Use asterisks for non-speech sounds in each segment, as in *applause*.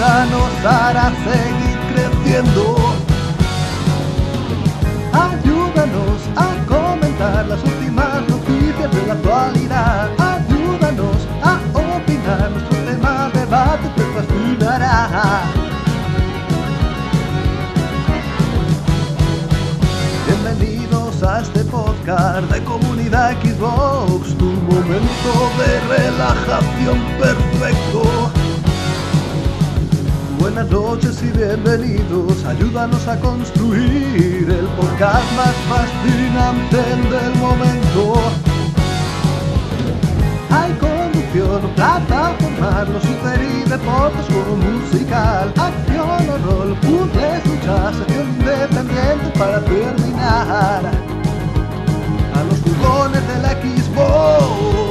escucha nos seguir creciendo. Ayúdanos a comentar las últimas noticias de la actualidad. Ayúdanos a opinar. Nuestro tema de debate te fascinará. Bienvenidos a este podcast de comunidad Xbox, tu momento de relajación perfecto. Buenas noches y bienvenidos, ayúdanos a construir el podcast más fascinante del momento. Hay conducción, plataforma, los super y deportes, juego musical, acción o rol, puzzles, luchas, sección independiente para terminar. A los jugones de la Xbox.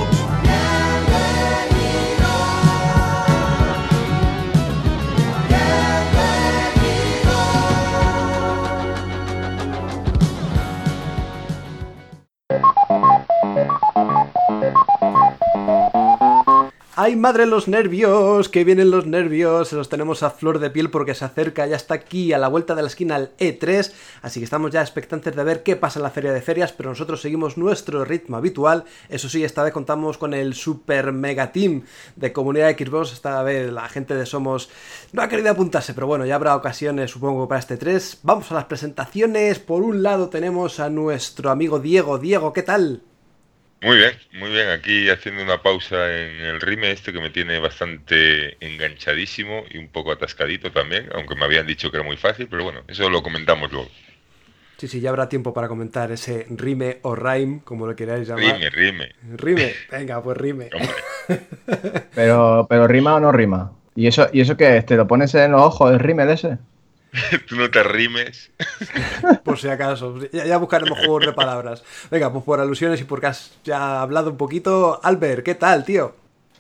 ¡Ay, madre los nervios! ¡Que vienen los nervios! Se los tenemos a flor de piel porque se acerca, ya está aquí a la vuelta de la esquina el E3, así que estamos ya expectantes de ver qué pasa en la feria de ferias, pero nosotros seguimos nuestro ritmo habitual. Eso sí, esta vez contamos con el super mega team de comunidad Xbox. Esta vez la gente de Somos no ha querido apuntarse, pero bueno, ya habrá ocasiones, supongo, para este 3. Vamos a las presentaciones. Por un lado tenemos a nuestro amigo Diego. Diego, ¿qué tal? Muy bien, muy bien. Aquí haciendo una pausa en el rime este que me tiene bastante enganchadísimo y un poco atascadito también, aunque me habían dicho que era muy fácil, pero bueno, eso lo comentamos luego. Sí, sí, ya habrá tiempo para comentar ese rime o rhyme, como lo queráis llamar. Rime, rime. Rime, venga, pues rime. Pero, pero rima o no rima. ¿Y eso, y eso qué es? ¿Te lo pones en los ojos el rímel ese? *laughs* Tú no te rimes. *laughs* por si acaso. Ya, ya, buscaremos juegos de palabras. Venga, pues por alusiones y porque has ya hablado un poquito. Albert, ¿qué tal, tío?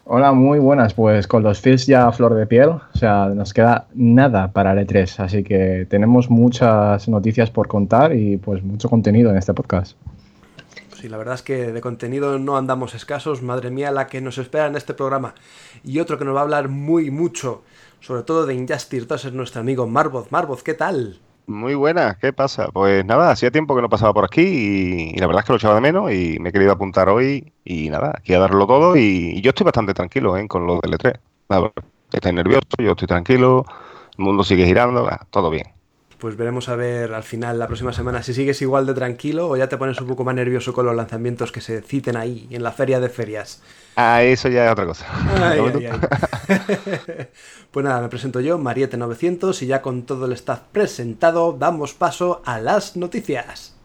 Hola, muy buenas. Pues con los feels ya a flor de piel, o sea, nos queda nada para el E3, así que tenemos muchas noticias por contar y pues mucho contenido en este podcast. Sí, la verdad es que de contenido no andamos escasos. Madre mía, la que nos espera en este programa. Y otro que nos va a hablar muy mucho sobre todo de Injustice 2 es nuestro amigo Marvoz. Marvoz, ¿qué tal? Muy buena, ¿qué pasa? Pues nada, hacía tiempo que no pasaba por aquí y, la verdad es que lo echaba de menos y me he querido apuntar hoy y nada, aquí a darlo todo y, yo estoy bastante tranquilo ¿eh? con lo del E3. Ver, estáis nervioso, yo estoy tranquilo, el mundo sigue girando, todo bien. Pues veremos a ver al final la próxima semana si sigues igual de tranquilo o ya te pones un poco más nervioso con los lanzamientos que se citen ahí en la feria de ferias. Ah, eso ya es otra cosa. Ay, ay, ay. *laughs* pues nada, me presento yo, Mariette900, y ya con todo el staff presentado, damos paso a las noticias.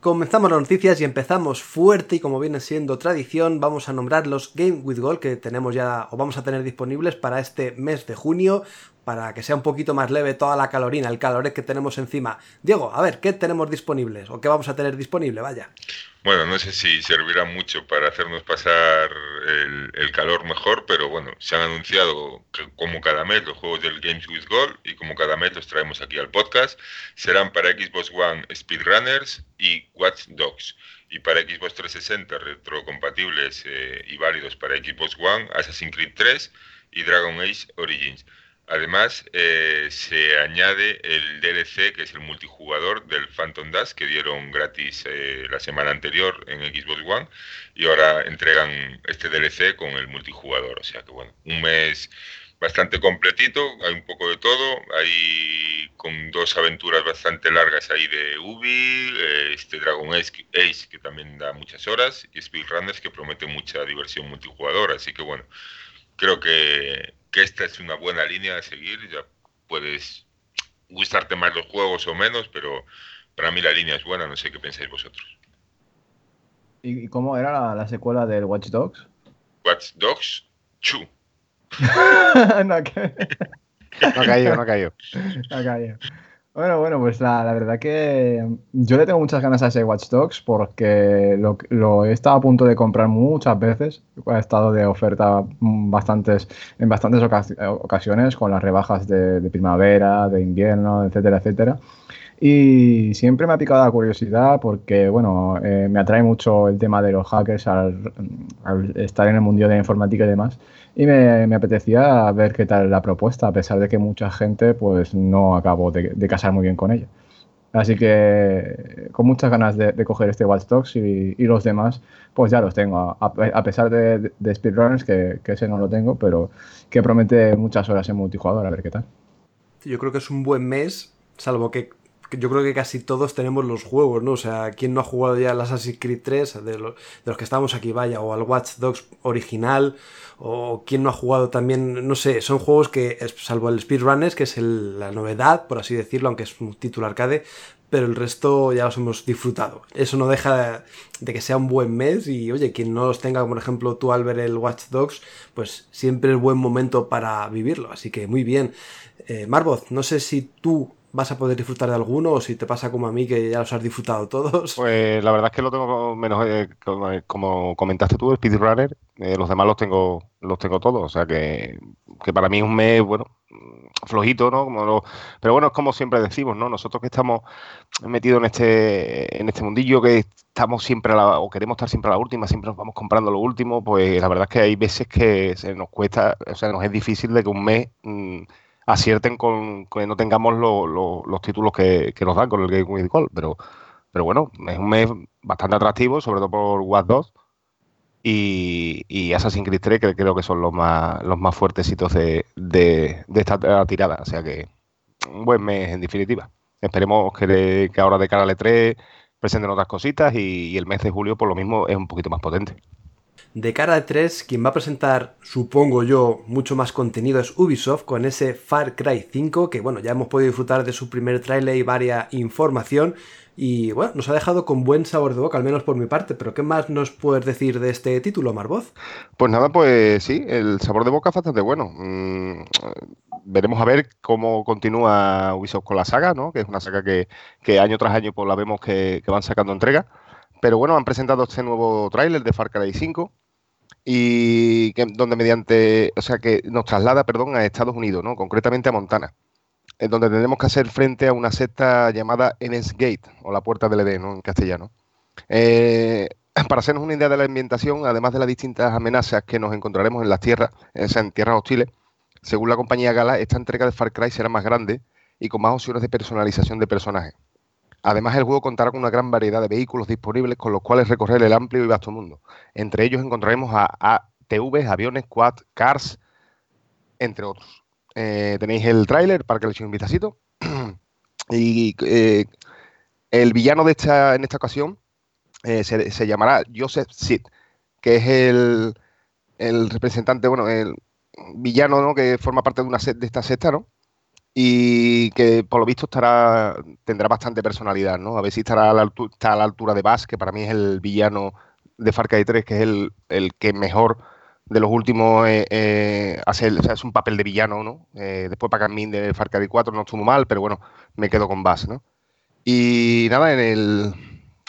Comenzamos las noticias y empezamos fuerte y como viene siendo tradición vamos a nombrar los Game with Gold que tenemos ya o vamos a tener disponibles para este mes de junio para que sea un poquito más leve toda la calorina, el calor que tenemos encima. Diego, a ver, ¿qué tenemos disponibles o qué vamos a tener disponible? Vaya. Bueno, no sé si servirá mucho para hacernos pasar el, el, calor mejor, pero bueno, se han anunciado que como cada mes los juegos del Games with Gold y como cada mes los traemos aquí al podcast, serán para Xbox One Speedrunners y Watch Dogs. Y para Xbox 360 retrocompatibles eh, y válidos para Xbox One, Assassin's Creed 3 y Dragon Age Origins. Además, eh, se añade el DLC, que es el multijugador del Phantom Dash, que dieron gratis eh, la semana anterior en Xbox One, y ahora entregan este DLC con el multijugador. O sea que, bueno, un mes bastante completito, hay un poco de todo, hay con dos aventuras bastante largas ahí de Ubi, eh, este Dragon Age, que también da muchas horas, y Speedrunners, que promete mucha diversión multijugador. Así que, bueno, creo que que esta es una buena línea a seguir. Ya puedes gustarte más los juegos o menos, pero para mí la línea es buena. No sé qué pensáis vosotros. ¿Y cómo era la, la secuela del Watch Dogs? Watch Dogs 2. *laughs* no, ha caído, no ha caído. No ha caído. Bueno, bueno, pues la, la, verdad que yo le tengo muchas ganas a ese Watch Dogs porque lo, lo, he estado a punto de comprar muchas veces. Ha estado de oferta bastantes, en bastantes ocasiones con las rebajas de, de primavera, de invierno, etcétera, etcétera. Y siempre me ha picado la curiosidad porque, bueno, eh, me atrae mucho el tema de los hackers al, estar en el mundo de la informática y demás. Y me, apetecía ver qué tal la propuesta, a pesar de que mucha gente pues no acabó de, casar muy bien con ella. Así que con muchas ganas de, coger este Watch y, los demás, pues ya los tengo. A, pesar de, de Speedrunners, que, que, ese no lo tengo, pero que promete muchas horas en multijugador, a ver qué tal. Yo creo que es un buen mes, salvo que yo creo que casi todos tenemos los juegos, ¿no? O sea, ¿quién no ha jugado ya al Assassin's Creed 3 de, los que estamos aquí, vaya, o al Watch Dogs original, o quién no ha jugado también, no sé, son juegos que, salvo el Speedrunners, que es la novedad, por así decirlo, aunque es un título arcade, pero el resto ya los hemos disfrutado. Eso no deja de que sea un buen mes y oye, quien no los tenga, por ejemplo, tú al ver el Watch Dogs, pues siempre es buen momento para vivirlo. Así que muy bien. Eh, Marvoth, no sé si tú vas a poder disfrutar de alguno o si te pasa como a mí que ya los has disfrutado todos. Pues la verdad es que lo tengo menos eh, como, comentaste tú, Speedrunner, eh, los demás los tengo los tengo todos, o sea que, para mí es un mes, bueno, flojito, ¿no? Como pero bueno, es como siempre decimos, ¿no? Nosotros que estamos metidos en este en este mundillo que estamos siempre a la, o queremos estar siempre a la última, siempre nos vamos comprando lo último, pues la verdad es que hay veces que se nos cuesta, o sea, nos es difícil de que un mes mm, acierten con que no tengamos los títulos que, nos dan con el Game with Gold. Pero, pero bueno, es un mes bastante atractivo, sobre todo por Watch 2 y, y Assassin's Creed 3, que creo que son los más, los más fuertecitos de, de, esta tirada. O sea que un buen mes en definitiva. Esperemos que, que ahora de cara al E3 presenten otras cositas y, y el mes de julio por lo mismo es un poquito más potente. De cara a 3, quien va a presentar, supongo yo, mucho más contenido es Ubisoft con ese Far Cry 5, que bueno, ya hemos podido disfrutar de su primer tráiler y varia información. Y bueno, nos ha dejado con buen sabor de boca, al menos por mi parte. Pero ¿qué más nos puedes decir de este título, Marvoz? Pues nada, pues sí, el sabor de boca es bastante bueno. Mm, veremos a ver cómo continúa Ubisoft con la saga, ¿no? Que es una saga que, año tras año pues la vemos que, que van sacando entrega. Pero bueno, han presentado este nuevo tráiler de Far Cry 5 y que, donde mediante, o sea, que nos traslada, perdón, a Estados Unidos, ¿no? Concretamente a Montana, en donde tendremos que hacer frente a una secta llamada Ennis Gate, o la Puerta del Edén, ¿no? En castellano. Eh, para hacernos una idea de la ambientación, además de las distintas amenazas que nos encontraremos en las tierras, en tierras hostiles, según la compañía Gala, esta entrega de Far Cry será más grande y con más opciones de personalización de personajes. Además, el juego contará con una gran variedad de vehículos disponibles con los cuales recorrer el amplio y vasto mundo. Entre ellos encontraremos a ATVs, aviones, quad, cars, entre otros. Eh, tenéis el tráiler para que le echéis un vistacito. *clears throat* y eh, el villano de esta, en esta ocasión eh, se, llamará Joseph Sid, que es el, representante, bueno, el villano ¿no? que forma parte de, una de esta secta, ¿no? Y que por lo visto estará tendrá bastante personalidad, ¿no? A ver si estará a la, altura, a la altura de Bass, que para mí es el villano de Far Cry 3, que es el, el que mejor de los últimos eh, eh, hace, es un papel de villano, ¿no? Eh, después para mí de Far Cry 4 no estuvo mal, pero bueno, me quedo con Bass, ¿no? Y nada, en el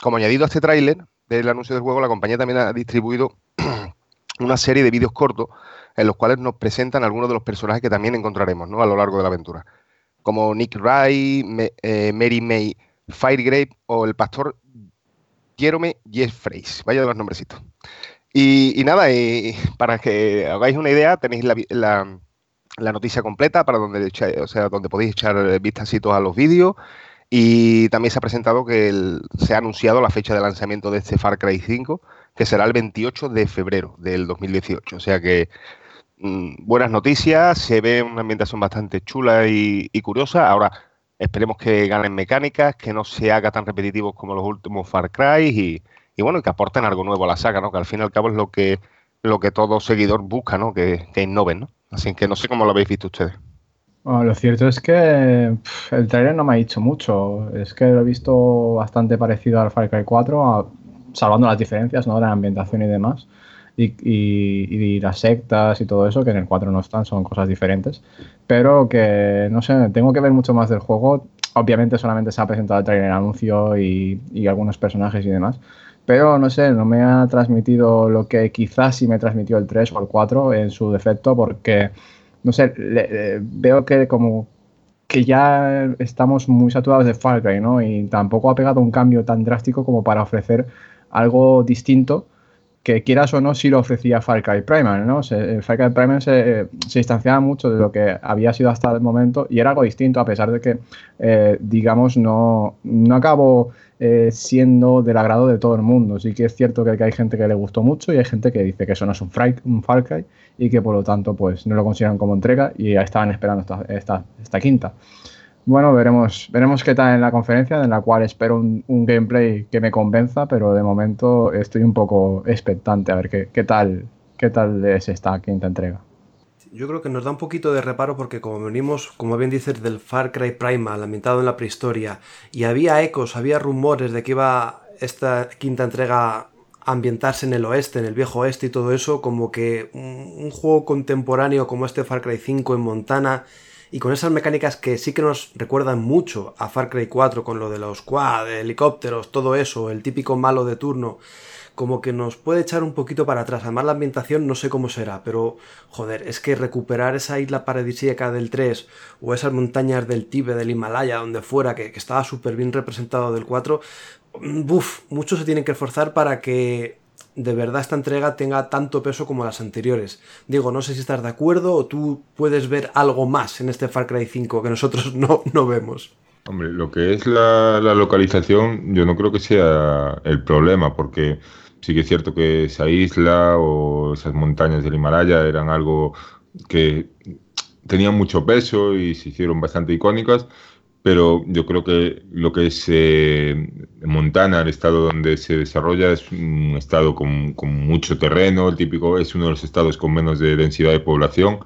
como añadido a este tráiler del anuncio del juego, la compañía también ha distribuido *clears throat* una serie de vídeos cortos en los cuales nos presentan algunos de los personajes que también encontraremos ¿no? a lo largo de la aventura, como Nick Ray, eh, Mary May Firegrave o el pastor Jerome Jeffreys. Vaya de los nombrecitos. Y, nada, para que hagáis una idea, tenéis la, noticia completa para donde, o sea, donde podéis echar vistacitos a los vídeos. Y también se ha presentado que se ha anunciado la fecha de lanzamiento de este Far Cry 5, que será el 28 de febrero del 2018. O sea que Mm, buenas noticias, se ve una ambientación bastante chula y, curiosa. Ahora esperemos que ganen mecánicas, que no se haga tan repetitivo como los últimos Far Cry y, bueno, que aporten algo nuevo a la saga, ¿no? Que al fin y al cabo es lo que, lo que todo seguidor busca, ¿no? Que, que innoven, ¿no? Así que no sé cómo lo habéis visto ustedes. lo cierto es que el trailer no me ha dicho mucho. Es que lo he visto bastante parecido al Far Cry 4, salvando las diferencias ¿no? de la ambientación y demás y, las sectas y todo eso, que en el 4 no están, son cosas diferentes. Pero que, no sé, tengo que ver mucho más del juego. Obviamente solamente se ha presentado el trailer, anuncio y, algunos personajes y demás. Pero no sé, no me ha transmitido lo que quizás sí me transmitió el 3 o el 4 en su defecto, porque, no sé, veo que como que ya estamos muy saturados de Far Cry, ¿no? Y tampoco ha pegado un cambio tan drástico como para ofrecer algo distinto que quieras o no, sí lo ofrecía Far Cry Primal, ¿no? Se, Far Cry Primal se, se, distanciaba mucho de lo que había sido hasta el momento y era algo distinto, a pesar de que, eh, digamos, no, no acabó eh, siendo del agrado de todo el mundo. Sí que es cierto que, hay gente que le gustó mucho y hay gente que dice que eso no es un, un Far Cry y que por lo tanto pues no lo consideran como entrega y estaban esperando esta, esta, esta quinta. Bueno, veremos, veremos qué tal en la conferencia, en la cual espero un, gameplay que me convenza, pero de momento estoy un poco expectante a ver qué, qué tal, qué tal es esta quinta entrega. Yo creo que nos da un poquito de reparo porque como venimos, como bien dices, del Far Cry Primal, ambientado en la prehistoria, y había ecos, había rumores de que iba esta quinta entrega a ambientarse en el oeste, en el viejo oeste y todo eso, como que un, un juego contemporáneo como este Far Cry 5 en Montana y con esas mecánicas que sí que nos recuerdan mucho a Far Cry 4 con lo de los quad, helicópteros, todo eso, el típico malo de turno, como que nos puede echar un poquito para atrás. Además la ambientación no sé cómo será, pero joder, es que recuperar esa isla paradisíaca del 3 o esas montañas del Tíbet, del Himalaya, donde fuera, que, estaba súper bien representado del 4, buf, muchos se tienen que esforzar para que de verdad esta entrega tenga tanto peso como las anteriores. Digo, no sé si estás de acuerdo o tú puedes ver algo más en este Far Cry 5 que nosotros *laughs* no, no vemos. Hombre, lo que es la, localización, yo no creo que sea el problema, porque sí que es cierto que esa isla o esas montañas del Himalaya eran algo que tenían mucho peso y se hicieron bastante icónicas, pero yo creo que lo que es eh, Montana, el estado donde se desarrolla, es un estado con, mucho terreno, el típico es uno de los estados con menos de densidad de población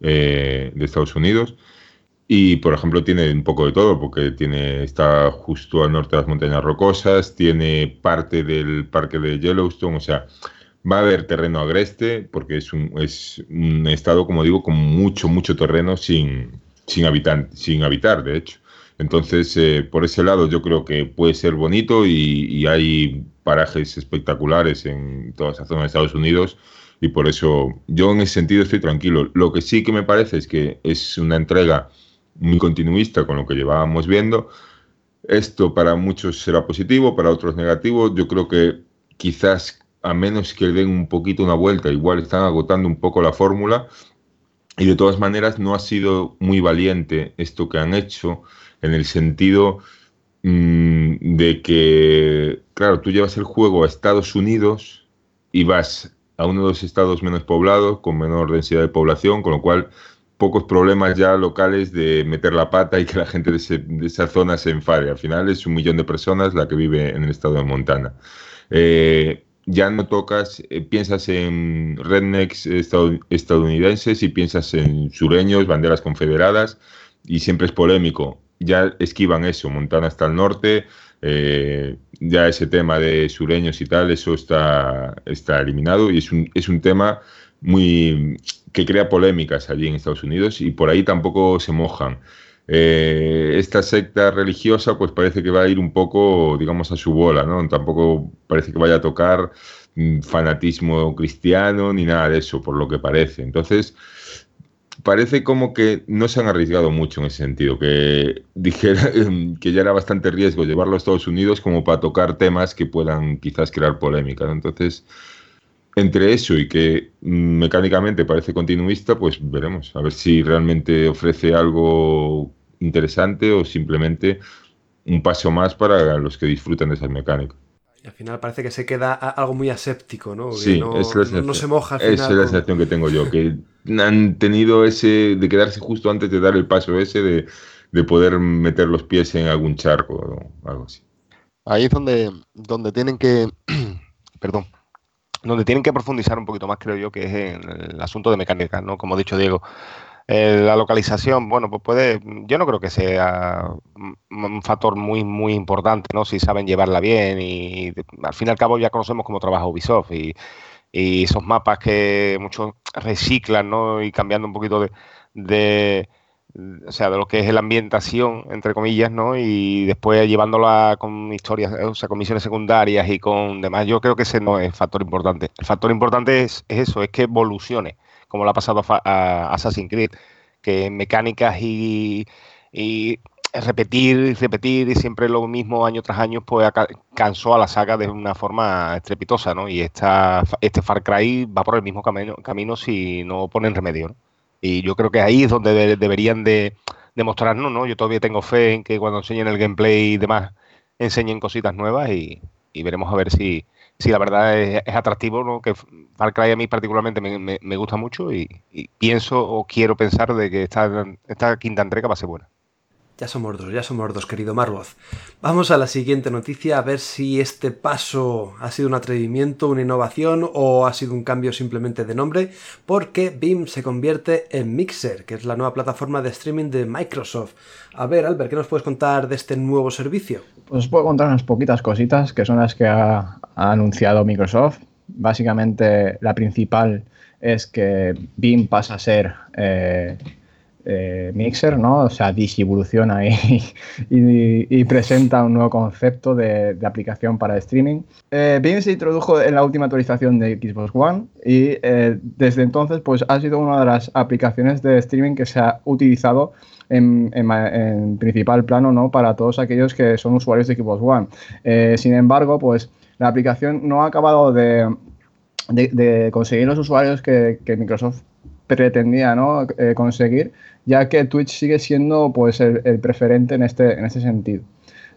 eh, de Estados Unidos. Y, por ejemplo, tiene un poco de todo, porque tiene, está justo al norte de las montañas rocosas, tiene parte del parque de Yellowstone, o sea, va a haber terreno agreste, porque es un, es un estado, como digo, con mucho, mucho terreno sin, sin, habitar, sin habitar, de hecho. Entonces, eh, por ese lado yo creo que puede ser bonito y, hay parajes espectaculares en toda esa zona de Estados Unidos y por eso yo en ese sentido estoy tranquilo. Lo que sí que me parece es que es una entrega muy continuista con lo que llevábamos viendo. Esto para muchos será positivo, para otros negativo. Yo creo que quizás a menos que den un poquito una vuelta, igual están agotando un poco la fórmula. Y de todas maneras no ha sido muy valiente esto que han hecho en el sentido mm, de que, claro, tú llevas el juego a Estados Unidos y vas a uno de los estados menos poblados, con menor densidad de población, con lo cual pocos problemas ya locales de meter la pata y que la gente de, esa zona se enfade. Al final es un millón de personas la que vive en el estado de Montana. Eh, ya no tocas, eh, piensas en rednecks estadounidenses y piensas en sureños, banderas confederadas, y siempre es polémico ya esquivan eso, Montana está al norte, eh, ya ese tema de sureños y tal, eso está, está eliminado y es un, es un tema muy que crea polémicas allí en Estados Unidos y por ahí tampoco se mojan. Eh, esta secta religiosa pues parece que va a ir un poco, digamos, a su bola, ¿no? Tampoco parece que vaya a tocar mm, fanatismo cristiano ni nada de eso, por lo que parece. Entonces, parece como que no se han arriesgado mucho en ese sentido, que *laughs* dijera que ya era bastante riesgo llevarlo a Estados Unidos como para tocar temas que puedan quizás crear polémica. Entonces, entre eso y que mecánicamente parece continuista, pues veremos, a ver si realmente ofrece algo interesante o simplemente un paso más para los que disfrutan de esas mecánicas. Y al final parece que se queda algo muy aséptico, ¿no? sí, no, es la no, se moja. Al final, Esa es la sensación que tengo yo, que han tenido ese de quedarse justo antes de dar el paso ese de, de poder meter los pies en algún charco o algo así. Ahí es donde, donde tienen que, *clears throat* perdón, donde tienen que profundizar un poquito más, creo yo, que es en el asunto de mecánica, ¿no? Como ha dicho Diego. Eh, la localización, bueno, pues puede, yo no creo que sea un factor muy, muy importante, ¿no? Si saben llevarla bien y, al fin y al cabo ya conocemos cómo trabaja Ubisoft y, esos mapas que muchos reciclan, ¿no? Y cambiando un poquito de, de, o sea, de lo que es la ambientación, entre comillas, ¿no? Y después llevándola con historias, o sea, con misiones secundarias y con demás, yo creo que ese no es factor importante. El factor importante es, es eso, es que evolucione como lo ha pasado a, Assassin's Creed, que mecánicas y, y repetir y repetir y siempre lo mismo año tras año, pues cansó a la saga de una forma estrepitosa, ¿no? Y esta, este Far Cry va por el mismo camino, camino si no ponen remedio, ¿no? Y yo creo que ahí es donde deberían de demostrarnos, ¿no? Yo todavía tengo fe en que cuando enseñen el gameplay y demás, enseñen cositas nuevas y, veremos a ver si, si la verdad es, atractivo, ¿no? Que Far Cry a mí particularmente me, gusta mucho y, y, pienso o quiero pensar de que esta, esta quinta entrega va a ser buena. Ya somos dos, ya somos dos, querido Marvoz. Vamos a la siguiente noticia a ver si este paso ha sido un atrevimiento, una innovación o ha sido un cambio simplemente de nombre, porque BIM se convierte en Mixer, que es la nueva plataforma de streaming de Microsoft. A ver, Albert, ¿qué nos puedes contar de este nuevo servicio? Pues os puedo contar unas poquitas cositas que son las que ha, anunciado Microsoft. Básicamente, la principal es que BIM pasa a ser... Eh, eh, Mixer, ¿no? O sea, disevoluciona *laughs* y, y, presenta un nuevo concepto de, aplicación para streaming. Eh, se introdujo en la última actualización de Xbox One y eh, desde entonces pues ha sido una de las aplicaciones de streaming que se ha utilizado en, principal plano ¿no? para todos aquellos que son usuarios de Xbox One. Eh, sin embargo, pues la aplicación no ha acabado de, conseguir los usuarios que, que Microsoft pretendía ¿no? conseguir ya que Twitch sigue siendo pues, el, preferente en este, en este sentido.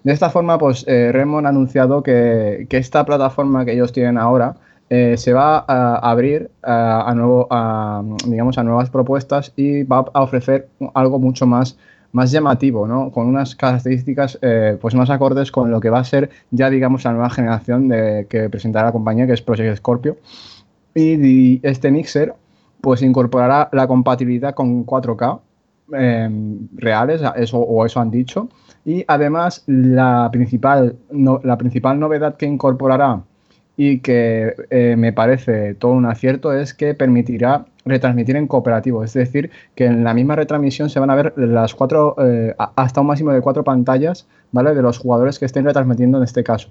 De esta forma, pues eh, ha anunciado que, esta plataforma que ellos tienen ahora eh, se va a abrir a, nuevo, digamos, a nuevas propuestas y va a ofrecer algo mucho más, más llamativo, ¿no? con unas características eh, pues más acordes con lo que va a ser ya digamos la nueva generación de, que presentará la compañía, que es Project Scorpio. Y, este mixer pues incorporará la compatibilidad con 4K Em, reales, eso, o eso han dicho. Y además, la principal, la principal novedad que incorporará y que eh, me parece todo un acierto es que permitirá retransmitir en cooperativo. Es decir, que en la misma retransmisión se van a ver las cuatro, eh, hasta un máximo de cuatro pantallas, ¿vale? De los jugadores que estén retransmitiendo en este caso.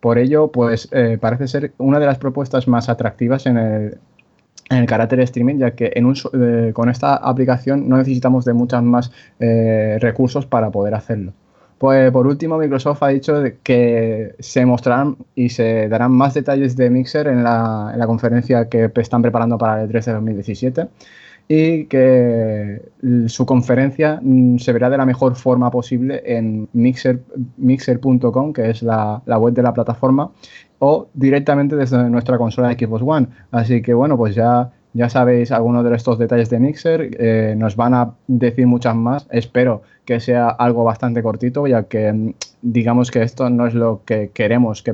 Por ello, pues eh, parece ser una de las propuestas más atractivas en el, en el carácter streaming, ya que eh, con esta aplicación no necesitamos de muchos más eh, recursos para poder hacerlo. Pues por último, Microsoft ha dicho que se mostrarán y se darán más detalles de Mixer en la, en la conferencia que están preparando para el 13 de 2017 y que su conferencia mm, se verá de la mejor forma posible en mixer, mixer.com, que es la, la, web de la plataforma, o directamente desde nuestra consola de Xbox One. Así que bueno, pues ya, ya sabéis algunos de estos detalles de Mixer. Eh, nos van a decir muchas más. Espero que sea algo bastante cortito, ya que mm, digamos que esto no es lo que queremos que,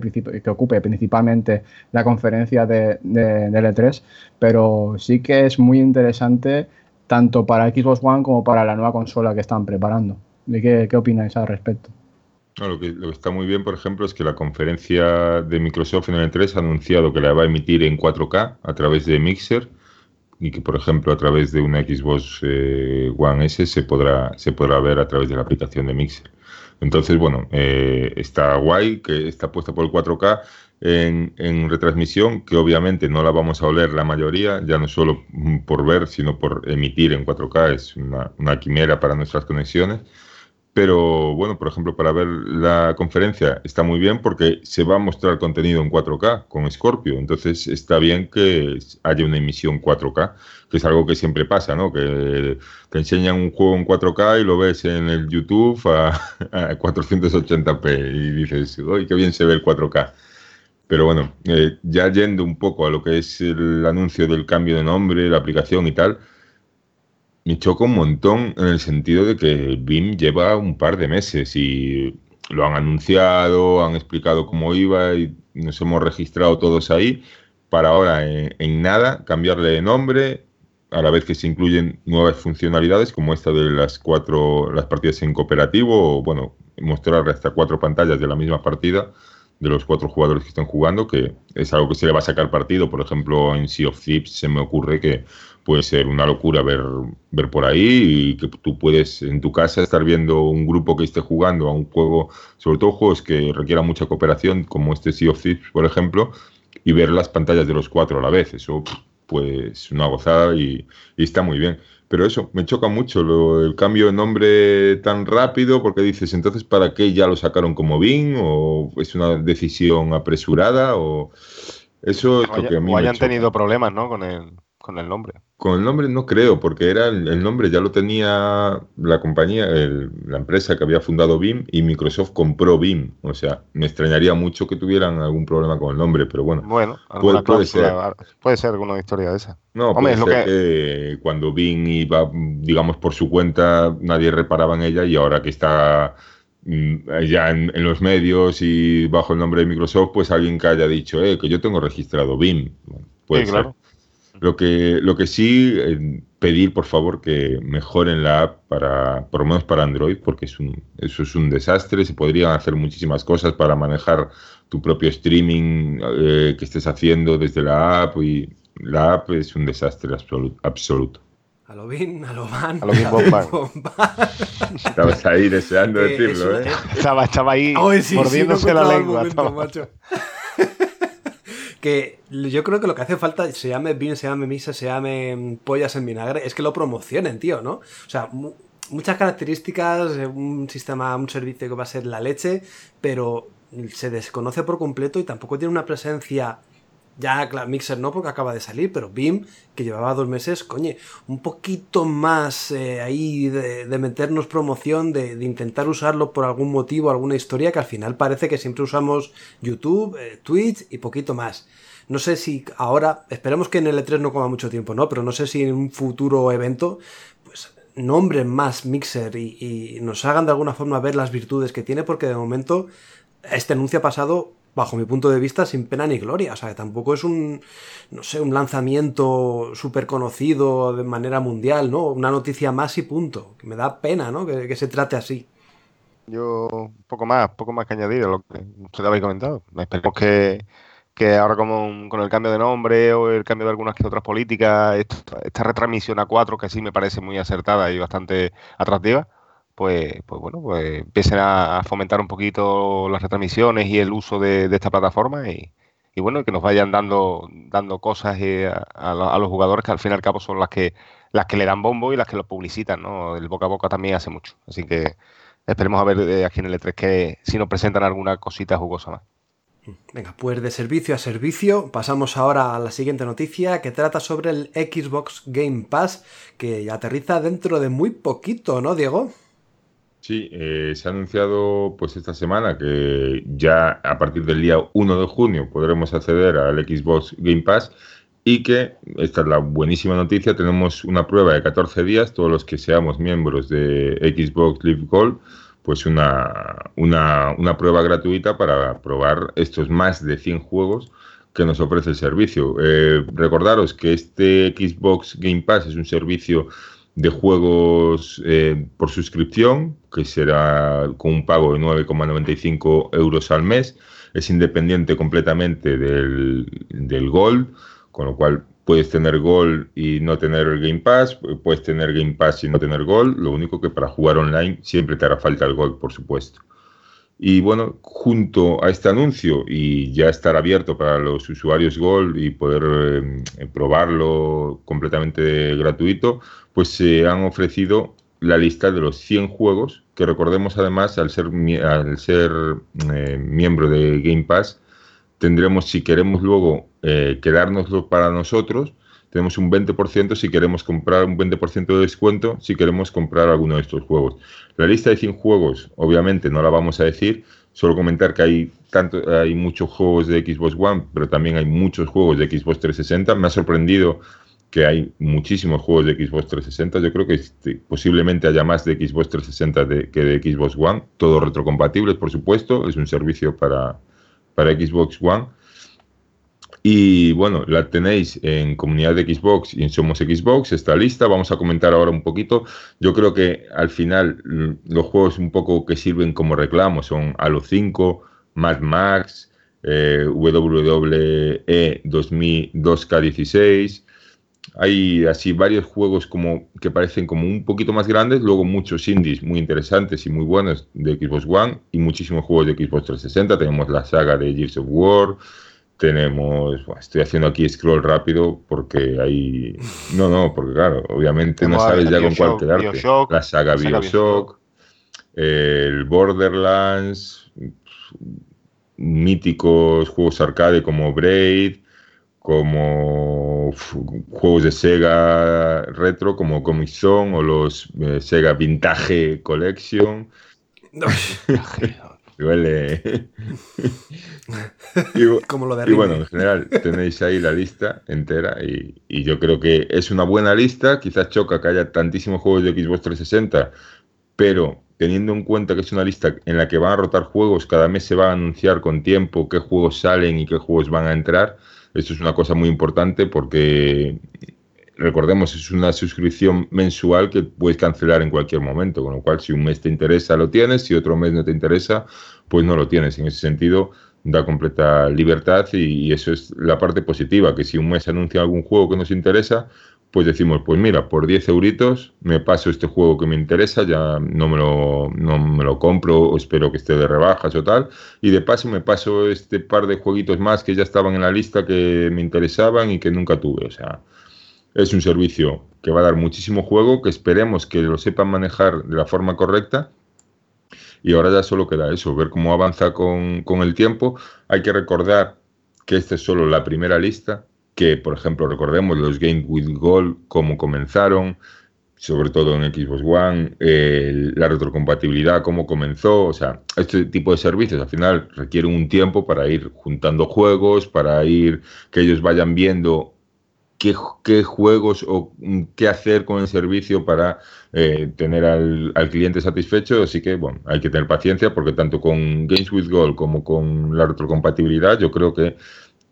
ocupe principalmente la conferencia de, de, de L3, pero sí que es muy interesante tanto para Xbox One como para la nueva consola que están preparando. ¿Qué, qué opináis al respecto? lo, que, está muy bien, por ejemplo, es que la conferencia de Microsoft en el 3 ha anunciado que la va a emitir en 4K a través de Mixer y que, por ejemplo, a través de una Xbox eh, One S se podrá, se podrá ver a través de la aplicación de Mixer. Entonces, bueno, eh, está guay que está puesta por el 4K en, en, retransmisión, que obviamente no la vamos a oler la mayoría, ya no solo por ver, sino por emitir en 4K, es una, una quimera para nuestras conexiones. Pero bueno, por ejemplo, para ver la conferencia está muy bien porque se va a mostrar contenido en 4K con Scorpio. Entonces está bien que haya una emisión 4K, que es algo que siempre pasa, ¿no? Que te enseñan un juego en 4K y lo ves en el YouTube a, 480p y dices, ¡ay, qué bien se ve el 4K! Pero bueno, eh, ya yendo un poco a lo que es el anuncio del cambio de nombre, la aplicación y tal, me choca un montón en el sentido de que BIM lleva un par de meses y lo han anunciado, han explicado cómo iba y nos hemos registrado todos ahí. Para ahora en, nada cambiarle de nombre a la vez que se incluyen nuevas funcionalidades como esta de las cuatro las partidas en cooperativo o bueno mostrar hasta cuatro pantallas de la misma partida de los cuatro jugadores que están jugando que es algo que se le va a sacar partido. Por ejemplo en Sea of Thieves se me ocurre que puede ser una locura ver, ver por ahí y que tú puedes en tu casa estar viendo un grupo que esté jugando a un juego, sobre todo juegos que requieran mucha cooperación, como este Sea of Thieves, por ejemplo, y ver las pantallas de los cuatro a la vez. Eso pues una gozada y, está muy bien. Pero eso, me choca mucho lo, el cambio de nombre tan rápido, porque dices, entonces, ¿para qué ya lo sacaron como BIM? ¿O es una decisión apresurada? ¿O eso es lo que a mí o hayan tenido problemas, ¿no? Con el, con el nombre. Con el nombre no creo, porque era el, nombre ya lo tenía la compañía, la empresa que había fundado BIM y Microsoft compró BIM. O sea, me extrañaría mucho que tuvieran algún problema con el nombre, pero bueno. Bueno, puede, puede, ser. puede ser alguna historia de esa. No, Hombre, puede ser que... cuando BIM iba, digamos, por su cuenta, nadie reparaba en ella y ahora que está mm, ya en, los medios y bajo el nombre de Microsoft, pues alguien que haya dicho, eh, que yo tengo registrado BIM. puede sí, claro. Lo que, lo que sí, eh, pedir por favor que mejoren la app para, por lo menos para Android, porque es un, eso es un desastre. Se podrían hacer muchísimas cosas para manejar tu propio streaming eh, que estés haciendo desde la app y la app es un desastre absoluto. A lo bien, a lo van. A lo bien Estabas ahí deseando *laughs* eh, decirlo, ¿eh? Estaba, estaba ahí mordiéndose la lengua. Que yo creo que lo que hace falta, se llame vino, se llame misa, se llame mm, pollas en vinagre, es que lo promocionen, tío, ¿no? O sea, muchas características, un sistema, un servicio que va a ser la leche, pero se desconoce por completo y tampoco tiene una presencia ya, claro, Mixer no, porque acaba de salir, pero BIM, que llevaba dos meses, coñe, un poquito más eh, ahí de, meternos promoción, de, intentar usarlo por algún motivo, alguna historia, que al final parece que siempre usamos YouTube, eh, Twitch y poquito más. No sé si ahora, esperemos que en el E3 no coma mucho tiempo, ¿no? Pero no sé si en un futuro evento, pues nombren más Mixer y, y nos hagan de alguna forma ver las virtudes que tiene, porque de momento este anuncio ha pasado bajo mi punto de vista, sin pena ni gloria. O sea, tampoco es un, no sé, un lanzamiento súper conocido de manera mundial, ¿no? Una noticia más y punto. Que me da pena, ¿no? Que, se trate así. Yo, poco más, poco más que añadir a lo que usted habéis comentado. Esperemos que, que ahora como con el cambio de nombre o el cambio de algunas que otras políticas, esta, retransmisión a cuatro, que sí me parece muy acertada y bastante atractiva, pues, pues bueno, pues empiecen a, fomentar un poquito las retransmisiones y el uso de, esta plataforma y, bueno, que nos vayan dando, dando cosas eh, a, los jugadores que al fin y al cabo son las que, las que le dan bombo y las que lo publicitan, ¿no? El boca a boca también hace mucho. Así que esperemos a ver eh, aquí en el E3 que si nos presentan alguna cosita jugosa más. Venga, pues de servicio a servicio, pasamos ahora a la siguiente noticia que trata sobre el Xbox Game Pass, que aterriza dentro de muy poquito, ¿no, Diego? Sí, eh, se ha anunciado pues esta semana que ya a partir del día 1 de junio podremos acceder al Xbox Game Pass y que, esta es la buenísima noticia, tenemos una prueba de 14 días, todos los que seamos miembros de Xbox Live Gold, pues una, una, una prueba gratuita para probar estos más de 100 juegos que nos ofrece el servicio. Eh, recordaros que este Xbox Game Pass es un servicio de juegos eh, por suscripción, que será con un pago de 9,95 euros al mes. Es independiente completamente del, del Gold, con lo cual puedes tener Gold y no tener el Game Pass, puedes tener Game Pass y no tener Gold. Lo único que para jugar online siempre te hará falta el Gold, por supuesto. Y bueno, junto a este anuncio y ya estar abierto para los usuarios Gold y poder eh, probarlo completamente gratuito, pues se han ofrecido la lista de los 100 juegos, que recordemos además, al ser, al ser eh, miembro de Game Pass, tendremos, si queremos luego eh, quedárnoslo para nosotros, tenemos un 20% si queremos comprar un 20% de descuento si queremos comprar alguno de estos juegos. La lista de 100 juegos, obviamente no la vamos a decir, solo comentar que hay tanto hay muchos juegos de Xbox One, pero también hay muchos juegos de Xbox 360. Me ha sorprendido que hay muchísimos juegos de Xbox 360. Yo creo que este, posiblemente haya más de Xbox 360 que de Xbox One. Todos retrocompatibles, por supuesto. Es un servicio para, para Xbox One. Y bueno, la tenéis en comunidad de Xbox y en Somos Xbox, está lista. Vamos a comentar ahora un poquito. Yo creo que al final los juegos un poco que sirven como reclamo son Halo 5, Mad Max, eh, WWE 2K16, hay así varios juegos como que parecen como un poquito más grandes, luego muchos indies muy interesantes y muy buenos de Xbox One y muchísimos juegos de Xbox 360. Tenemos la saga de Gears of War, tenemos, estoy haciendo aquí scroll rápido porque hay, no, no, porque claro, obviamente no sabes ya con cuál quedarte. la saga Bioshock, el Borderlands, míticos juegos arcade como Braid, como juegos de Sega retro como Comic Zone o los eh, Sega Vintage Collection. Duele. *laughs* y, Como lo de y bueno, en general tenéis ahí la lista entera y, y, yo creo que es una buena lista. Quizás choca que haya tantísimos juegos de Xbox 360, pero teniendo en cuenta que es una lista en la que van a rotar juegos, cada mes se va a anunciar con tiempo qué juegos salen y qué juegos van a entrar esto es una cosa muy importante porque, recordemos, es una suscripción mensual que puedes cancelar en cualquier momento, con lo cual si un mes te interesa lo tienes, si otro mes no te interesa, pues no lo tienes. En ese sentido, da completa libertad y, eso es la parte positiva, que si un mes anuncia algún juego que nos interesa, pues decimos, pues mira, por 10 euritos me paso este juego que me interesa, ya no me lo, no me lo compro o espero que esté de rebajas o tal, y de paso me paso este par de jueguitos más que ya estaban en la lista que me interesaban y que nunca tuve. O sea, es un servicio que va a dar muchísimo juego, que esperemos que lo sepan manejar de la forma correcta. Y ahora ya solo queda eso, ver cómo avanza con, con el tiempo. Hay que recordar que esta es solo la primera lista, que, por ejemplo, recordemos los Game with Gold, cómo comenzaron, sobre todo en Xbox One, la retrocompatibilidad, cómo comenzó, o sea, este tipo de servicios al final requieren un tiempo para ir juntando juegos, para ir que ellos vayan viendo qué, juegos o qué hacer con el servicio para eh, tener al, al, cliente satisfecho, así que, bueno, hay que tener paciencia porque tanto con Games with Gold como con la retrocompatibilidad, yo creo que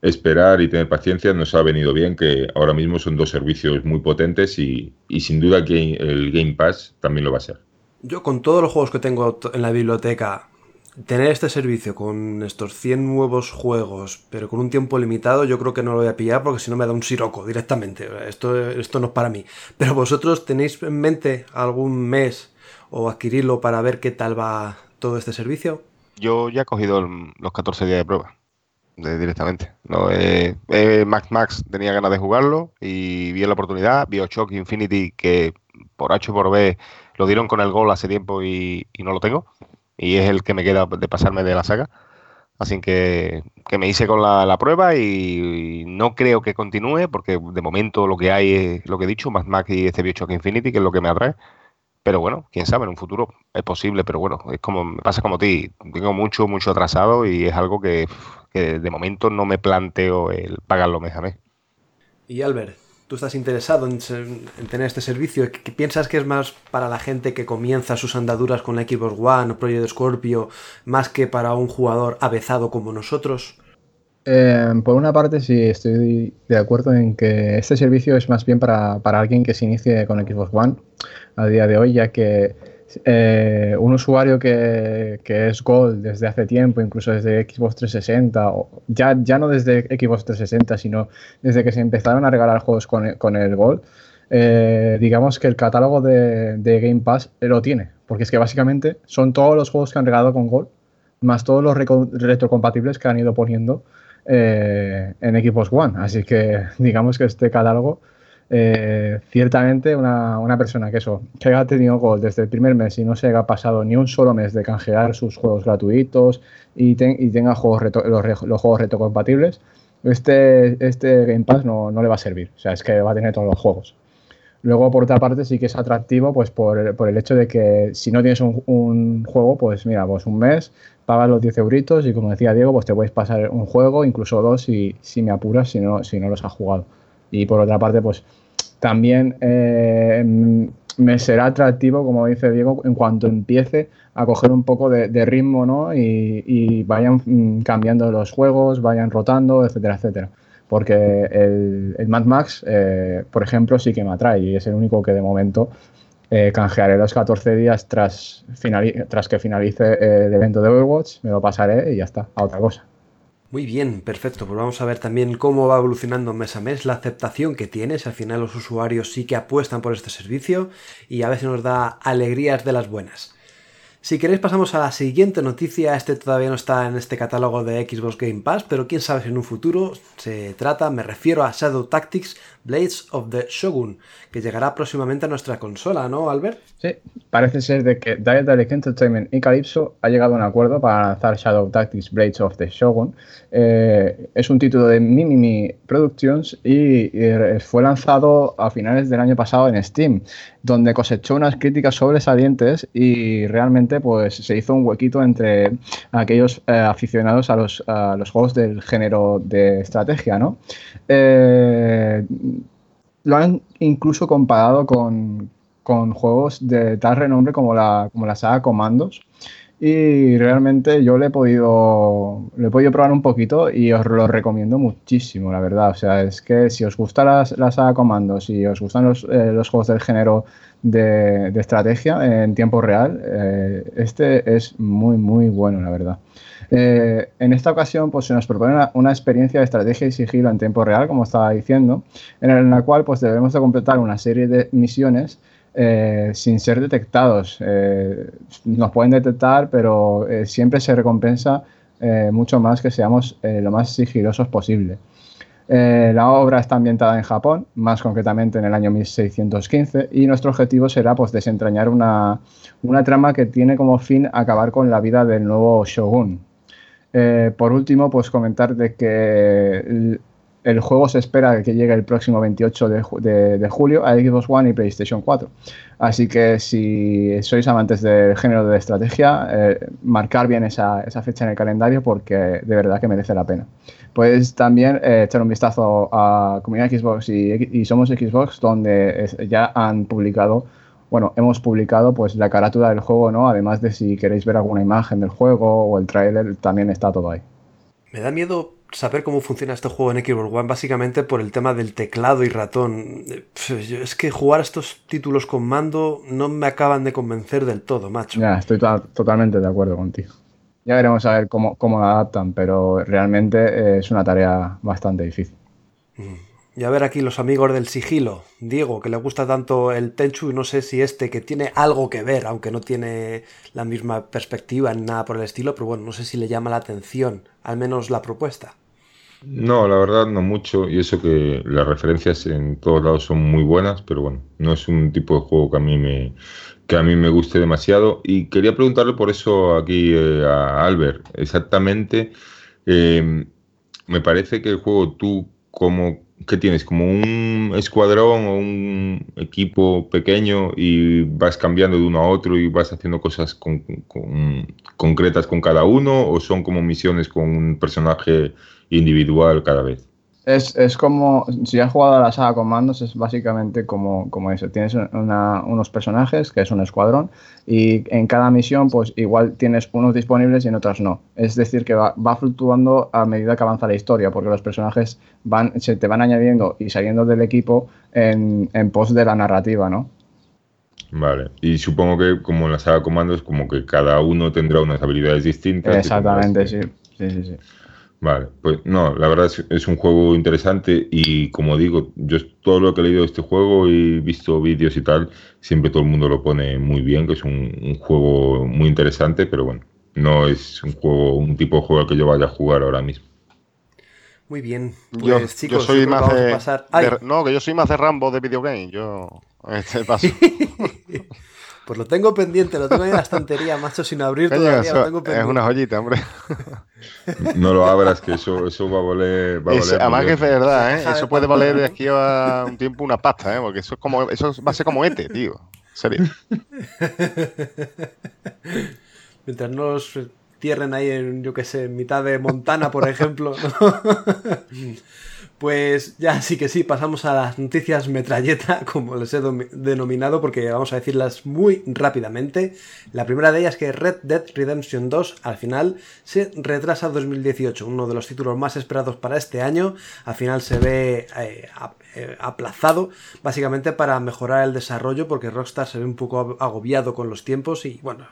esperar y tener paciencia nos ha venido bien, que ahora mismo son dos servicios muy potentes y, sin duda que el Game Pass también lo va a ser. Yo con todos los juegos que tengo en la biblioteca, tener este servicio con estos 100 nuevos juegos, pero con un tiempo limitado, yo creo que no lo voy a pillar porque si no me da un siroco directamente. Esto, esto no es para mí. Pero vosotros tenéis en mente algún mes o adquirirlo para ver qué tal va todo este servicio. Yo ya he cogido los 14 días de prueba directamente. No, eh, eh, Max Max tenía ganas de jugarlo y vi la oportunidad. Bioshock Infinity, que por H por B lo dieron con el gol hace tiempo y, no lo tengo. Y es el que me queda de pasarme de la saga. Así que, que me hice con la, prueba y, no creo que continúe porque de momento lo que hay es lo que he dicho, Max Max y este Bioshock Infinity, que es lo que me atrae. Pero bueno, quién sabe, en un futuro es posible, pero bueno, es como me pasa como a ti, tengo mucho, mucho atrasado y es algo que de momento no me planteo el pagarlo mes a. Y Albert, tú estás interesado en, tener este servicio, ¿Qué, piensas que es más para la gente que comienza sus andaduras con la Xbox One o Project Scorpio, más que para un jugador avezado como nosotros? Eh, por una parte sí estoy de acuerdo en que este servicio es más bien para, para alguien que se inicie con Xbox One a día de hoy, ya que eh, un usuario que, es Gold desde hace tiempo, incluso desde Xbox 360, o ya, ya no desde Xbox 360, sino desde que se empezaron a regalar juegos con, el Gold, eh, digamos que el catálogo de, Game Pass lo tiene, porque es que básicamente son todos los juegos que han regalado con Gold, más todos los retrocompatibles que han ido poniendo eh, en Xbox One. Así que *laughs* digamos que este catálogo eh, ciertamente una, persona que eso, que haya tenido Gold desde el primer mes y no se haya pasado ni un solo mes de canjear sus juegos gratuitos y, tenga juegos los, juegos retrocompatibles, este, este Game Pass no, le va a servir. O sea, es que va a tener todos los juegos. Luego, por otra parte, sí que es atractivo pues por, el hecho de que si no tienes un, juego, pues mira, pues un mes, pagas los 10 euritos y como decía Diego, pues te puedes pasar un juego, incluso dos, si, si me apuras, si no, si no los has jugado. Y por otra parte, pues también eh, me será atractivo, como dice Diego, en cuanto empiece a coger un poco de, ritmo ¿no? y, vayan mm, cambiando los juegos, vayan rotando, etcétera, etcétera. Porque el, Mad Max, eh, por ejemplo, sí que me atrae y es el único que de momento eh, canjearé los 14 días tras, tras que finalice el evento de Overwatch, me lo pasaré y ya está, a otra cosa. Muy bien, perfecto. Pues vamos a ver también cómo va evolucionando mes a mes la aceptación que tiene. Si al final los usuarios sí que apuestan por este servicio y a veces nos da alegrías de las buenas. Si queréis pasamos a la siguiente noticia, este todavía no está en este catálogo de Xbox Game Pass, pero quién sabe si en un futuro se trata, me refiero a Shadow Tactics Blades of the Shogun, que llegará próximamente a nuestra consola, ¿no, Albert? Sí, parece ser de que Dialectic Entertainment y Calypso ha llegado a un acuerdo para lanzar Shadow Tactics Blades of the Shogun. Eh, es un título de Mimimi Productions y, y fue lanzado a finales del año pasado en Steam, donde cosechó unas críticas sobresalientes y realmente pues se hizo un huequito entre aquellos eh, aficionados a los, a los, juegos del género de estrategia, ¿no? Eh, lo han incluso comparado con, con, juegos de tal renombre como la, como la saga Comandos. Y realmente yo le he podido le he podido probar un poquito y os lo recomiendo muchísimo, la verdad. O sea, es que si os gusta la, la saga Comandos y os gustan los, eh, los juegos del género de, de estrategia en tiempo real, eh, este es muy, muy bueno, la verdad. Eh, en esta ocasión pues, se nos propone una, una, experiencia de estrategia y sigilo en tiempo real, como estaba diciendo, en la cual pues, debemos de completar una serie de misiones eh, sin ser detectados. Eh, nos pueden detectar, pero eh, siempre se recompensa mucho más que seamos lo más sigilosos posible. la obra está ambientada en Japón, más concretamente en el año 1615, y nuestro objetivo será pues, desentrañar una, una trama que tiene como fin acabar con la vida del nuevo shogun. por último, pues comentar de que el juego se espera que llegue el próximo 28 de, de, julio a Xbox One y PlayStation 4. Así que si sois amantes del género de estrategia, eh, marcar bien esa, esa, fecha en el calendario porque de verdad que merece la pena. Puedes también eh, echar un vistazo a Comunidad Xbox y, y Somos Xbox, donde ya han publicado bueno, hemos publicado pues la carátula del juego, ¿no? Además de si queréis ver alguna imagen del juego o el tráiler, también está todo ahí. Me da miedo saber cómo funciona este juego en Xbox One básicamente por el tema del teclado y ratón. Es que jugar estos títulos con mando no me acaban de convencer del todo, macho. Ya, estoy to totalmente de acuerdo contigo. Ya veremos a ver cómo, cómo lo adaptan, pero realmente es una tarea bastante difícil. Mm. Y a ver aquí los amigos del sigilo. Diego, que le gusta tanto el Tenchu, y no sé si este, que tiene algo que ver, aunque no tiene la misma perspectiva ni nada por el estilo, pero bueno, no sé si le llama la atención, al menos la propuesta. No, la verdad no mucho, y eso que las referencias en todos lados son muy buenas, pero bueno, no es un tipo de juego que a mí me, que a mí me guste demasiado. Y quería preguntarle por eso aquí eh, a Albert, exactamente, eh, me parece que el juego tú como ¿qué tienes? ¿Como un escuadrón o un equipo pequeño y vas cambiando de uno a otro y vas haciendo cosas con, concretas con cada uno o son como misiones con un personaje individual cada vez? Es, es, como, si has jugado a la saga Comandos, es básicamente como, como eso. Tienes una, unos personajes, que es un escuadrón, y en cada misión, pues igual tienes unos disponibles y en otras no. Es decir, que va, va fluctuando a medida que avanza la historia, porque los personajes van, se te van añadiendo y saliendo del equipo en, en pos de la narrativa, ¿no? Vale, y supongo que como en la saga Comandos, como que cada uno tendrá unas habilidades distintas. Exactamente, sí. sí, sí, sí. Vale, pues no, la verdad es, es, un juego interesante y como digo, yo todo lo que he leído de este juego y visto vídeos y tal, siempre todo el mundo lo pone muy bien, que es un, un, juego muy interesante, pero bueno, no es un juego, un tipo de juego al que yo vaya a jugar ahora mismo. Muy bien, pues yo, chicos, yo soy más de, de, no, que yo soy más de Rambo de videogame, yo *laughs* este paso. *laughs* Pues lo tengo pendiente, lo tengo en la estantería, macho, sin abrir todavía. Eso, lo tengo pendiente. Es una joyita, hombre. *laughs* No lo abras, que eso, eso va a valer. Va a valer además que es verdad, ¿eh? Eso puede valer de aquí a un tiempo una pasta, ¿eh? Porque eso es como, eso va a ser como ETE, tío. En serio. *laughs* Mientras no os cierren ahí en, yo qué sé, en mitad de Montana, por ejemplo. ¿no? *laughs* Pues ya sí que sí, pasamos a las noticias metralleta, *laughs* como les he denominado, porque vamos a decirlas muy rápidamente. La primera de ellas es que Red Dead Redemption 2 al final se retrasa a 2018, uno de los títulos más esperados para este año. Al final se ve eh, aplazado, básicamente para mejorar el desarrollo, porque Rockstar se ve un poco agobiado con los tiempos y bueno,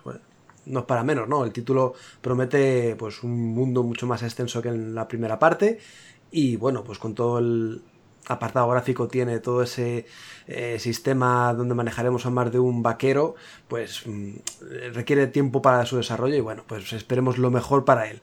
no es para menos, ¿no? El título promete pues un mundo mucho más extenso que en la primera parte y bueno, pues con todo el, apartado gráfico tiene todo ese eh, sistema donde manejaremos a más de un vaquero, pues mm, requiere tiempo para su desarrollo y bueno, pues esperemos lo mejor para él.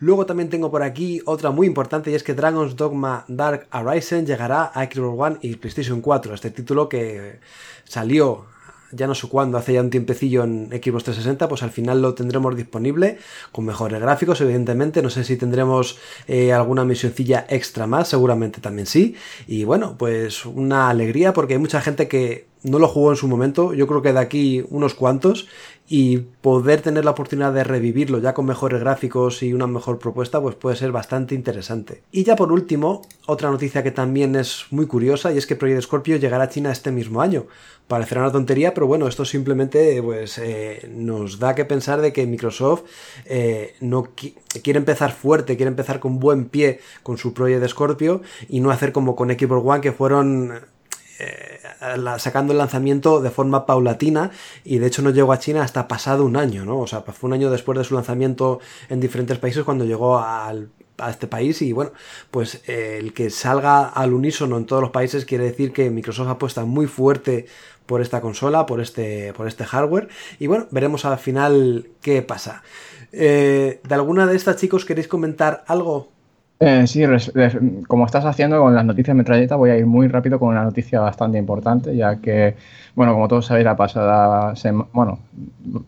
Luego también tengo por aquí otra muy importante y es que Dragon's Dogma Dark Arisen llegará a Xbox One y PlayStation 4. Este título que salió ya no sé cuándo, hace ya un tiempecillo en Xbox 360, pues al final lo tendremos disponible con mejores gráficos, evidentemente. No sé si tendremos eh, alguna misioncilla extra más, seguramente también sí. Y bueno, pues una alegría porque hay mucha gente que no lo jugó en su momento, yo creo que de aquí unos cuantos, y poder tener la oportunidad de revivirlo ya con mejores gráficos y una mejor propuesta, pues puede ser bastante interesante. Y ya por último, otra noticia que también es muy curiosa y es que Project Scorpio llegará a China este mismo año. Parecerá una tontería, pero bueno, esto simplemente pues, eh, nos da que pensar de que Microsoft eh, no quiere empezar fuerte, quiere empezar con buen pie con su Project Scorpio y no hacer como con Xbox One que fueron eh, sacando el lanzamiento de forma paulatina y de hecho no llegó a China hasta pasado un año, ¿no? O sea, fue un año después de su lanzamiento en diferentes países cuando llegó a este país y bueno, pues eh, el que salga al unísono en todos los países quiere decir que Microsoft apuesta muy fuerte por esta consola, por este, por este hardware y bueno, veremos al final qué pasa. Eh, ¿De alguna de estas chicos queréis comentar algo? Eh, sí, como estás haciendo con las noticias metralleta, voy a ir muy rápido con una noticia bastante importante, ya que, bueno, como todos sabéis, la pasada semana, bueno,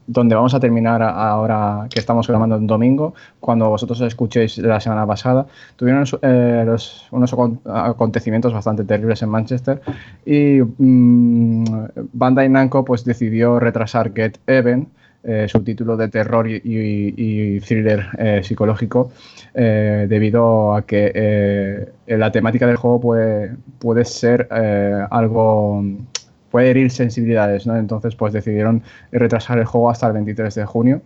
donde vamos a terminar ahora que estamos grabando un domingo, cuando vosotros escuchéis la semana pasada, tuvieron eh, unos acontecimientos bastante terribles en Manchester y mm, Bandai Namco pues decidió retrasar Get Even eh, subtítulo de terror y, thriller eh, psicológico, eh, debido a que la temática del juego puede, puede ser algo puede herir sensibilidades, ¿no? Entonces, pues decidieron retrasar el juego hasta el 23 de junio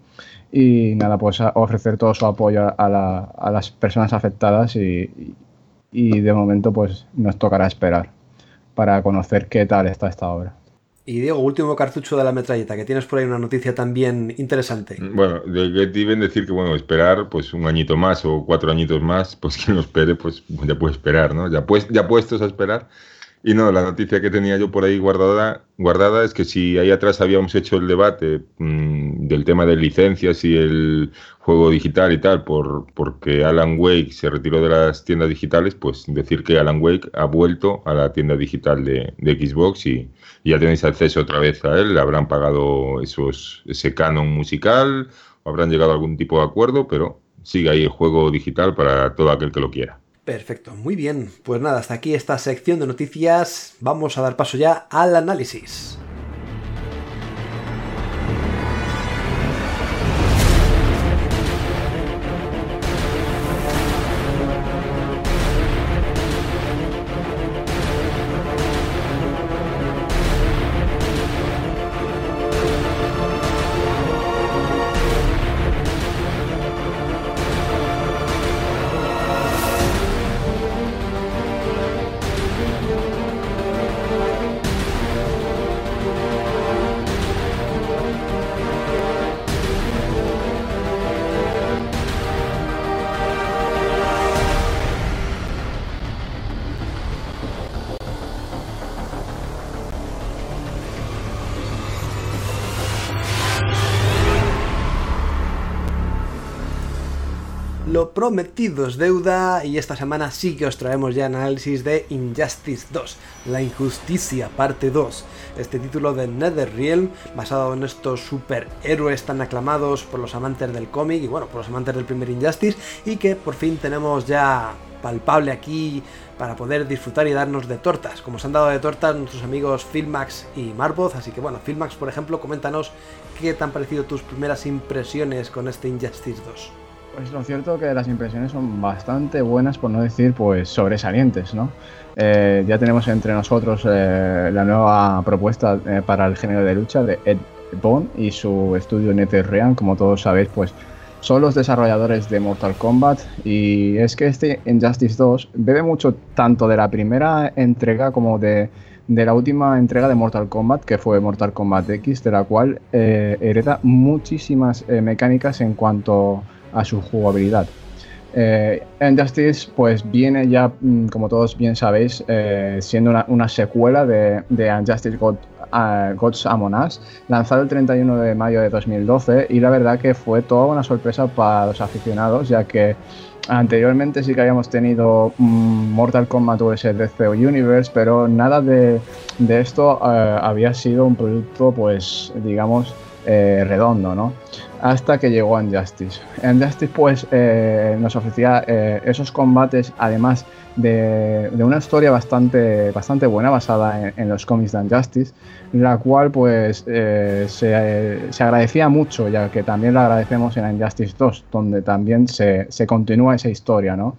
y nada, pues ofrecer todo su apoyo a, a las personas afectadas y, y, de momento, pues nos tocará esperar para conocer qué tal está esta obra. Y Diego, último cartucho de la metralleta, que tienes por ahí una noticia también interesante. Bueno, de deben decir que, bueno, esperar pues un añito más o cuatro añitos más, *laughs* pues quien no espere, pues ya puede esperar, ¿no? Ya, pues, ya puestos a esperar. Y no, la noticia que tenía yo por ahí guardada, guardada es que si ahí atrás habíamos hecho el debate mm, del tema de licencias y el juego digital y tal, por, porque Alan Wake se retiró de las tiendas digitales, pues decir que Alan Wake ha vuelto a la tienda digital de, Xbox y, ya tenéis acceso otra vez a él, le habrán pagado esos, ese canon musical, o habrán llegado a algún tipo de acuerdo, pero sigue ahí el juego digital para todo aquel que lo quiera. Perfecto, muy bien. Pues nada, hasta aquí esta sección de noticias. Vamos a dar paso ya al análisis. Prometidos deuda y esta semana sí que os traemos ya análisis de Injustice 2, La Injusticia, parte 2. Este título de NetherRealm, basado en estos superhéroes tan aclamados por los amantes del cómic y bueno, por los amantes del primer Injustice y que por fin tenemos ya palpable aquí para poder disfrutar y darnos de tortas, como se han dado de tortas nuestros amigos Filmax y Marboz, así que bueno, Filmax por ejemplo, coméntanos qué te han parecido tus primeras impresiones con este Injustice 2. Pues lo cierto que las impresiones son bastante buenas, por no decir pues sobresalientes, ¿no? Eh, ya tenemos entre nosotros eh, la nueva propuesta eh, para el género de lucha de Ed Bond y su estudio NetherRealm, como todos sabéis, pues son los desarrolladores de Mortal Kombat y es que este Injustice 2 bebe mucho tanto de la primera entrega como de, de la última entrega de Mortal Kombat, que fue Mortal Kombat X, de la cual hereda muchísimas mecánicas en cuanto a su jugabilidad. Eh, Injustice pues viene ya, mm, como todos bien sabéis, eh, siendo una, secuela de, de Injustice God, uh, Gods Among Us, lanzado el 31 de mayo de 2012 y la verdad que fue toda una sorpresa para los aficionados ya que anteriormente sí que habíamos tenido mm, Mortal Kombat vs DC Universe, pero nada de, de esto eh, había sido un producto pues digamos eh, redondo, ¿no? hasta que llegó Injustice. Injustice pues eh, nos ofrecía eh, esos combates además de, una historia bastante, bastante buena basada en, los cómics de Injustice, la cual pues se, agradecía mucho ya que también la agradecemos en Injustice 2 donde también se, se continúa esa historia, ¿no?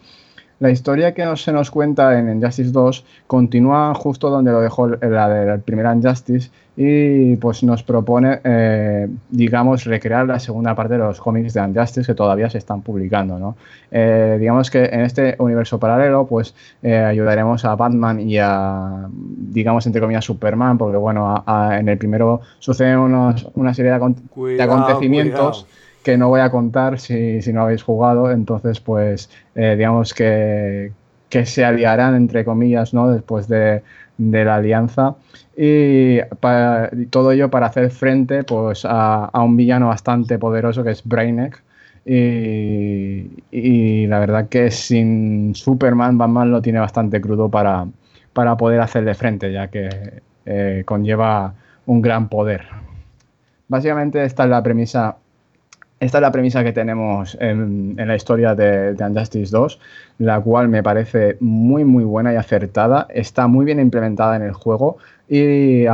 La historia que se nos cuenta en Injustice 2 continúa justo donde lo dejó la del primer Injustice y pues nos propone, eh, digamos, recrear la segunda parte de los cómics de Injustice que todavía se están publicando, ¿no? Eh, digamos que en este universo paralelo pues eh, ayudaremos a Batman y a, digamos, entre comillas, Superman, porque bueno, en el primero suceden una serie de, acontecimientos que no voy a contar si, no habéis jugado, entonces pues eh, digamos que, se aliarán entre comillas ¿no? después de, la alianza y todo ello para hacer frente pues a, un villano bastante poderoso que es Brainiac y, la verdad que sin Superman Batman lo tiene bastante crudo para, para poder hacerle frente ya que eh, conlleva un gran poder. Básicamente esta es la premisa esta es la premisa que tenemos en, la historia de, de, Injustice 2, la cual me parece muy muy buena y acertada, está muy bien implementada en el juego y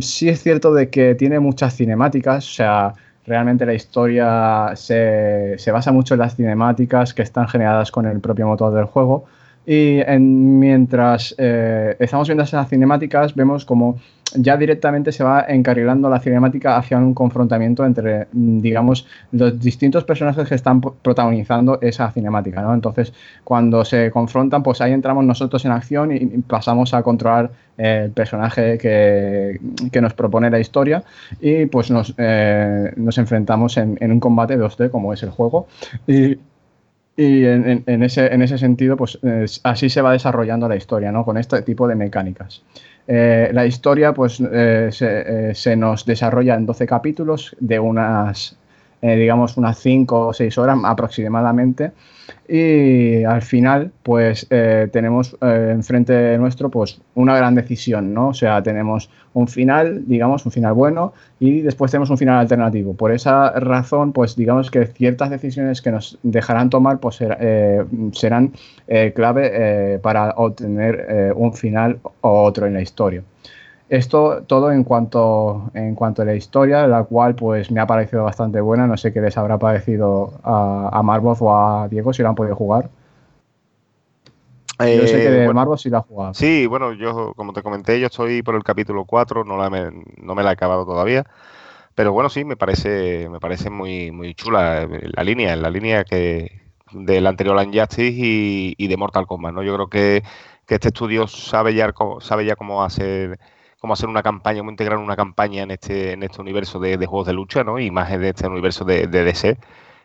sí es cierto de que tiene muchas cinemáticas, o sea, realmente la historia se, basa mucho en las cinemáticas que están generadas con el propio motor del juego y mientras eh, estamos viendo esas cinemáticas vemos como ya directamente se va encarrilando la cinemática hacia un confrontamiento entre, mm, digamos, los distintos personajes que están protagonizando esa cinemática, ¿no? Entonces, cuando se confrontan, pues ahí entramos nosotros en acción y pasamos a controlar el personaje que, nos propone la historia y pues nos, eh, nos enfrentamos en, un combate 2D como es el juego y, en, ese, en ese sentido, pues así se va desarrollando la historia, ¿no? Con este tipo de mecánicas. Eh, la historia pues, eh, eh, se, nos desarrolla en 12 capítulos de unas, digamos, unas 5 o 6 horas aproximadamente y al final, pues eh, tenemos eh, enfrente nuestro pues una gran decisión, ¿no? O sea, tenemos un final, digamos, un final bueno y después tenemos un final alternativo. Por esa razón, pues digamos que ciertas decisiones que nos dejarán tomar pues eh, serán clave para obtener un final o otro en la historia. Esto todo en cuanto, en cuanto a la historia, la cual pues me ha parecido bastante buena. No sé qué les habrá parecido a, a o a Diego si lo han podido jugar. yo sé que de bueno, sí la ha jugado. Sí, bueno, yo como te comenté, yo estoy por el capítulo 4, no, no me la he acabado todavía. Pero bueno, sí, me parece, me parece muy, muy chula la línea, la línea que del anterior Injustice y, y de Mortal Kombat, ¿no? Yo creo que, que este estudio sabe ya, sabe ya cómo hacer cómo hacer una campaña, cómo integrar una campaña en este, en este universo de, juegos de lucha, ¿no? Y más en este universo de, DC.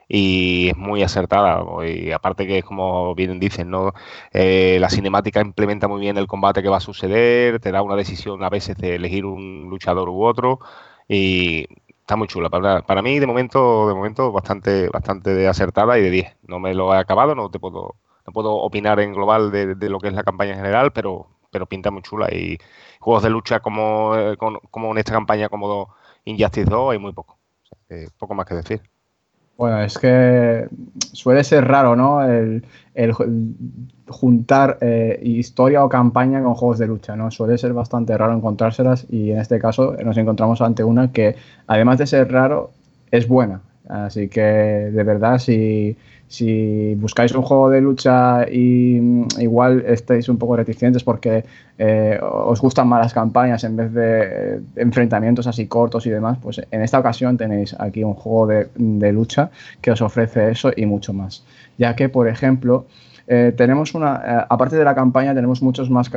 Y es muy acertada. Y aparte que es como bien dicen, ¿no? Eh, la cinemática implementa muy bien el combate que va a suceder, te da una decisión a veces de elegir un luchador u otro. Y está muy chula. Para, para mí, de momento, de momento, bastante, bastante acertada y de 10. No me lo he acabado, no te puedo, no puedo opinar en global de, de lo que es la campaña en general, pero, pero pinta muy chula y juegos de lucha como, eh, como en esta campaña como Injustice 2 hay muy poco. poco más que decir. Bueno, es que suele ser raro, ¿no? El, juntar eh, historia o campaña con juegos de lucha, ¿no? Suele ser bastante raro encontrárselas y en este caso nos encontramos ante una que, además de ser raro, es buena. Así que, de verdad, si, si buscáis un juego de lucha y mm, igual estáis un poco reticentes porque eh, os gustan más las campañas en vez de eh, enfrentamientos así cortos y demás, pues en esta ocasión tenéis aquí un juego de, lucha que os ofrece eso y mucho más. Ya que, por ejemplo, eh, tenemos una, eh, aparte de la campaña, tenemos muchos más,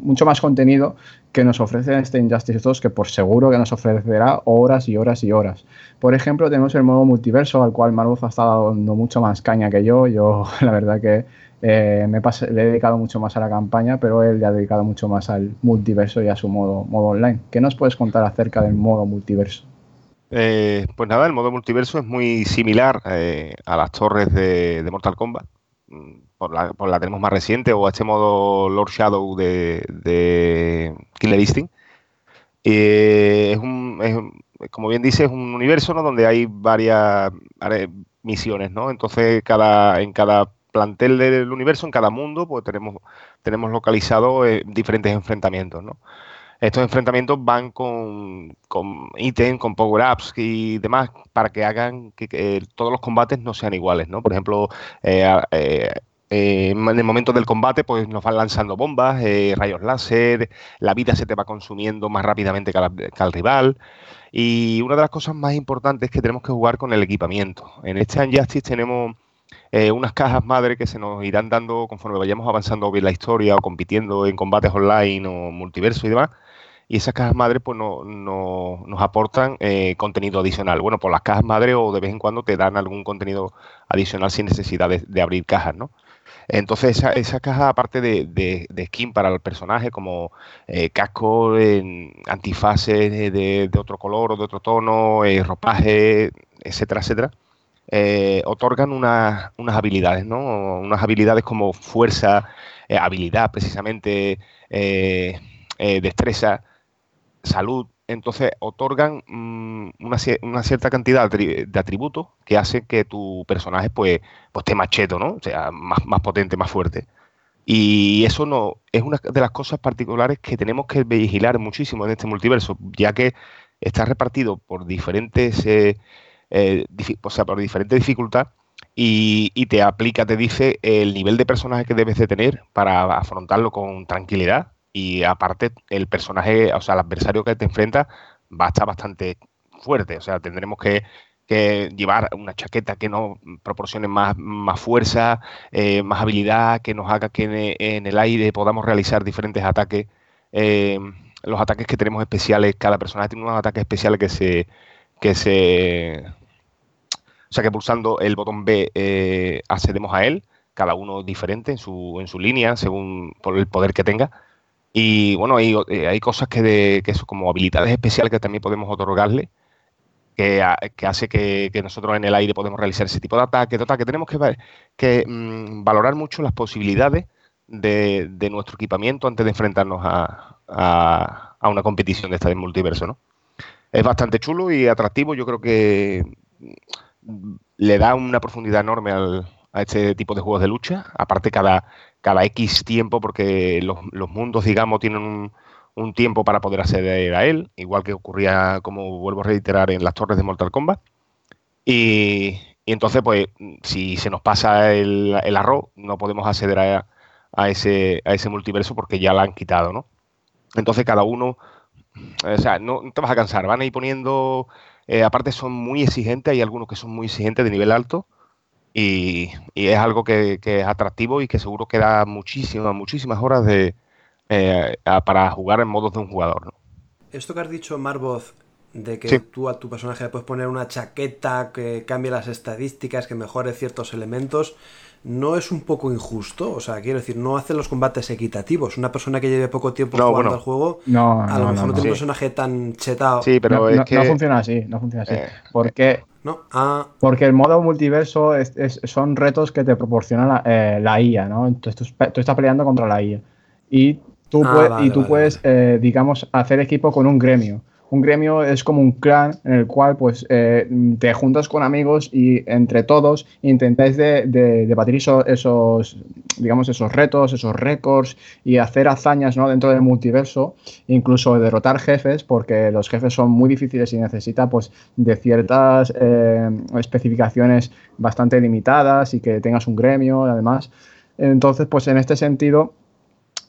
mucho más contenido que nos ofrece este Injustice 2, que por seguro que nos ofrecerá horas y horas y horas. Por ejemplo, tenemos el modo multiverso, al cual Marvuz ha estado dando mucho más caña que yo. Yo, *laughs* la verdad que me le he dedicado mucho más a la campaña, pero él le ha dedicado mucho más al multiverso y a su modo, modo online. ¿Qué nos puedes contar acerca del modo multiverso? Eh, pues nada, el modo multiverso es muy similar eh, a las torres de, Mortal Kombat. Por la, por la, tenemos más reciente, o a este modo Lord Shadow de, Killer Instinct. Eh, es, un, como bien dice, es un universo donde hay varias misiones, ¿no? Entonces, cada, en cada plantel del universo, en cada mundo, pues tenemos, tenemos localizado diferentes enfrentamientos, ¿no? Estos enfrentamientos van con, con ítems, con power-ups y demás, para que hagan que, todos los combates no sean iguales, ¿no? Por ejemplo, eh, eh, eh, en el momento del combate, pues nos van lanzando bombas, rayos láser, la vida se te va consumiendo más rápidamente que, al rival. Y una de las cosas más importantes es que tenemos que jugar con el equipamiento. En este Injustice tenemos unas cajas madre que se nos irán dando conforme vayamos avanzando bien la historia o compitiendo en combates online o multiverso y demás y esas cajas madre pues no, nos aportan eh, contenido adicional. Bueno, por las cajas madre o de vez en cuando te dan algún contenido adicional sin necesidad de, abrir cajas, ¿no? Entonces esa, esa caja, aparte de, de, skin para el personaje, como eh, casco, antifaces de, otro color o de otro tono, eh, ropaje, etcétera, etcétera, otorgan unas habilidades, ¿no? Unas habilidades como fuerza, habilidad precisamente, destreza, salud, entonces otorgan mm, una, cierta cantidad de atributos que hacen que tu personaje pues, pues esté más cheto, ¿no? O sea, más, más potente, más fuerte. Y eso no es una de las cosas particulares que tenemos que vigilar muchísimo en este multiverso, ya que está repartido por diferentes, eh, eh, o sea, por diferente dificultad y, y, te aplica, te dice el nivel de personaje que debes de tener para afrontarlo con tranquilidad y aparte el personaje, o sea, el adversario que te enfrenta va a estar bastante fuerte, o sea, tendremos que, llevar una chaqueta que nos proporcione más, más fuerza, eh, más habilidad, que nos haga que en, el aire podamos realizar diferentes ataques. Eh, los ataques que tenemos especiales, cada personaje tiene unos ataques especiales que se, que se, o sea que pulsando el botón B eh, accedemos a él, cada uno diferente en su, en su línea, según por el poder que tenga. Y bueno, hay, eh, hay cosas que, de, que son como habilidades especiales que también podemos otorgarle, que, hace que, nosotros en el aire podemos realizar ese tipo de ataque. Total, que tenemos que, que mm, valorar mucho las posibilidades de, nuestro equipamiento antes de enfrentarnos a, a, una competición de esta de multiverso, ¿no? Es bastante chulo y atractivo. Yo creo que mm, le da una profundidad enorme al, a este tipo de juegos de lucha. Aparte, cada, cada X tiempo, porque los, mundos, digamos, tienen un, tiempo para poder acceder a él, igual que ocurría, como vuelvo a reiterar, en las torres de Mortal Kombat. Y, entonces, pues, si se nos pasa el, arroz, no podemos acceder a, ese, a ese multiverso porque ya la han quitado, ¿no? Entonces, cada uno, o sea, no, te vas a cansar, van a ir poniendo, eh, aparte son muy exigentes, hay algunos que son muy exigentes de nivel alto, y, es algo que, es atractivo y que seguro que da muchísimas, muchísimas horas de, eh, para jugar en modos de un jugador. Esto que has dicho, Marvoz, de que tú a tu personaje le puedes poner una chaqueta que cambie las estadísticas, que mejore ciertos elementos, ¿no es un poco injusto? O sea, quiero decir, no hace los combates equitativos. Una persona que lleve poco tiempo jugando al juego, a lo mejor no, tiene un personaje tan chetado. Sí, pero es que... no funciona así, no funciona así. Eh, porque Ah. Porque el modo multiverso son retos que te proporciona la, eh, IA, ¿no? Entonces tú, estás peleando contra la IA. Y tú, ah, y tú puedes, eh, digamos, hacer equipo con un gremio un gremio es como un clan en el cual pues eh, te juntas con amigos y entre todos intentáis de, debatir esos, digamos, esos retos, esos récords y hacer hazañas ¿no? dentro del multiverso, incluso derrotar jefes, porque los jefes son muy difíciles y necesita pues de ciertas eh, especificaciones bastante limitadas y que tengas un gremio además. Entonces, pues en este sentido,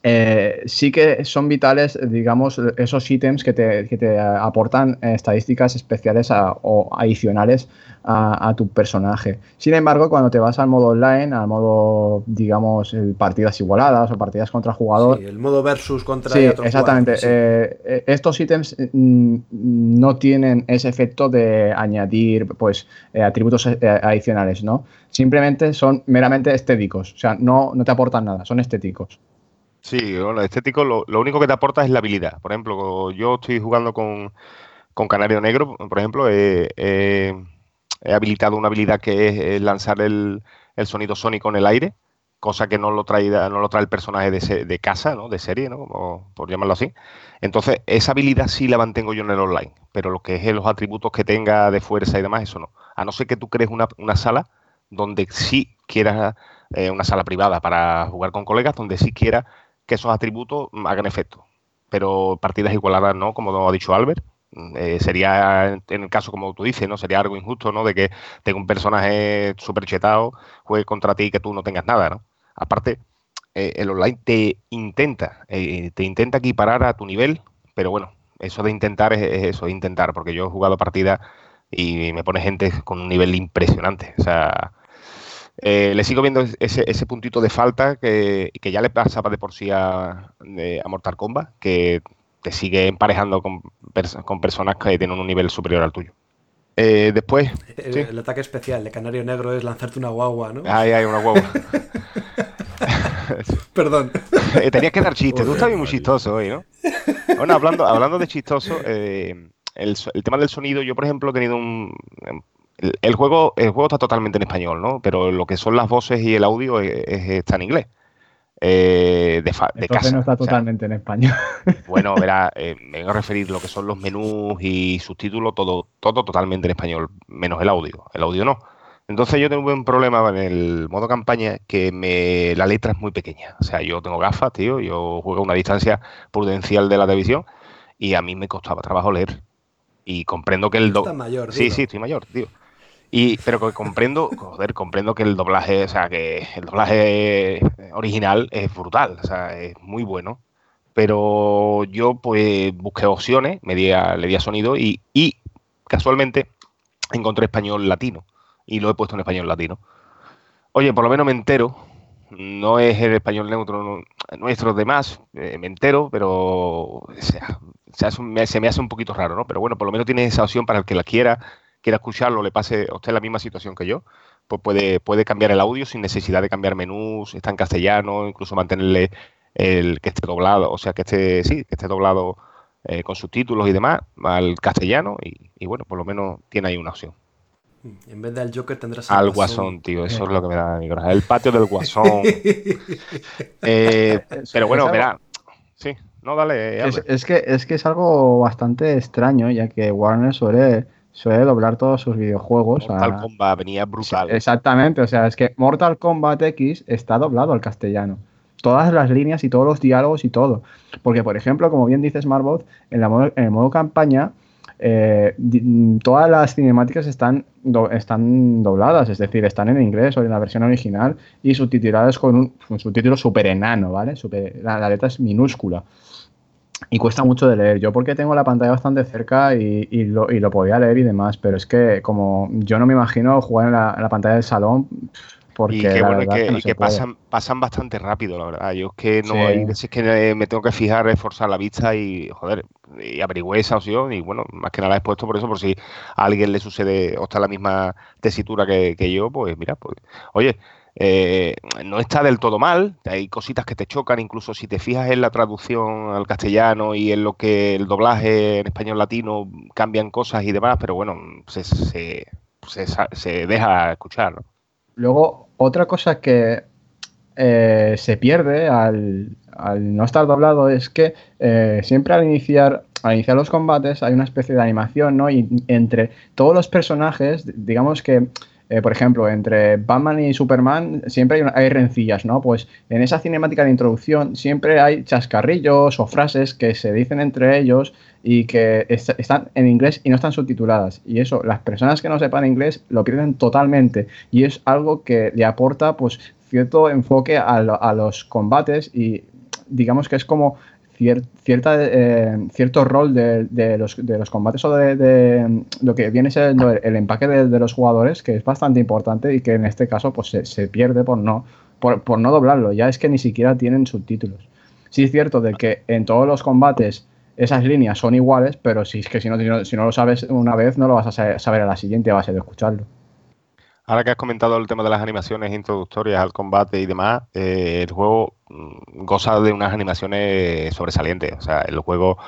eh, sí que son vitales, digamos, esos ítems que te, aportan estadísticas especiales o adicionales a, tu personaje. Sin embargo, cuando te vas al modo online, al modo, digamos, partidas igualadas o partidas contra jugador. Sí, el modo versus contra. Sí, exactamente. Eh, eh, estos ítems mm, no tienen ese efecto de añadir pues atributos adicionales, ¿no? Simplemente son meramente estéticos. O sea, no, no te aportan nada, son estéticos. Sí, bueno, estético lo, único que te aporta es la habilidad. Por ejemplo, yo estoy jugando con, Canario Negro, por ejemplo, he habilitado una habilidad que es lanzar el, sonido sónico en el aire, cosa que no lo trae, no lo trae el personaje de, de casa, ¿no? de serie, ¿no? por llamarlo así. Entonces, esa habilidad sí la mantengo yo en el online, pero lo que es los atributos que tenga de fuerza y demás, eso no. A no ser que tú crees una, sala donde sí quieras, eh, una sala privada para jugar con colegas, donde sí quieras que esos atributos hagan efecto. Pero partidas igualadas no, como ha dicho Albert. Eh, sería, en el caso como tú dices, ¿no? Sería algo injusto, ¿no? De que tenga un personaje súper chetado, juegue contra ti y que tú no tengas nada, ¿no? Aparte, eh, el online te intenta, eh, te intenta equiparar a tu nivel, pero bueno, eso de intentar es, es, eso, intentar, porque yo he jugado partidas y me pone gente con un nivel impresionante. O sea, eh, le sigo viendo ese, puntito de falta que, ya le pasaba de por sí a, Mortal Kombat, que te sigue emparejando con, personas que tienen un nivel superior al tuyo. Eh, después. El, ataque especial de Canario Negro es lanzarte una guagua, ¿no? Ay, ay, una guagua. *laughs* Perdón. *laughs* Eh, tenías que dar chistes. Tú estás muy chistoso hoy, ¿no? Bueno, hablando, hablando de chistoso, el, el, tema del sonido, yo por ejemplo he tenido un, el, juego, el juego está totalmente en español, ¿no? Pero lo que son las voces y el audio está en inglés. Eh, de, de casa. no está totalmente en español. *laughs* Bueno, verá, eh, me voy a referir lo que son los menús y subtítulos, todo, todo totalmente en español, menos el audio. El audio no. Entonces yo tengo un problema en el modo campaña que me, la letra es muy pequeña. O sea, yo tengo gafas, tío, yo juego a una distancia prudencial de la televisión y a mí me costaba trabajo leer. Y comprendo que el... Do... mayor, Sí, sí, estoy mayor, tío. Y, pero comprendo, joder, comprendo que el doblaje, o sea, que el doblaje original es brutal, o sea, es muy bueno. Pero yo pues busqué opciones, me di le di a sonido y, y casualmente encontré español latino y lo he puesto en español latino. Oye, por lo menos me entero, no es el español neutro nuestro demás, eh, me entero, pero se, me, se, me, hace un poquito raro, ¿no? Pero bueno, por lo menos tiene esa opción para el que la quiera quiera escucharlo, le pase a usted la misma situación que yo, pues puede, puede cambiar el audio sin necesidad de cambiar menús, está en castellano, incluso mantenerle el que esté doblado, o sea, que esté, sí, que esté doblado eh, con subtítulos y demás al castellano y, bueno, por lo menos tiene ahí una opción. En vez del Joker tendrás al guasón, tío. Eso es lo que me da mi corazón. El patio del guasón. *laughs* Eh, pero bueno, verá. Sí, no, dale. Es, es, que, es que es algo bastante extraño, ya que Warner suele suele doblar todos sus videojuegos. Mortal Kombat venía brutal. exactamente, o sea, es que Mortal Kombat X está doblado al castellano. Todas las líneas y todos los diálogos y todo. Porque, por ejemplo, como bien dice Smartbot, en, en el modo campaña, eh, todas las cinemáticas están, están dobladas, es decir, están en inglés o en la versión original y subtituladas con un, subtítulo súper enano, ¿vale? la, la, letra es minúscula y cuesta mucho de leer. Yo porque tengo la pantalla bastante cerca y, lo, podía leer y demás, pero es que como yo no me imagino jugar en la, pantalla del salón. Porque y que, bueno, que, pasan, pasan bastante rápido, la verdad. Yo es que no hay veces que me tengo que fijar, reforzar la vista y, joder, y averigüe esa opción. Y bueno, más que nada he puesto por eso, por si a alguien le sucede o está en la misma tesitura que, que yo, pues mira, pues, oye, eh, no está del todo mal, hay cositas que te chocan, incluso si te fijas en la traducción al castellano y en lo que el doblaje en español latino cambian cosas y demás, pero bueno, se, se, deja escuchar. Luego, otra cosa que eh, se pierde al, no estar doblado es que eh, siempre al iniciar, al iniciar los combates hay una especie de animación, ¿no? Y entre todos los personajes, digamos que eh, por ejemplo, entre Batman y Superman siempre hay, rencillas, ¿no? Pues en esa cinemática de introducción siempre hay chascarrillos o frases que se dicen entre ellos y que están en inglés y no están subtituladas. Y eso, las personas que no sepan inglés lo pierden totalmente. Y es algo que le aporta, pues, cierto enfoque a, los combates y digamos que es como cierta, eh, cierto rol de, los, de, los, combates o de, lo que viene siendo el, empaque de, los jugadores, que es bastante importante y que en este caso pues, se, pierde por no, por, no doblarlo. Ya es que ni siquiera tienen subtítulos. Sí es cierto de que en todos los combates esas líneas son iguales, pero si es que si no, si no lo sabes una vez, no lo vas a saber a la siguiente base de escucharlo. Ahora que has comentado el tema de las animaciones introductorias al combate y demás, eh, el juego mm, goza de unas animaciones sobresalientes. O sea, el juego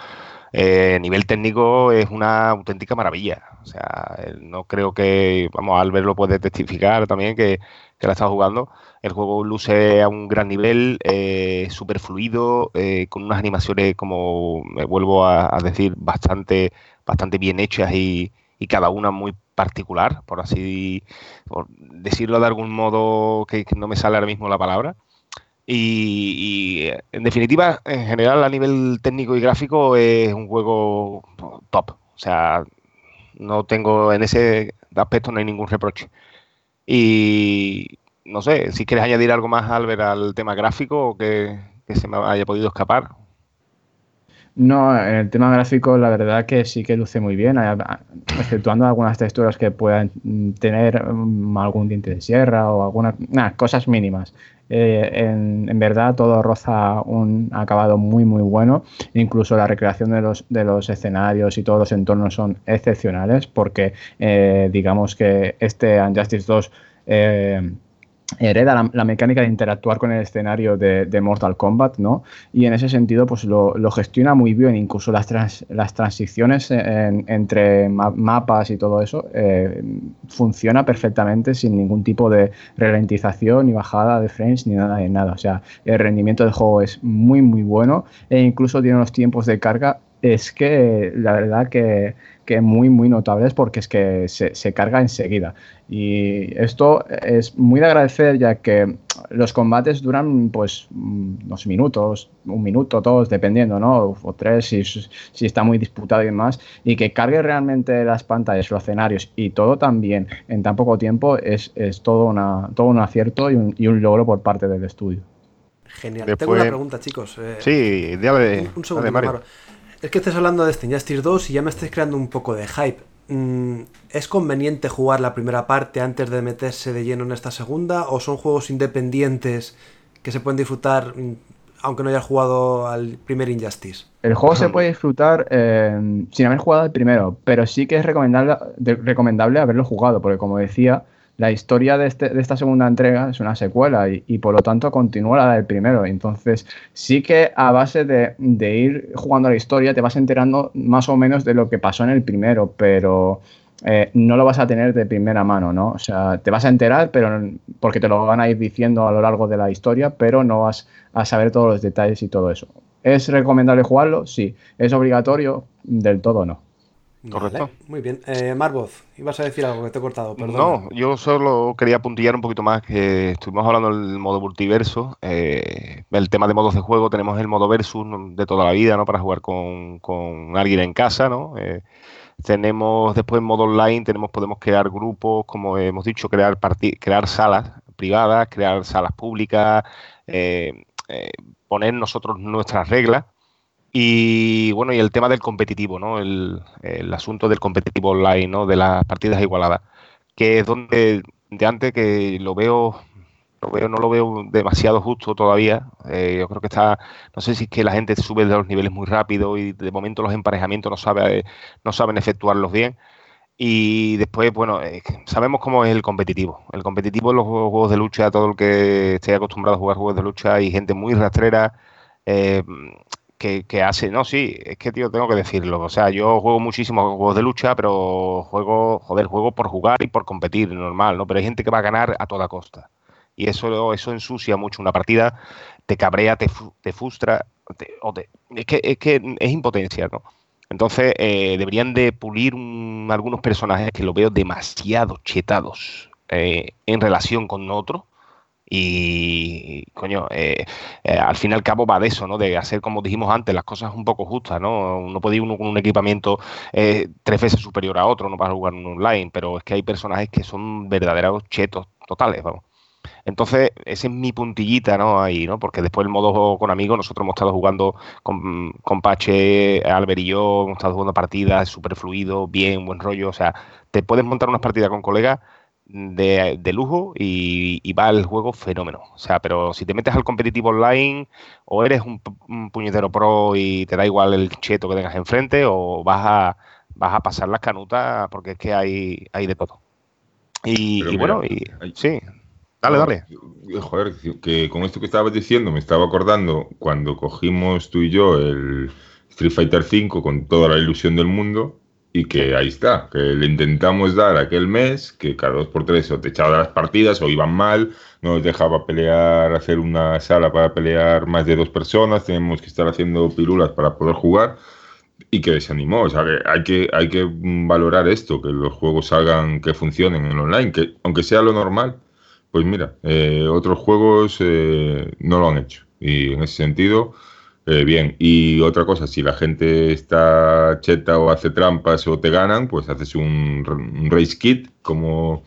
eh, a nivel técnico es una auténtica maravilla. O sea, no creo que, vamos, Albert lo puede testificar también que, que la está jugando. El juego luce a un gran nivel, eh, súper fluido, eh, con unas animaciones, como me vuelvo a, decir, bastante, bastante bien hechas y, y cada una muy particular, por así decirlo de algún modo que, no me sale ahora mismo la palabra. Y, en definitiva, en general, a nivel técnico y gráfico, es un juego top. O sea, no tengo en ese aspecto no hay ningún reproche. Y no sé, si quieres añadir algo más, Albert, al tema gráfico que se me haya podido escapar. No, en el tema gráfico la verdad que sí que luce muy bien, exceptuando algunas texturas que puedan tener mm, algún diente de sierra o algunas cosas mínimas. Eh, en, verdad todo roza un acabado muy muy bueno, incluso la recreación de los, de los escenarios y todos los entornos son excepcionales porque eh, digamos que este Unjustice 2 hereda la, mecánica de interactuar con el escenario de, Mortal Kombat, ¿no? Y en ese sentido, pues lo, gestiona muy bien, incluso las, las transiciones entre mapas y todo eso, eh, funciona perfectamente sin ningún tipo de ralentización, ni bajada de frames, ni nada de nada. O sea, el rendimiento del juego es muy, muy bueno e incluso tiene unos tiempos de carga es que la verdad que, que muy, muy notables porque es que se, se, carga enseguida. Y esto es muy de agradecer ya que los combates duran pues unos minutos, un minuto, todos, dependiendo, ¿no? O tres si, si está muy disputado y demás. Y que cargue realmente las pantallas, los escenarios y todo también en tan poco tiempo es, es todo, una, todo un acierto y un, y un logro por parte del estudio. Genial. Tengo una pregunta, chicos. Eh, sí, dale, un, segundo, Mario. Es que estás hablando de Steam Justice 2 y ya me estáis creando un poco de hype. Mm, ¿Es conveniente jugar la primera parte antes de meterse de lleno en esta segunda? ¿O son juegos independientes que se pueden disfrutar mm, aunque no hayas jugado al primer Injustice? El juego se puede disfrutar eh, sin haber jugado al primero, pero sí que es recomendable, recomendable haberlo jugado, porque como decía, la historia de, este, de, esta segunda entrega es una secuela y, por lo tanto continúa la del primero. Entonces, sí que a base de, ir jugando la historia te vas enterando más o menos de lo que pasó en el primero, pero eh, no lo vas a tener de primera mano, ¿no? O sea, te vas a enterar, pero porque te lo van a ir diciendo a lo largo de la historia, pero no vas a saber todos los detalles y todo eso. ¿Es recomendable jugarlo? Sí. ¿Es obligatorio? Del todo no. Correcto. muy bien. Eh, Marvoz, ibas a decir algo que te he cortado, perdón. No, yo solo quería puntillar un poquito más que estuvimos hablando del modo multiverso. Eh, el tema de modos de juego, tenemos el modo versus de toda la vida, ¿no? Para jugar con, alguien en casa, ¿no? Eh, tenemos después en modo online, tenemos, podemos crear grupos, como hemos dicho, crear crear salas privadas, crear salas públicas, eh, poner nosotros nuestras reglas y bueno, y el tema del competitivo, ¿no? El, asunto del competitivo online, ¿no? De las partidas igualadas, que es donde de antes que lo veo, lo veo, no lo veo demasiado justo todavía. Eh, yo creo que está, no sé si es que la gente sube de los niveles muy rápido y de momento los emparejamientos no sabe, no saben efectuarlos bien. Y después, bueno, sabemos cómo es el competitivo. El competitivo en los juegos de lucha, todo el que esté acostumbrado a jugar juegos de lucha, hay gente muy rastrera. Eh, que, hace, no, sí, es que, tío, tengo que decirlo. O sea, yo juego muchísimos juegos de lucha, pero juego, joder, juego por jugar y por competir, normal, ¿no? Pero hay gente que va a ganar a toda costa. Y eso, eso ensucia mucho una partida, te cabrea, te, te frustra, o es, que, es que es impotencia, ¿no? Entonces, eh, deberían de pulir algunos personajes que lo veo demasiado chetados eh, en relación con otros y, coño, eh, eh, al fin y al cabo va de eso, ¿no? De hacer, como dijimos antes, las cosas un poco justas, ¿no? No puede ir uno con un equipamiento eh, tres veces superior a otro, no para jugar un online, pero es que hay personajes que son verdaderos chetos totales, vamos. Entonces, esa es mi puntillita, ¿no? Ahí, ¿no? Porque después el modo con amigos, nosotros hemos estado jugando con, con Pache, Albert y yo, hemos estado jugando partidas súper fluido, bien, buen rollo. O sea, te puedes montar unas partidas con colegas de, de lujo y, va el juego fenómeno. O sea, pero si te metes al competitivo online, o eres un, puñetero pro y te da igual el cheto que tengas enfrente, o vas a, vas a pasar las canutas porque es que hay, hay de todo. Y, bueno, y, sí, Dale, dale. Joder, que con esto que estabas diciendo me estaba acordando cuando cogimos tú y yo el Street Fighter V con toda la ilusión del mundo y que ahí está, que le intentamos dar aquel mes, que cada dos por tres o te echaba las partidas o iban mal, no nos dejaba pelear, hacer una sala para pelear más de dos personas, tenemos que estar haciendo pirulas para poder jugar y que desanimó. O sea, que hay que, hay que valorar esto, que los juegos salgan, que funcionen en online, que aunque sea lo normal, pues mira, eh, otros juegos eh, no lo han hecho. Y en ese sentido, eh, bien. Y otra cosa, si la gente está cheta o hace trampas o te ganan, pues haces un, race kit como,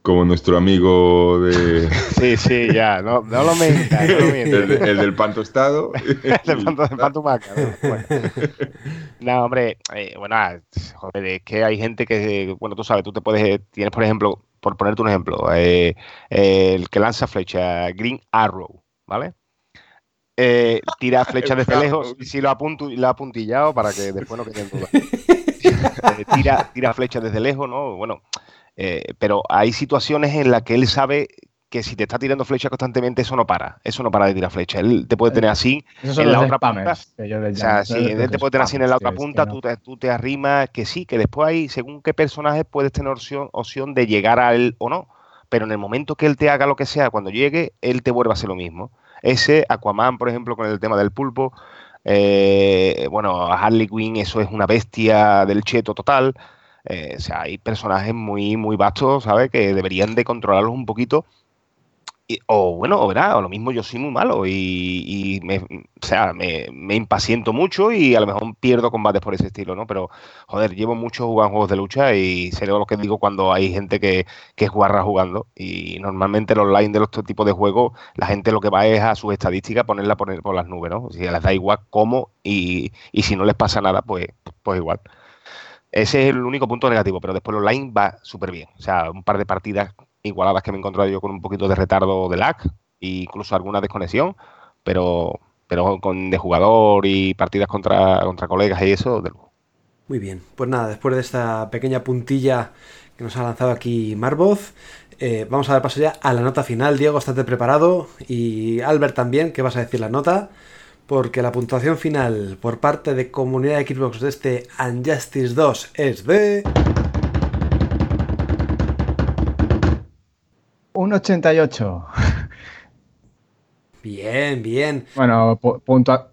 como nuestro amigo de... *laughs* Sí, sí, ya, no, no lo mentas. el, del pan tostado. *laughs* el del pan, tumaca. *laughs* ¿no? hombre, bueno, joder, es que hay gente que, bueno, tú sabes, tú te puedes, tienes por ejemplo por ponerte un ejemplo, eh, el que lanza flecha, Green Arrow, ¿vale? Eh, tira *laughs* flechas desde lejos, y si lo, apunto, lo ha apuntillado para que después no queden dudas. *laughs* Eh, tira, tira flechas desde lejos, ¿no? Bueno, pero hay situaciones en las que él sabe que si te está tirando flecha constantemente, eso no para. Eso no para de tirar flecha. Él te puede tener así en la otra punta. O sea, si él te puede tener así en la otra punta, tú, te, tú te arrimas, que sí, que después hay, según qué personaje, puedes tener opción, opción de llegar a él o no. Pero en el momento que él te haga lo que sea, cuando llegue, él te vuelve a hacer lo mismo. Ese, Aquaman, por ejemplo, con el tema del pulpo. Eh, bueno, Harley Quinn, eso es una bestia del cheto total. Eh, o sea, hay personajes muy, muy vastos, ¿sabes? Que deberían de controlarlos un poquito o bueno, o verá, o lo mismo yo soy muy malo y, me, o sea, me, impaciento mucho y a lo mejor pierdo combates por ese estilo, ¿no? Pero, joder, llevo mucho jugando juegos de lucha y sé lo que digo cuando hay gente que, que es guarra jugando y normalmente el online de los tipos de juegos, la gente lo que va es a sus estadísticas ponerla por, por las nubes, ¿no? Si les da igual cómo y, y si no les pasa nada, pues, pues igual. Ese es el único punto negativo, pero después el online va súper bien. O sea, un par de partidas igualadas que me he encontrado yo con un poquito de retardo de lag e incluso alguna desconexión, pero, pero con de jugador y partidas contra, contra colegas y eso, de luego. Muy bien, pues nada, después de esta pequeña puntilla que nos ha lanzado aquí Marvoz, eh, vamos a dar paso ya a la nota final. Diego, estate preparado y Albert también, ¿qué vas a decir la nota? Porque la puntuación final por parte de comunidad de Xbox de este Unjustice 2 es de... Un 88. Bien, bien. Bueno,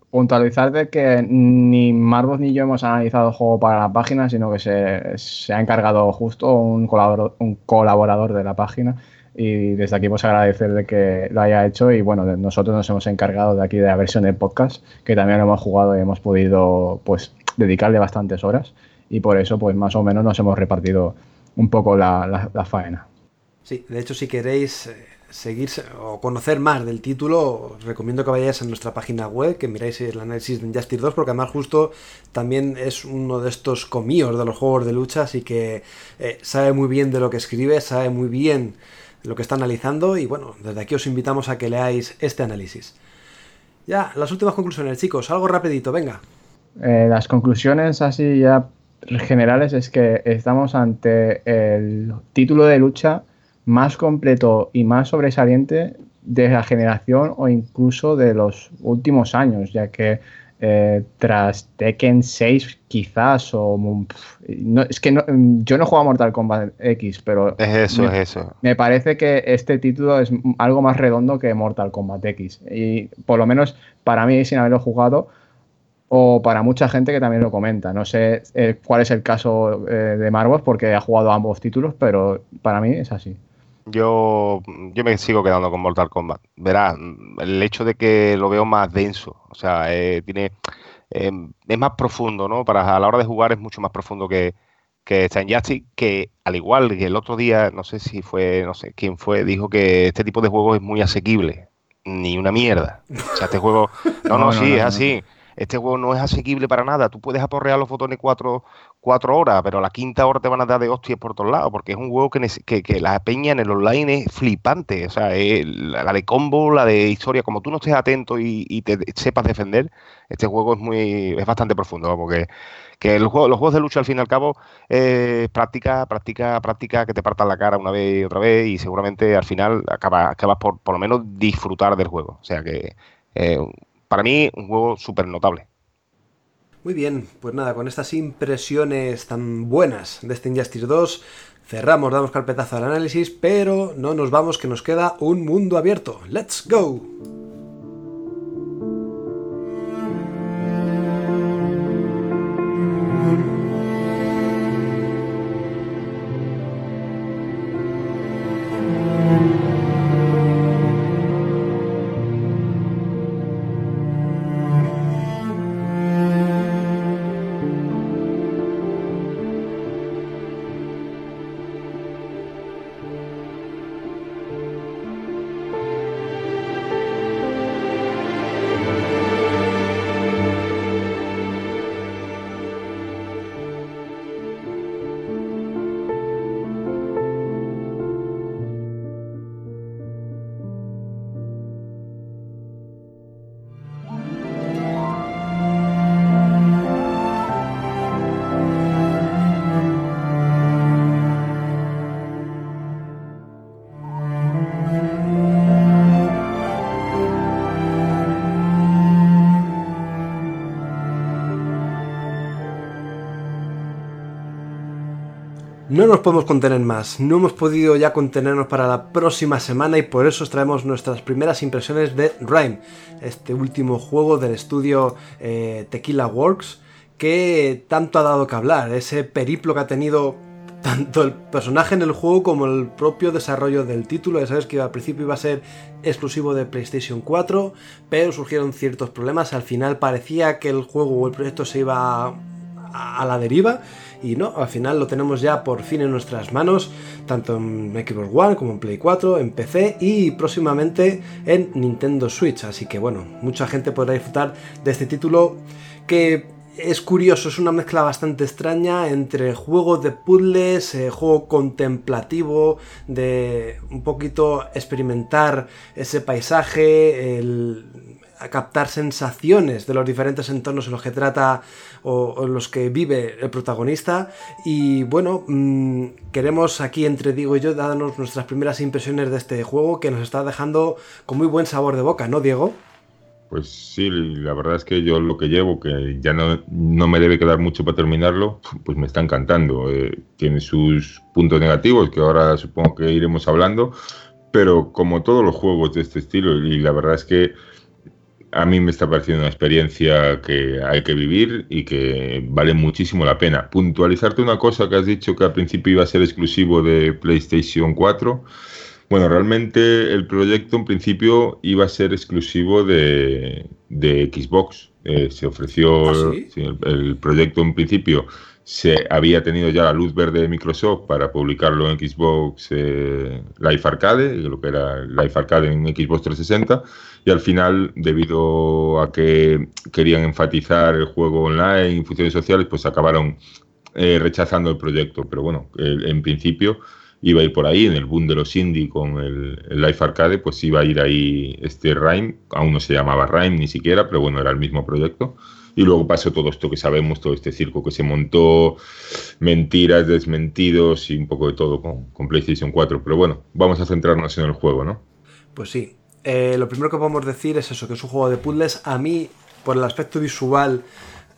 puntualizar de que ni Marvos ni yo hemos analizado el juego para la página, sino que se, ha encargado justo un colaborador, un colaborador de la página. Y desde aquí pues agradecerle que lo haya hecho y bueno, nosotros nos hemos encargado de aquí de la versión de podcast, que también lo hemos jugado y hemos podido pues dedicarle bastantes horas y por eso pues más o menos nos hemos repartido un poco la faena. Sí, de hecho, si queréis eh, seguir o conocer más del título, os recomiendo que vayáis a nuestra página web, que miráis el análisis de Injustice 2, porque además justo también es uno de estos comíos de los juegos de lucha, así que eh, sabe muy bien de lo que escribe, sabe muy bien lo que está analizando y bueno, desde aquí os invitamos a que leáis este análisis. Ya, las últimas conclusiones, chicos, algo rapidito, venga. Eh, las conclusiones así ya generales es que estamos ante el título de lucha más completo y más sobresaliente de la generación o incluso de los últimos años, ya que eh, tras Tekken 6 quizás o es que yo no juego a Mortal Kombat X, pero es eso, es eso. Me parece que este título es algo más redondo que Mortal Kombat X y por lo menos para mí sin haberlo jugado o para mucha gente que también lo comenta. No sé eh, cuál es el caso eh, de Marvos porque ha jugado ambos títulos, pero para mí es así. Yo, yo me sigo quedando con Mortal Kombat. Verás, el hecho de que lo veo más denso, o sea, eh, tiene, eh, es más profundo, ¿no? Para a la hora de jugar es mucho más profundo que, que está en Justice, que al igual que el otro día, no sé si fue, no sé quién fue, dijo que este tipo de juego es muy asequible. Ni una mierda. O sea, este juego. No, no, *laughs* sí, es así. Este juego no es asequible para nada. Tú puedes aporrear los botones cuatro, cuatro horas, pero a la quinta hora te van a dar de hostias por todos lados, porque es un juego que, que, la peña en el online es flipante. O sea, la, de combo, la de historia, como tú no estés atento y, te sepas defender, este juego es muy es bastante profundo, porque que los juegos de lucha al fin y al cabo es práctica, práctica, práctica, que te partan la cara una vez y otra vez y seguramente al final acabas, acabas por por lo menos disfrutar del juego. O sea que eh, para mí un juego súper notable. Muy bien, pues nada, con estas impresiones tan buenas de este Injustice 2, cerramos, damos carpetazo al análisis, pero no nos vamos, que nos queda un mundo abierto. ¡Let's go! Nos podemos contener más, no hemos podido ya contenernos para la próxima semana y por eso os traemos nuestras primeras impresiones de Rhyme, este último juego del estudio eh, Tequila Works que tanto ha dado que hablar, ese periplo que ha tenido tanto el personaje en el juego como el propio desarrollo del título. Ya sabes que al principio iba a ser exclusivo de PlayStation 4, pero surgieron ciertos problemas. Al final parecía que el juego o el proyecto se iba a la deriva y no, al final lo tenemos ya por fin en nuestras manos, tanto en Xbox One como en Play 4, en PC y próximamente en Nintendo Switch. Así que bueno, mucha gente podrá disfrutar de este título que es curioso, es una mezcla bastante extraña entre juego de puzzles, eh, juego contemplativo, de un poquito experimentar ese paisaje, el captar sensaciones de los diferentes entornos en los que trata o, los que vive el protagonista. Y bueno, mm, queremos aquí entre Diego y yo darnos nuestras primeras impresiones de este juego que nos está dejando con muy buen sabor de boca, ¿no, Diego? Pues sí, la verdad es que yo lo que llevo, que ya no, no me debe quedar mucho para terminarlo, pues me está encantando. Eh, tiene sus puntos negativos, que ahora supongo que iremos hablando, pero como todos los juegos de este estilo, y la verdad es que a mí me está pareciendo una experiencia que hay que vivir y que vale muchísimo la pena. Puntualizarte una cosa que has dicho que al principio iba a ser exclusivo de PlayStation 4. Bueno, realmente el proyecto en principio iba a ser exclusivo de, Xbox. Eh, se ofreció ¿Ah, el, proyecto en principio se había tenido ya la luz verde de Microsoft para publicarlo en Xbox eh, Live Arcade, lo que era Live Arcade en Xbox 360 y al final, debido a que querían enfatizar el juego online y funciones sociales, pues acabaron eh, rechazando el proyecto. Pero bueno, en principio iba a ir por ahí, en el boom de los indie con el, Life Arcade, pues iba a ir ahí este Rhyme, aún no se llamaba Rhyme ni siquiera, pero bueno, era el mismo proyecto. Y luego pasó todo esto que sabemos, todo este circo que se montó, mentiras, desmentidos y un poco de todo con, con PlayStation 4. Pero bueno, vamos a centrarnos en el juego, ¿no? Pues sí, eh, lo primero que podemos decir es eso, que es un juego de puzzles. A mí, por el aspecto visual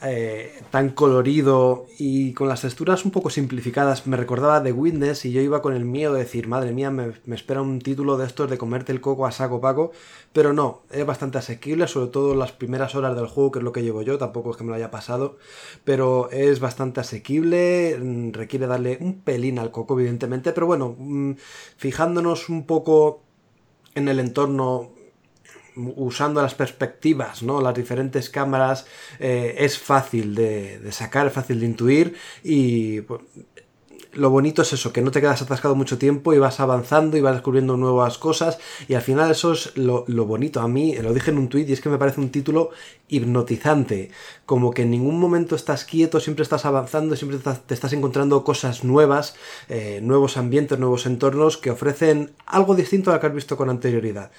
eh, tan colorido y con las texturas un poco simplificadas, me recordaba de Witness y yo iba con el miedo de decir, madre mía, me, espera un título de estos de comerte el coco a saco paco, pero no, es bastante asequible, sobre todo las primeras horas del juego, que es lo que llevo yo, tampoco es que me lo haya pasado, pero es bastante asequible, mm, requiere darle un pelín al coco, evidentemente, pero bueno, mm, fijándonos un poco en el entorno usando las perspectivas, ¿no? Las diferentes cámaras, eh, es fácil de, sacar, es fácil de intuir y pues, lo bonito es eso, que no te quedas atascado mucho tiempo y vas avanzando y vas descubriendo nuevas cosas y al final eso es lo, bonito. A mí, lo dije en un tuit y es que me parece un título hipnotizante, como que en ningún momento estás quieto, siempre estás avanzando, siempre te estás encontrando cosas nuevas, eh, nuevos ambientes, nuevos entornos que ofrecen algo distinto a lo que has visto con anterioridad.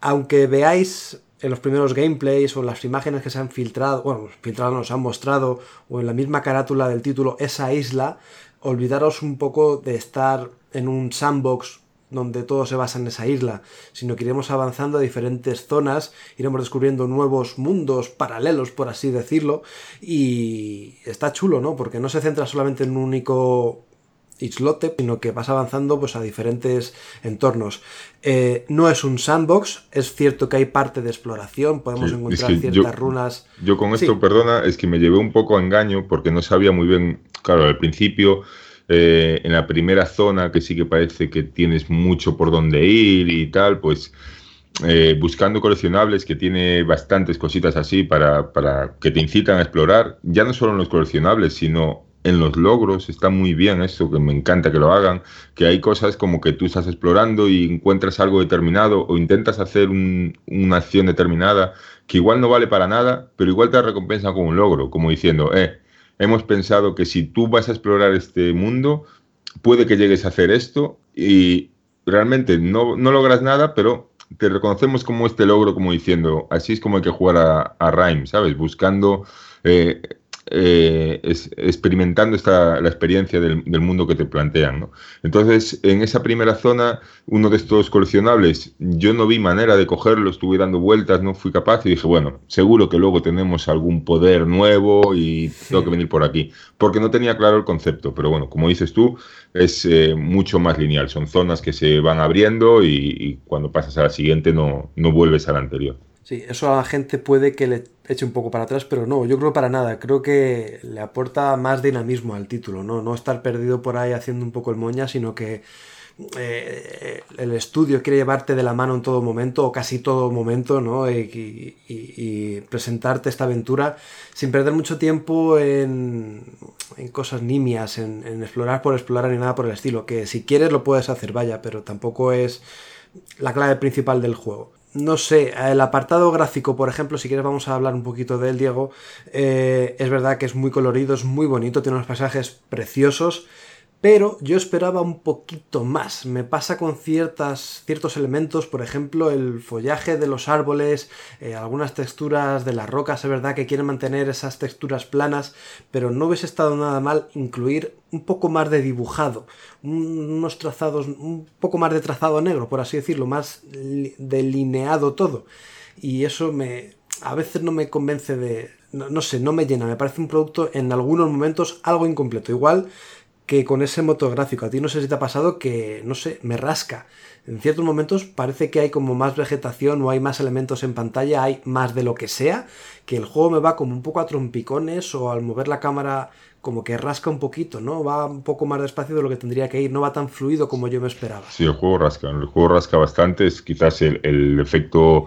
Aunque veáis en los primeros gameplays o las imágenes que se han filtrado, bueno, filtrado nos han mostrado, o en la misma carátula del título, esa isla, olvidaros un poco de estar en un sandbox donde todo se basa en esa isla, sino que iremos avanzando a diferentes zonas, iremos descubriendo nuevos mundos paralelos, por así decirlo, y está chulo, ¿no? Porque no se centra solamente en un único islote, sino que vas avanzando pues, a diferentes entornos. Eh, no es un sandbox, es cierto que hay parte de exploración, podemos encontrar ciertas runas. Yo con esto, perdona, es que me llevé un poco a engaño porque no sabía muy bien, claro, al principio. Eh, en la primera zona, que sí que parece que tienes mucho por donde ir y tal, pues eh, buscando coleccionables que tiene bastantes cositas así para, para, que te incitan a explorar, ya no solo en los coleccionables, sino en los logros, está muy bien eso, que me encanta que lo hagan, que hay cosas como que tú estás explorando y encuentras algo determinado o intentas hacer una acción determinada que igual no vale para nada, pero igual te recompensa con un logro, como diciendo, eh, hemos pensado que si tú vas a explorar este mundo, puede que llegues a hacer esto y realmente no, no logras nada, pero te reconocemos como este logro, como diciendo, así es como hay que jugar a, a Rhyme, ¿sabes? Buscando... Eh, eh, es, experimentando esta, la experiencia del, mundo que te plantean. ¿no? Entonces, en esa primera zona, uno de estos coleccionables, yo no vi manera de cogerlo, estuve dando vueltas, no fui capaz y dije, bueno, seguro que luego tenemos algún poder nuevo y tengo que venir por aquí, porque no tenía claro el concepto, pero bueno, como dices tú, es eh, mucho más lineal, son zonas que se van abriendo y, y cuando pasas a la siguiente no, no vuelves a la anterior. Sí, eso a la gente puede que le eche un poco para atrás, pero no, yo creo para nada. Creo que le aporta más dinamismo al título, ¿no? No estar perdido por ahí haciendo un poco el moña, sino que eh, el estudio quiere llevarte de la mano en todo momento, o casi todo momento, ¿no? Y, presentarte esta aventura sin perder mucho tiempo en, cosas nimias, en, en explorar por explorar ni nada por el estilo. Que si quieres lo puedes hacer, vaya, pero tampoco es la clave principal del juego no sé, el apartado gráfico, por ejemplo, si quieres vamos a hablar un poquito de él, Diego, eh, es verdad que es muy colorido, es muy bonito, tiene unos pasajes preciosos, pero yo esperaba un poquito más. Me pasa con ciertas, ciertos elementos, por ejemplo, el follaje de los árboles, eh, algunas texturas de las rocas, es verdad que quieren mantener esas texturas planas, pero no hubiese estado nada mal incluir un poco más de dibujado, unos trazados, un poco más de trazado negro, por así decirlo, más delineado todo. Y eso me, a veces no me convence de, no, no, sé, no me llena, me parece un producto en algunos momentos algo incompleto. Igual que con ese motográfico. A ti no sé si te ha pasado que, no sé, me rasca. En ciertos momentos parece que hay como más vegetación o hay más elementos en pantalla, hay más de lo que sea, que el juego me va como un poco a trompicones o al mover la cámara como que rasca un poquito, ¿no? Va un poco más despacio de lo que tendría que ir, no va tan fluido como yo me esperaba. Sí, el juego rasca, el juego rasca bastante, es quizás el efecto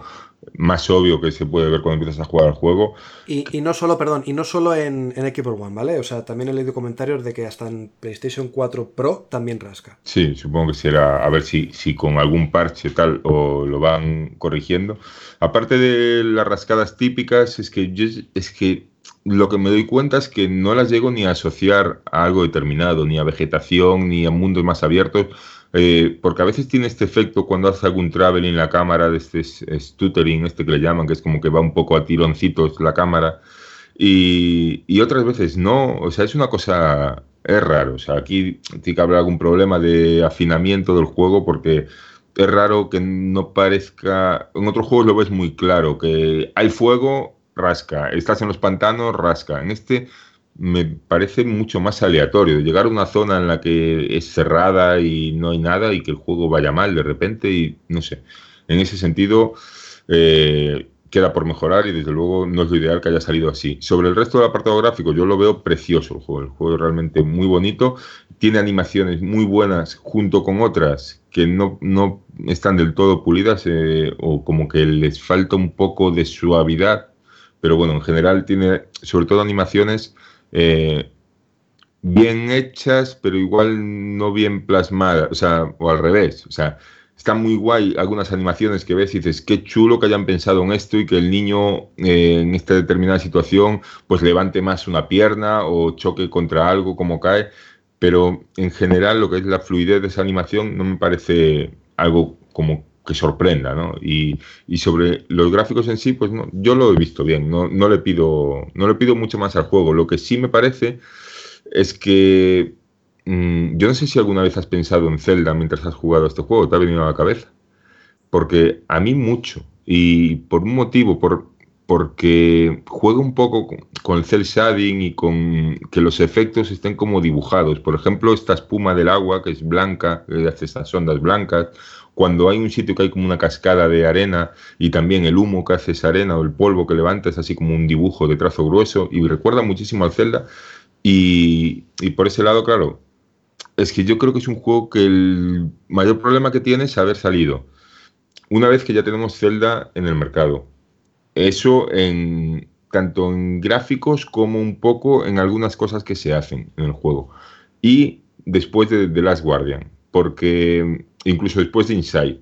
más obvio que se puede ver cuando empiezas a jugar al juego. Y, no solo, perdón, y no solo en, en Xbox One, ¿vale? O sea, también he leído comentarios de que hasta en PlayStation 4 Pro también rasca. Sí, supongo que será, a ver si, si con algún parche tal o lo van corrigiendo. Aparte de las rascadas típicas, es que yo, es que lo que me doy cuenta es que no las llego ni a asociar a algo determinado, ni a vegetación, ni a mundos más abiertos eh, porque a veces tiene este efecto cuando hace algún traveling la cámara, de este stuttering, este que le llaman, que es como que va un poco a tironcitos la cámara, y, y otras veces no, o sea, es una cosa, es raro, o sea, aquí tiene que haber algún problema de afinamiento del juego porque es raro que no parezca, en otros juegos lo ves muy claro, que hay fuego, rasca, estás en los pantanos, rasca, en este me parece mucho más aleatorio. Llegar a una zona en la que es cerrada y no hay nada y que el juego vaya mal de repente y no sé. En ese sentido, eh, queda por mejorar y desde luego no es lo ideal que haya salido así. Sobre el resto del apartado gráfico, yo lo veo precioso el juego. El juego es realmente muy bonito. Tiene animaciones muy buenas junto con otras que no, no están del todo pulidas eh, o como que les falta un poco de suavidad, pero bueno, en general tiene sobre todo animaciones eh, bien hechas, pero igual no bien plasmadas, o sea, o al revés, o sea, está muy guay algunas animaciones que ves y dices, qué chulo que hayan pensado en esto y que el niño eh, en esta determinada situación pues levante más una pierna o choque contra algo como cae, pero en general lo que es la fluidez de esa animación no me parece algo como que sorprenda, ¿no? Y, sobre los gráficos en sí, pues no, yo lo he visto bien, no, no, le pido, no le pido mucho más al juego. Lo que sí me parece es que Mm, yo no sé si alguna vez has pensado en Zelda mientras has jugado este juego, te ha venido a la cabeza. Porque a mí mucho. Y por un motivo, por, porque juega un poco con, el cel shading y con que los efectos estén como dibujados. Por ejemplo, esta espuma del agua que es blanca, que hace estas ondas blancas. Cuando hay un sitio que hay como una cascada de arena y también el humo que hace esa arena o el polvo que levanta es así como un dibujo de trazo grueso y recuerda muchísimo al Zelda. Y, y por ese lado, claro, es que yo creo que es un juego que el mayor problema que tiene es haber salido una vez que ya tenemos Zelda en el mercado. Eso en tanto en gráficos como un poco en algunas cosas que se hacen en el juego. Y después de The Last Guardian, porque incluso después de Inside,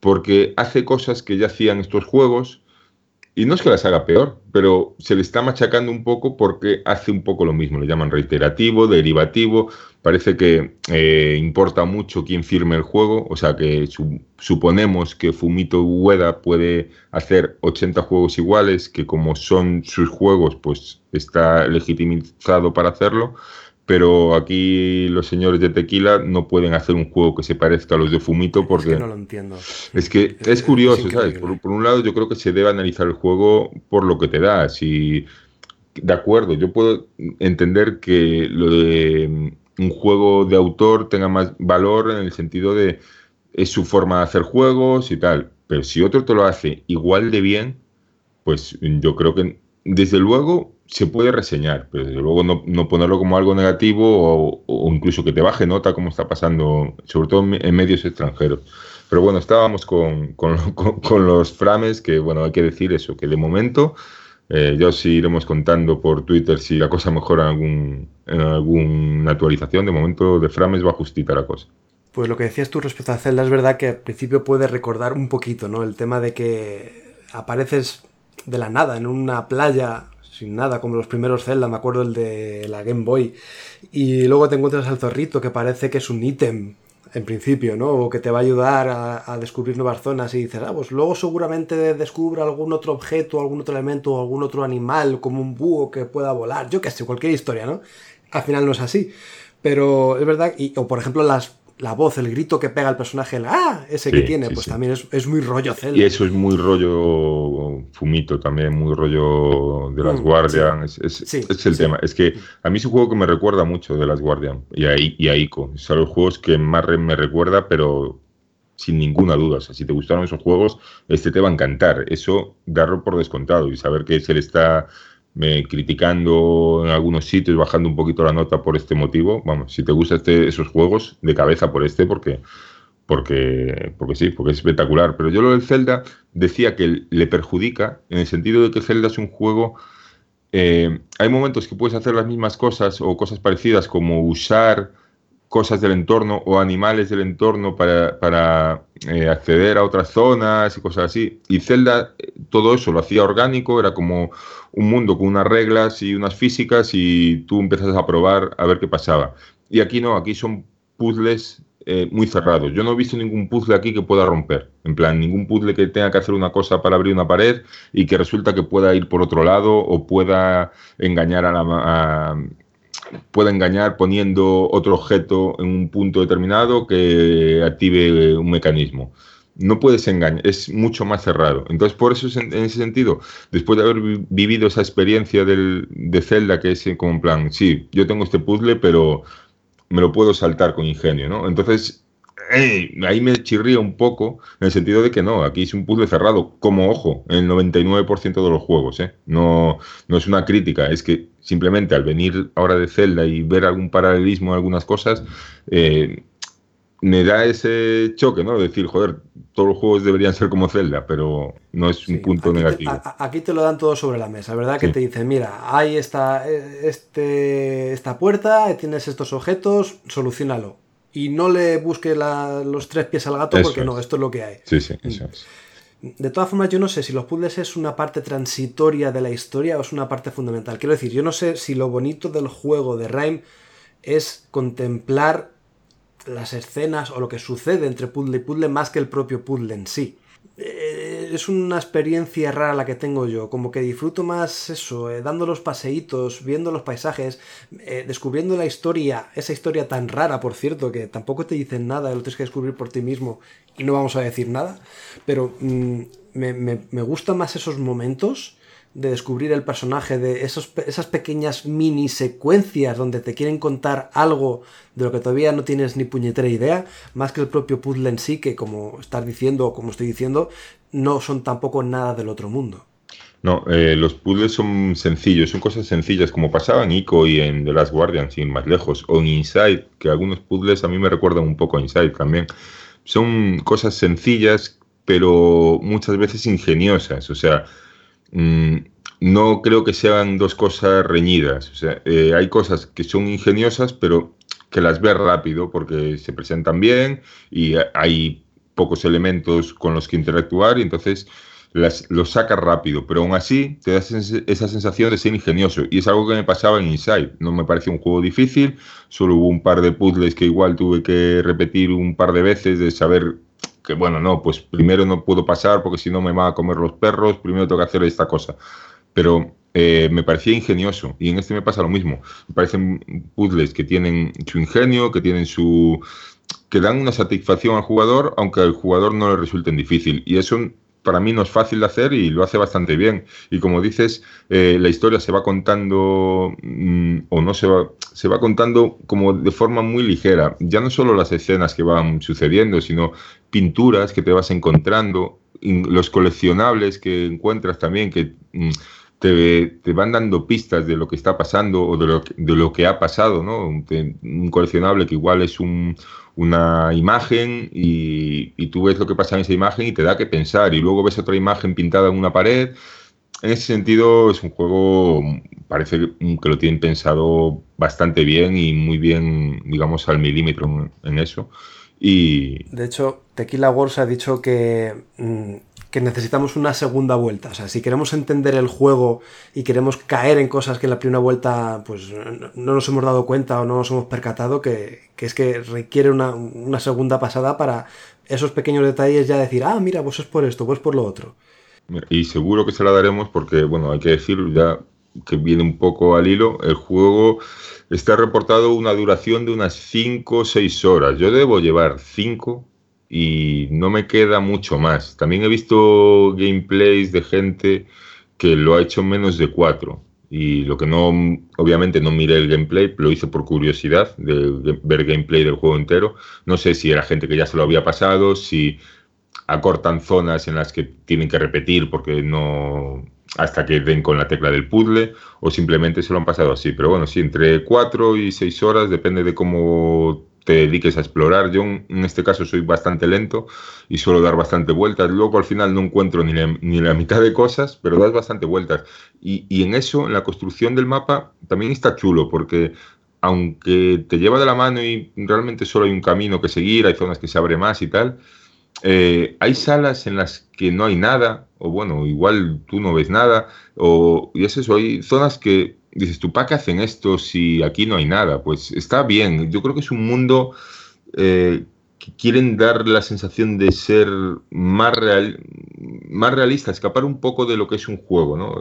porque hace cosas que ya hacían estos juegos y no es que las haga peor, pero se le está machacando un poco porque hace un poco lo mismo. Le llaman reiterativo, derivativo. Parece que eh, importa mucho quién firme el juego. O sea que suponemos que Fumito Ueda puede hacer 80 juegos iguales, que como son sus juegos, pues está legitimizado para hacerlo pero aquí los señores de Tequila no pueden hacer un juego que se parezca a los de Fumito porque... Es que no lo entiendo. Es que es, curioso, ¿sabes? Por, un lado yo creo que se debe analizar el juego por lo que te da. Si, de acuerdo, yo puedo entender que lo de mm, un juego de autor tenga más valor en el sentido de es su forma de hacer juegos y tal, pero si otro te lo hace igual de bien, pues yo creo que desde luego se puede reseñar, pero desde luego no, ponerlo como algo negativo o, incluso que te baje nota como está pasando, sobre todo en, medios extranjeros. Pero bueno, estábamos con, los frames, que bueno, hay que decir eso, que de momento eh, ya os iremos contando por Twitter si la cosa mejora en, algún, en alguna actualización. De momento de frames va justita la cosa. Pues lo que decías tú respecto a Zelda es verdad que al principio puede recordar un poquito, ¿no? El tema de que apareces de la nada en una playa sin nada, como los primeros Zelda, me acuerdo el de la Game Boy. Y luego te encuentras al zorrito que parece que es un ítem en principio, ¿no? O que te va a ayudar a, descubrir nuevas zonas y dices, ah, pues luego seguramente descubra algún otro objeto, algún otro elemento algún otro animal, como un búho que pueda volar, yo qué sé, cualquier historia, ¿no? Al final no es así. Pero es verdad, y, o por ejemplo las la voz, el grito que pega el personaje, el ¡ah! ese que tiene, pues también es, muy rollo Zelda. Y eso es muy rollo Fumito también, muy rollo de las mm, Guardian. Es, el tema. Es que a mí es un juego que me recuerda mucho de las Guardian y a, y a Ico. Son los juegos que más me recuerda, pero sin ninguna duda. O sea, si te gustaron esos juegos, este te va a encantar. Eso, darlo por descontado y saber que se le está me criticando en algunos sitios, bajando un poquito la nota por este motivo. Vamos, si te gustan este, esos juegos, de cabeza por este, porque, porque, porque sí, porque es espectacular. Pero yo lo del Zelda decía que le perjudica en el sentido de que Zelda es un juego. Eh, hay momentos que puedes hacer las mismas cosas o cosas parecidas, como usar cosas del entorno o animales del entorno para, eh, acceder a otras zonas y cosas así. Y Zelda eh, todo eso lo hacía orgánico, era como un mundo con unas reglas y unas físicas y tú empiezas a probar a ver qué pasaba. Y aquí no, aquí son puzzles eh, muy cerrados. Yo no he visto ningún puzzle aquí que pueda romper. En plan, ningún puzzle que tenga que hacer una cosa para abrir una pared y que resulta que pueda ir por otro lado o pueda engañar a la, puede engañar poniendo otro objeto en un punto determinado que active un mecanismo. No puedes engañar, es mucho más cerrado. Entonces, por eso, en ese sentido, después de haber vivido esa experiencia del, de Zelda, que es como en plan, sí, yo tengo este puzzle, pero me lo puedo saltar con ingenio, ¿no? Entonces, ahí me chirría un poco en el sentido de que no, aquí es un puzzle cerrado, como ojo, el 99% de los juegos, ¿eh? No, no es una crítica, es que simplemente al venir ahora de Zelda y ver algún paralelismo en algunas cosas, eh, me da ese choque, ¿no? De decir, joder, todos los juegos deberían ser como Zelda, pero no es un punto negativo. aquí te lo dan todo sobre la mesa, ¿verdad? Que te dicen, mira, hay esta, este, esta puerta, tienes estos objetos, solucionalo. Y no le busques los tres pies al gato porque no, esto es lo que hay. Sí, sí, eso es. De todas formas, yo no sé si los puzzles es una parte transitoria de la historia o es una parte fundamental. Quiero decir, yo no sé si lo bonito del juego de Rhyme es contemplar las escenas o lo que sucede entre puzzle y puzzle más que el propio puzzle en sí. Eh, es una experiencia rara la que tengo yo, como que disfruto más eso, eh, dando los paseitos, viendo los paisajes, eh, descubriendo la historia, esa historia tan rara, por cierto, que tampoco te dicen nada, lo tienes que descubrir por ti mismo y no vamos a decir nada, pero mm, me, me gustan más esos momentos de descubrir el personaje, de esos, esas pequeñas mini secuencias donde te quieren contar algo de lo que todavía no tienes ni puñetera idea, más que el propio puzzle en sí, que como estás diciendo o como estoy diciendo, no son tampoco nada del otro mundo. No, eh, los puzzles son sencillos, son cosas sencillas, como pasaba en Ico y en The Last Guardian, sin más lejos, o en Inside, que algunos puzzles a mí me recuerdan un poco a Inside también. Son cosas sencillas, pero muchas veces ingeniosas, o sea, Mm, no creo que sean dos cosas reñidas. O sea, eh, hay cosas que son ingeniosas, pero que las ves rápido porque se presentan bien y hay pocos elementos con los que interactuar y entonces las, los sacas rápido, pero aún así te das esa sensación de ser ingenioso y es algo que me pasaba en Inside. No me pareció un juego difícil, solo hubo un par de puzzles que igual tuve que repetir un par de veces de saber que bueno, no, pues primero no puedo pasar porque si no me van a comer los perros, primero tengo que hacer esta cosa. Pero eh, me parecía ingenioso y en este me pasa lo mismo. Me parecen puzzles que tienen su ingenio, que tienen su que dan una satisfacción al jugador, aunque al jugador no le resulten difícil. Y eso para mí no es fácil de hacer y lo hace bastante bien. Y como dices, eh, la historia se va contando mm, o no se va, se va contando como de forma muy ligera. Ya no solo las escenas que van sucediendo, sino pinturas que te vas encontrando, los coleccionables que encuentras también, que mm, te, van dando pistas de lo que está pasando o de lo, de lo que ha pasado, ¿no? Un, coleccionable que igual es un, una imagen y, tú ves lo que pasa en esa imagen y te da que pensar y luego ves otra imagen pintada en una pared. En ese sentido es un juego, parece que lo tienen pensado bastante bien y muy bien, digamos, al milímetro en, eso. Y... De hecho, Tequila Wars ha dicho que mm, que necesitamos una segunda vuelta. O sea, si queremos entender el juego y queremos caer en cosas que en la primera vuelta pues no nos hemos dado cuenta o no nos hemos percatado, que, es que requiere una, segunda pasada para esos pequeños detalles ya decir, ah, mira, pues es por esto, pues por lo otro. Y seguro que se la daremos porque, bueno, hay que decir ya que viene un poco al hilo, el juego está reportado una duración de unas 5 o 6 horas. Yo debo llevar 5 y no me queda mucho más. También he visto gameplays de gente que lo ha hecho menos de cuatro. Y lo que no, obviamente no miré el gameplay, lo hice por curiosidad de ver gameplay del juego entero. No sé si era gente que ya se lo había pasado, si acortan zonas en las que tienen que repetir porque no hasta que den con la tecla del puzzle o simplemente se lo han pasado así. Pero bueno, sí, entre cuatro y seis horas, depende de cómo te dediques a explorar. Yo en este caso soy bastante lento y suelo dar bastante vueltas. Luego al final no encuentro ni la, ni la mitad de cosas, pero das bastante vueltas. Y, y, en eso, en la construcción del mapa, también está chulo porque aunque te lleva de la mano y realmente solo hay un camino que seguir, hay zonas que se abre más y tal, eh, hay salas en las que no hay nada, o bueno, igual tú no ves nada, o, y es eso, hay zonas que dices, ¿tú para qué hacen esto si aquí no hay nada? Pues está bien, yo creo que es un mundo eh, que quieren dar la sensación de ser más, real, más realista, escapar un poco de lo que es un juego, ¿no?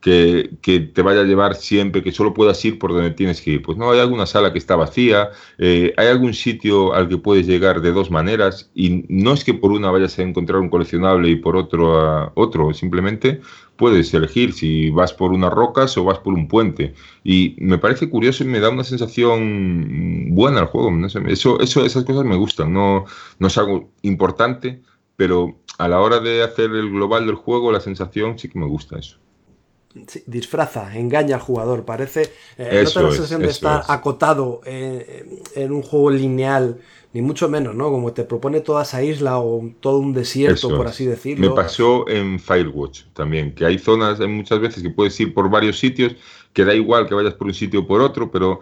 Que, que, te vaya a llevar siempre, que solo puedas ir por donde tienes que ir. Pues no, hay alguna sala que está vacía, eh, hay algún sitio al que puedes llegar de dos maneras y no es que por una vayas a encontrar un coleccionable y por otro a otro, simplemente puedes elegir si vas por unas rocas o vas por un puente. Y me parece curioso y me da una sensación buena al juego. eso, eso, esas cosas me gustan. No, no es algo importante, pero a la hora de hacer el global del juego, la sensación sí que me gusta eso. Disfraza, engaña al jugador. Parece. Eh, no te la sensación de estar acotado en un juego lineal ni mucho menos, ¿no? Como te propone toda esa isla o todo un desierto, por así decirlo. Me pasó en Firewatch también, que hay zonas, hay muchas veces que puedes ir por varios sitios, que da igual que vayas por un sitio o por otro, pero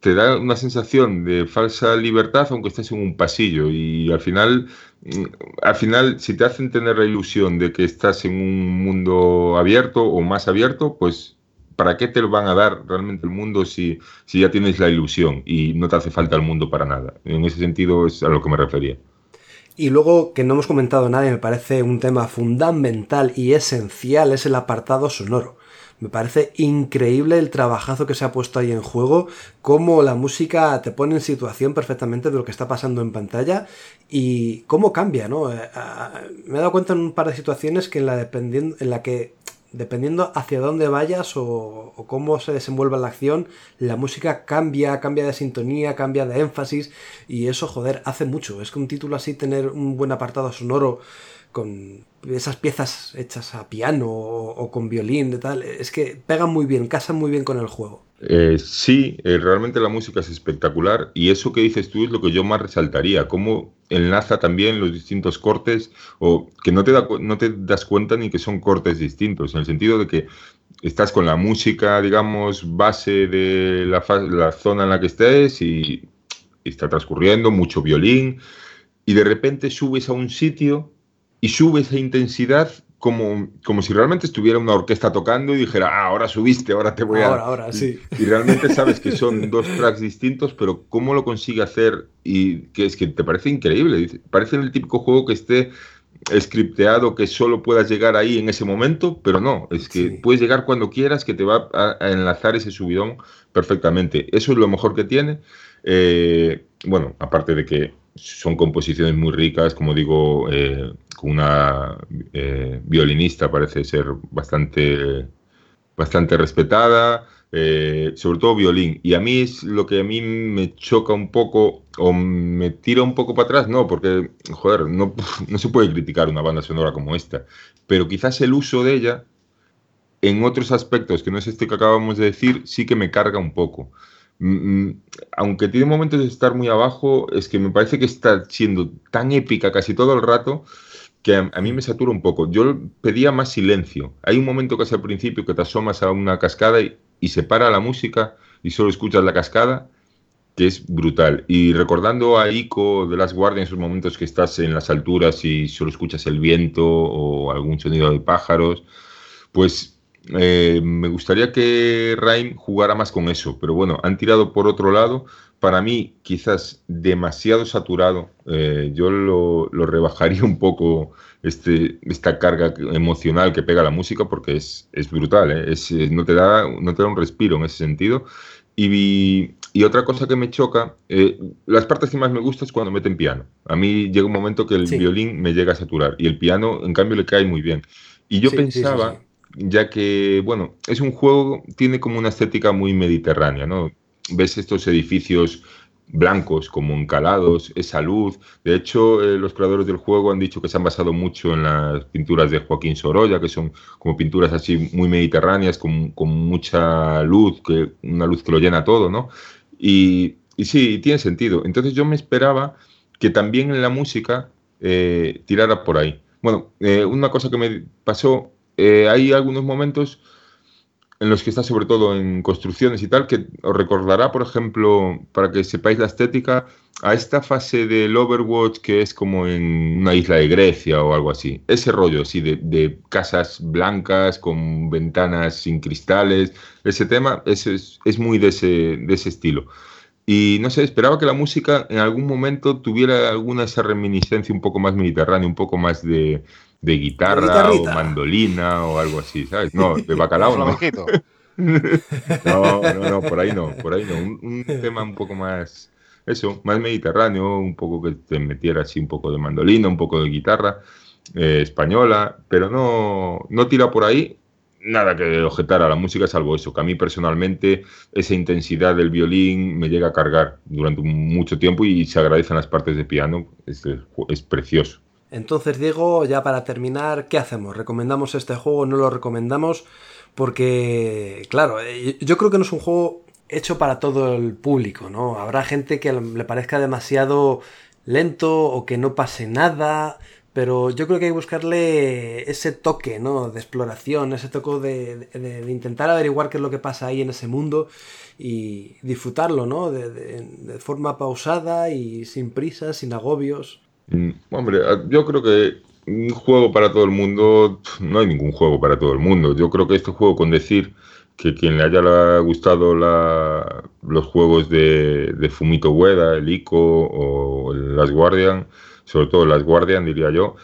te da una sensación de falsa libertad aunque estés en un pasillo y al final mm, al final si te hacen tener la ilusión de que estás en un mundo abierto o más abierto pues ¿para qué te lo van a dar realmente el mundo si, si ya tienes la ilusión y no te hace falta el mundo para nada? En ese sentido es a lo que me refería. Y luego, que no hemos comentado nada y me parece un tema fundamental y esencial, es el apartado sonoro. Me parece increíble el trabajazo que se ha puesto ahí en juego, cómo la música te pone en situación perfectamente de lo que está pasando en pantalla y cómo cambia, ¿no? Eh, me he dado cuenta en un par de situaciones que en la, dependiendo, en la que dependiendo hacia dónde vayas o, cómo se desenvuelva la acción, la música cambia, cambia de sintonía, cambia de énfasis y eso, joder, hace mucho. Es que un título así, tener un buen apartado sonoro con esas piezas hechas a piano o, con violín de tal, es que pegan muy bien, casan muy bien con el juego. Eh, sí, eh, realmente la música es espectacular y eso que dices tú es lo que yo más resaltaría, cómo enlaza también los distintos cortes o que no te, no te das cuenta ni que son cortes distintos, en el sentido de que estás con la música, digamos, base de la, la zona en la que estés y está transcurriendo mucho violín y de repente subes a un sitio y sube esa intensidad como, como si realmente estuviera una orquesta tocando y dijera, ah, ahora subiste, ahora te voy a... Ahora, ahora, sí. Y, realmente *laughs* sabes que son dos tracks distintos, pero cómo lo consigue hacer y que es que te parece increíble. Parece el típico juego que esté scripteado, que solo puedas llegar ahí en ese momento, pero no, es que puedes llegar cuando quieras, que te va a, enlazar ese subidón perfectamente. Eso es lo mejor que tiene. Eh, bueno, aparte de que son composiciones muy ricas, como digo, eh, con una eh, violinista parece ser bastante, bastante respetada, eh, sobre todo violín. Y a mí es lo que a mí me choca un poco o me tira un poco para atrás, no, porque, joder, no, no se puede criticar una banda sonora como esta, pero quizás el uso de ella en otros aspectos, que no es este que acabamos de decir, sí que me carga un poco. Mm, mm, aunque tiene momentos de estar muy abajo, es que me parece que está siendo tan épica casi todo el rato que a, mí me satura un poco. Yo pedía más silencio. Hay un momento casi al principio que te asomas a una cascada y, se para la música y solo escuchas la cascada, que es brutal. Y recordando a Ico de las Guardias, esos momentos que estás en las alturas y solo escuchas el viento o algún sonido de pájaros, pues eh, me gustaría que Raim jugara más con eso, pero bueno, han tirado por otro lado. Para mí, quizás demasiado saturado. Eh, yo lo, rebajaría un poco este, esta carga emocional que pega la música porque es, brutal. ¿eh? Es, no, te da, no te da un respiro en ese sentido. Y, y otra cosa que me choca, las partes que más me gustan es cuando meten piano. A mí llega un momento que el violín me llega a saturar y el piano, en cambio, le cae muy bien. Y yo pensaba ya que, bueno, es un juego, tiene como una estética muy mediterránea, ¿no? Ves estos edificios blancos como encalados, esa luz. De hecho, eh, los creadores del juego han dicho que se han basado mucho en las pinturas de Joaquín Sorolla, que son como pinturas así muy mediterráneas, con, con mucha luz, que, una luz que lo llena todo, ¿no? Y, y, sí, tiene sentido. Entonces yo me esperaba que también en la música eh, tirara por ahí. Bueno, eh, una cosa que me pasó eh, hay algunos momentos en los que está sobre todo en construcciones y tal, que os recordará, por ejemplo, para que sepáis la estética, a esta fase del Overwatch que es como en una isla de Grecia o algo así. Ese rollo, así, de, casas blancas con ventanas sin cristales, ese tema es, es, muy de ese, de ese estilo. Y no sé, esperaba que la música en algún momento tuviera alguna esa reminiscencia un poco más mediterránea, un poco más de, de guitarra o mandolina o algo así, ¿sabes? No, de *laughs* bacalao no. *laughs* no, no, no, por ahí no, por ahí no. Un, tema un poco más, eso, más mediterráneo, un poco que te metiera así un poco de mandolina, un poco de guitarra eh, española, pero no, no tira por ahí nada que objetar a la música salvo eso, que a mí personalmente esa intensidad del violín me llega a cargar durante mucho tiempo y se agradecen las partes de piano, es, es precioso. Entonces, Diego, ya para terminar, ¿qué hacemos? ¿Recomendamos este juego? ¿No lo recomendamos? porque, claro, eh, yo creo que no es un juego hecho para todo el público, ¿no? Habrá gente que le parezca demasiado lento o que no pase nada, pero yo creo que hay que buscarle ese toque, ¿no? De exploración, ese toque de, intentar averiguar qué es lo que pasa ahí en ese mundo y disfrutarlo, ¿no? De, forma pausada y sin prisas, sin agobios. Mm, hombre, yo creo que un juego para todo el mundo, no hay ningún juego para todo el mundo. Yo creo que este juego con decir que quien le haya gustado los juegos de, Fumito Ueda, el ICO o el Last Guardian, sobre todo Last Guardian diría yo,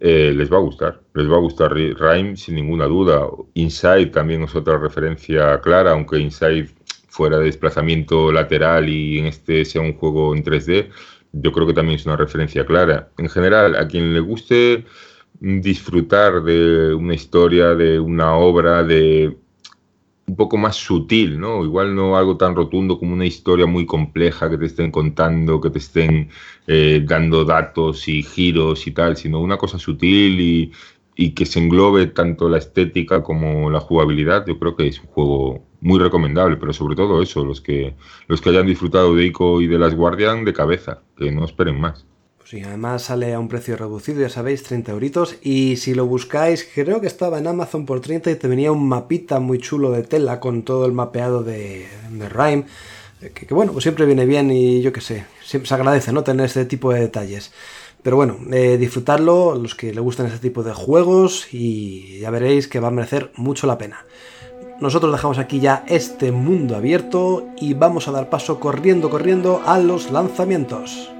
eh, les va a gustar. Les va a gustar Rhyme sin ninguna duda. Inside también es otra referencia clara, aunque Inside fuera de desplazamiento lateral y en este sea un juego en 3D, yo creo que también es una referencia clara. En general, a quien le guste disfrutar de una historia, de una obra, de un poco más sutil, ¿no? Igual no algo tan rotundo como una historia muy compleja que te estén contando, que te estén eh, dando datos y giros y tal, sino una cosa sutil y, y, que se englobe tanto la estética como la jugabilidad. Yo creo que es un juego muy recomendable, pero sobre todo eso, los que, los que hayan disfrutado de ICO y de las Guardian de cabeza, que no esperen más. Sí, además sale a un precio reducido, ya sabéis, 30 euritos. Y si lo buscáis, creo que estaba en Amazon por 30 y te venía un mapita muy chulo de tela con todo el mapeado de, de Rhyme. Que, bueno, pues siempre viene bien y yo qué sé, siempre se agradece, ¿no? Tener este tipo de detalles. Pero bueno, eh, disfrutarlo, los que le gustan este tipo de juegos y ya veréis que va a merecer mucho la pena. Nosotros dejamos aquí ya este mundo abierto y vamos a dar paso corriendo, corriendo a los lanzamientos.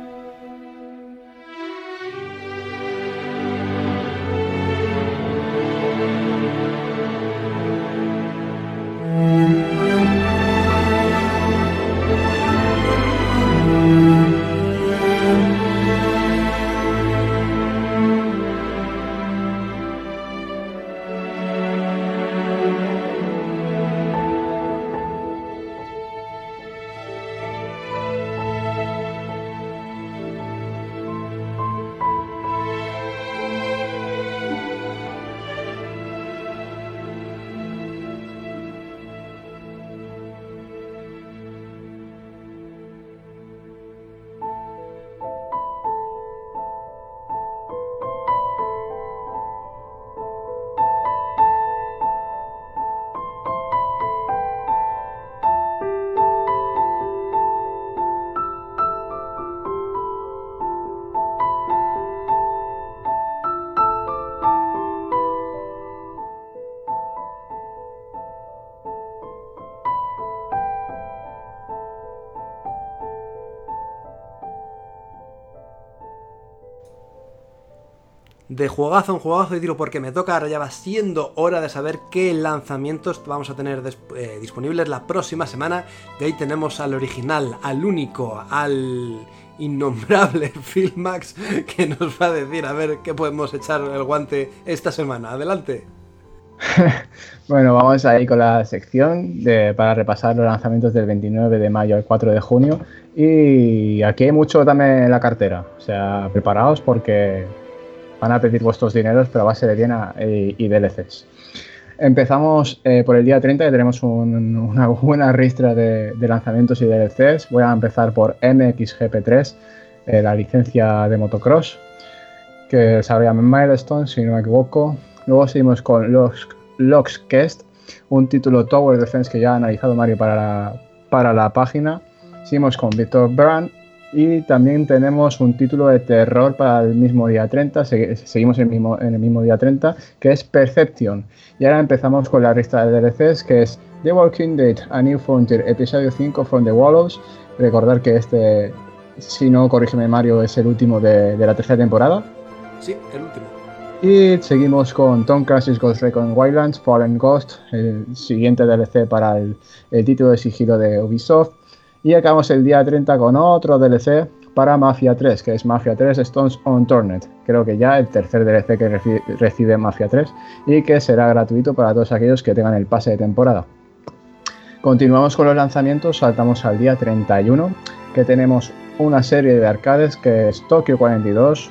De juegazo en juegazo y digo porque me toca, ahora ya va siendo hora de saber qué lanzamientos vamos a tener eh, disponibles la próxima semana. De ahí tenemos al original, al único, al innombrable *laughs* Filmax que nos va a decir a ver qué podemos echar el guante esta semana. Adelante. *laughs* bueno, vamos ahí con la sección para repasar los lanzamientos del 29 de mayo al 4 de junio. Y aquí hay mucho también en la cartera. O sea, preparaos porque van a pedir vuestros dineros, pero a base de Viena y, DLCs. Empezamos eh, por el día 30, que tenemos una *laughs* buena ristra de, lanzamientos y DLCs. Voy a empezar por MXGP3, eh, la licencia de motocross, que se Milestone, si no me equivoco. Luego seguimos con Locks, Quest, un título Tower Defense que ya ha analizado Mario para la, para la página. Seguimos con Victor Brand, y también tenemos un título de terror para el mismo día 30, seguimos en el, mismo, en el mismo día 30, que es Perception. Y ahora empezamos con la lista de DLCs, que es The Walking Dead, A New Frontier, episodio 5 From the Wallows. Recordar que este, si no, corrígeme Mario, es el último de, la tercera temporada. Sí, el último. Y seguimos con Tom Clancy's Ghost Recon Wildlands, Fallen Ghost, el siguiente DLC para el, el título de sigilo de Ubisoft. Y acabamos el día 30 con otro DLC para Mafia 3, que es Mafia 3 Stones on Tornet. Creo que ya el tercer DLC que recibe Mafia 3 y que será gratuito para todos aquellos que tengan el pase de temporada. Continuamos con los lanzamientos, saltamos al día 31, que tenemos una serie de arcades que es Tokyo 42.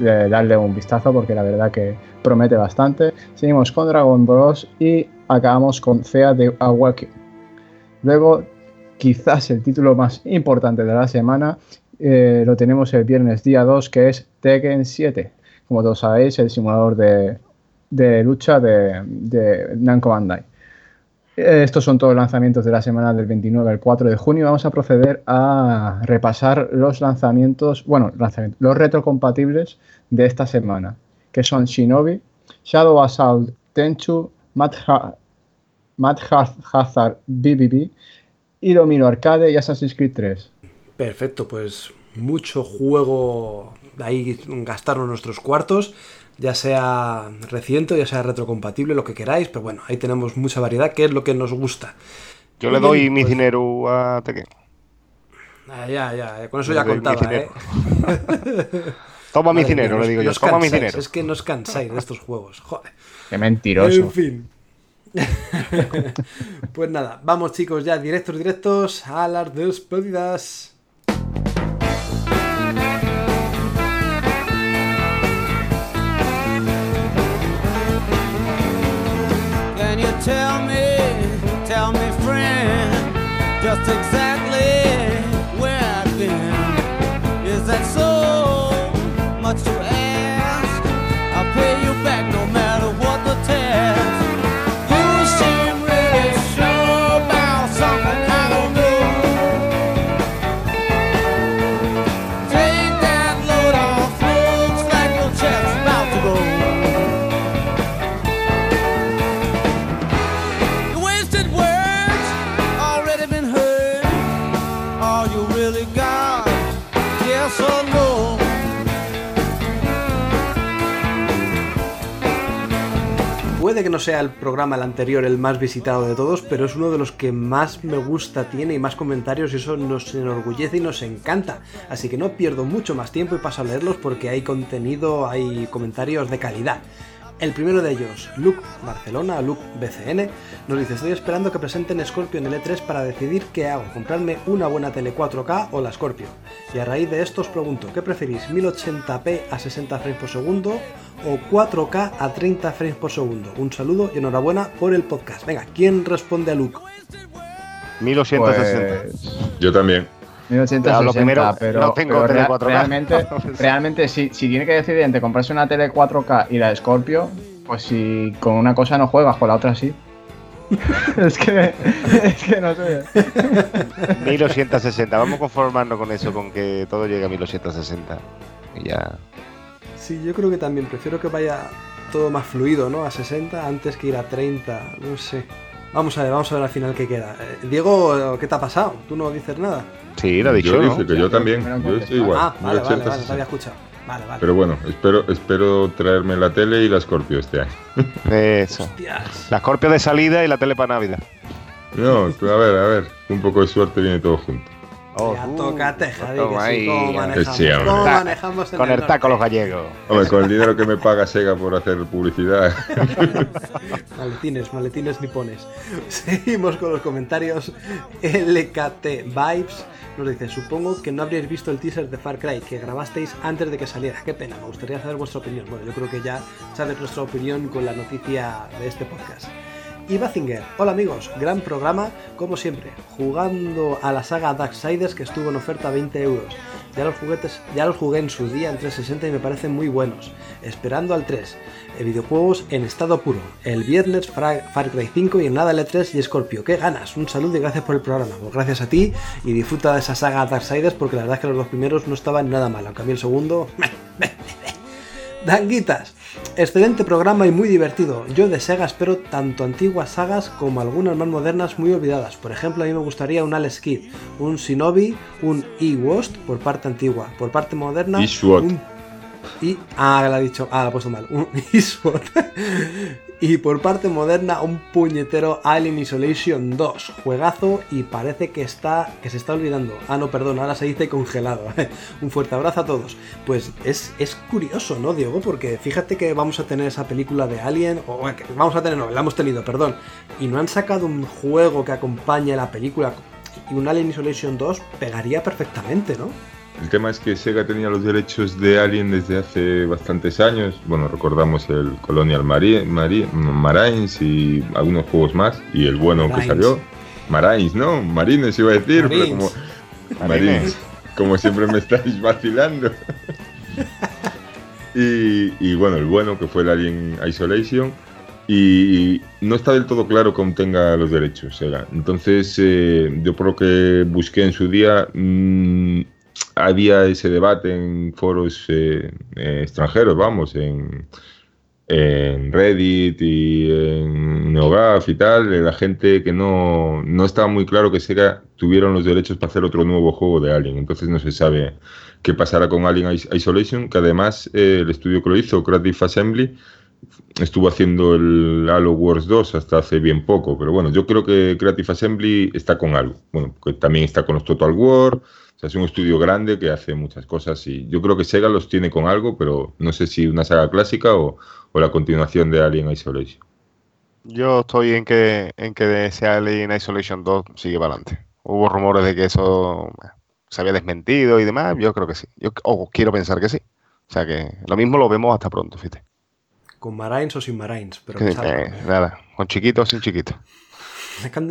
darle un vistazo porque la verdad que promete bastante. Seguimos con Dragon Bros y acabamos con Fea de Awakening. Luego, quizás el título más importante de la semana, eh, lo tenemos el viernes día 2, que es Tekken 7. Como todos sabéis, el simulador de, lucha de, de Namco Bandai. Eh, Estos son todos los lanzamientos de la semana del 29 al 4 de junio. Vamos a proceder a repasar los lanzamientos, bueno, lanzamientos, los retrocompatibles de esta semana, que son Shinobi, Shadow Assault Tenchu, Mad, Ha- Mad Ha- Hazard BBB, Iromino Arcade y Assassin's Creed 3. Perfecto, pues mucho juego ahí gastaron nuestros cuartos, ya sea reciente, ya sea retrocompatible, lo que queráis, pero bueno, ahí tenemos mucha variedad, que es lo que nos gusta. Yo le doy bien, mi pues- dinero a Tekken. Ah, ya, ya, con eso Le ya contaba. ¿eh? *laughs* Toma mi dinero, mía, le digo yo. Toma mi dinero. Es que no os cansáis de estos juegos, joder. Qué mentiroso. En fin. *laughs* pues nada, vamos chicos ya directos, directos a las despedidas. Can you tell me, tell me, friend, just exactly where I've been? Is that so much to ask? Puede que no sea el programa el anterior el más visitado de todos, pero es uno de los que más me gusta tiene y más comentarios y eso nos enorgullece y nos encanta. Así que no pierdo mucho más tiempo y paso a leerlos porque hay contenido, hay comentarios de calidad. El primero de ellos, Luke Barcelona, Luke BCN, nos dice, estoy esperando que presenten Scorpio en el E3 para decidir qué hago, comprarme una buena tele 4K o la Scorpio. Y a raíz de esto os pregunto, ¿qué preferís, 1080p a 60 frames por segundo o 4K a 30 frames por segundo? Un saludo y enhorabuena por el podcast. Venga, ¿quién responde a Luke? 1860. Pues, Yo también. 1860, lo primero, pero, no tengo pero tele rea- 4K. realmente, *laughs* realmente si, si tiene que decidir entre comprarse una tele 4K y la de Scorpio, pues si con una cosa no juegas, con la otra sí. *laughs* es que es que no sé. *laughs* 1860. Vamos conformando con eso, con que todo llegue a 1860. Y ya. Sí, yo creo que también prefiero que vaya todo más fluido, ¿no? A 60 antes que ir a 30, no sé. Vamos a ver, vamos a ver al final qué queda. Eh, Diego, ¿qué te ha pasado? ¿Tú no dices nada? Sí, lo he dicho, Yo ¿no? dije que yo también. Yo estoy igual. ah, vale, vale, 1080, vale, te 60. había escuchado. Vale, vale. Pero bueno, espero, espero traerme la tele y la Scorpio este año. Eso. Hostias. La Scorpio de salida y la tele para Navidad. No, a ver, a ver. Un poco de suerte viene todo junto. Ya uh, toca teja, di toma que sí, ¿cómo manejamos? Sí. ¿Cómo manejamos Con el taco los norte? gallegos. Hombre, con el dinero que me paga Sega por hacer publicidad. *laughs* Maletines, maletines nipones. Seguimos con los comentarios. LKT Vibes nos dice, supongo que no habríais visto el teaser de Far Cry que grabasteis antes de que saliera. Qué pena, me gustaría saber vuestra opinión. Bueno, yo creo que ya sabes nuestra opinión con la noticia de este podcast. Y Bazinger, hola amigos, gran programa, como siempre, jugando a la saga Darksiders que estuvo en oferta a 20 euros. Ya los jugué en su día en 360 y me parecen muy buenos. Esperando al 3. eh, videojuegos en estado puro. El viernes Far Cry 5 y en nada L3 y Scorpio. ¡Qué ganas! Un saludo y gracias por el programa. Pues gracias a ti y disfruta de esa saga Darksiders porque la verdad es que los dos primeros no estaban nada mal. Aunque a mí el segundo... *laughs* Danguitas, excelente programa y muy divertido. Yo de Sega espero tanto antiguas sagas como algunas más modernas muy olvidadas. Por ejemplo, a mí me gustaría un Alex Kidd, un Shinobi, un E-Wost por parte antigua. Por parte moderna, Y un y ah, la ha dicho, ah, la he puesto mal, un *laughs* eSWOT. Y por parte moderna, un puñetero Alien Isolation 2, juegazo y parece que está que se está olvidando. Ah, no, perdón, ahora se dice congelado. un fuerte abrazo a todos. Pues es, es curioso, ¿no, Diego? Porque fíjate que vamos a tener esa película de Alien, o que vamos a tener, no, la hemos tenido, perdón, y no han sacado un juego que acompañe la película. Y un Alien Isolation 2 pegaría perfectamente, ¿no? El tema es que Sega tenía los derechos de Alien desde hace bastantes años. Bueno, recordamos el Colonial Mari- Mari- Marines y algunos juegos más. Y el bueno que salió. Marines, ¿no? Marines iba a decir, pero Marines. como. Marines. Como siempre me estáis vacilando. y, y bueno, el bueno que fue el Alien Isolation. Y no está del todo claro cómo tenga los derechos Sega. Entonces, eh, yo por lo que busqué en su día, mm, había ese debate en foros eh, eh, extranjeros, vamos, en, en Reddit y en NeoGAF y tal, la gente que no, no estaba muy claro que Sega tuvieron los derechos para hacer otro nuevo juego de Alien. Entonces no se sabe qué pasará con Alien Is- Isolation, que además eh, el estudio que lo hizo, Creative Assembly, estuvo haciendo el Halo Wars 2 hasta hace bien poco, pero bueno, yo creo que Creative Assembly está con algo. Bueno, que también está con los Total War, o sea, es un estudio grande que hace muchas cosas y yo creo que Sega los tiene con algo, pero no sé si una saga clásica o, o la continuación de Alien Isolation. Yo estoy en que, en que ese Alien Isolation 2 sigue para adelante. Hubo rumores de que eso eh, se había desmentido y demás. Yo creo que sí. Yo o quiero pensar que sí. O sea que lo mismo lo vemos hasta pronto, fíjate. Con Marines o sin Marines, pero eh, nada, con chiquito o sin chiquito.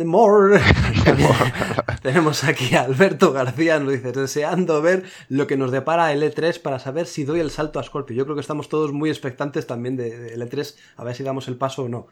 More. *laughs* *laughs* Tenemos aquí a Alberto García, nos dice, deseando ver lo que nos depara el E3 para saber si doy el salto a Scorpio. Yo creo que estamos todos muy expectantes también de- del E3, a ver si damos el paso o no.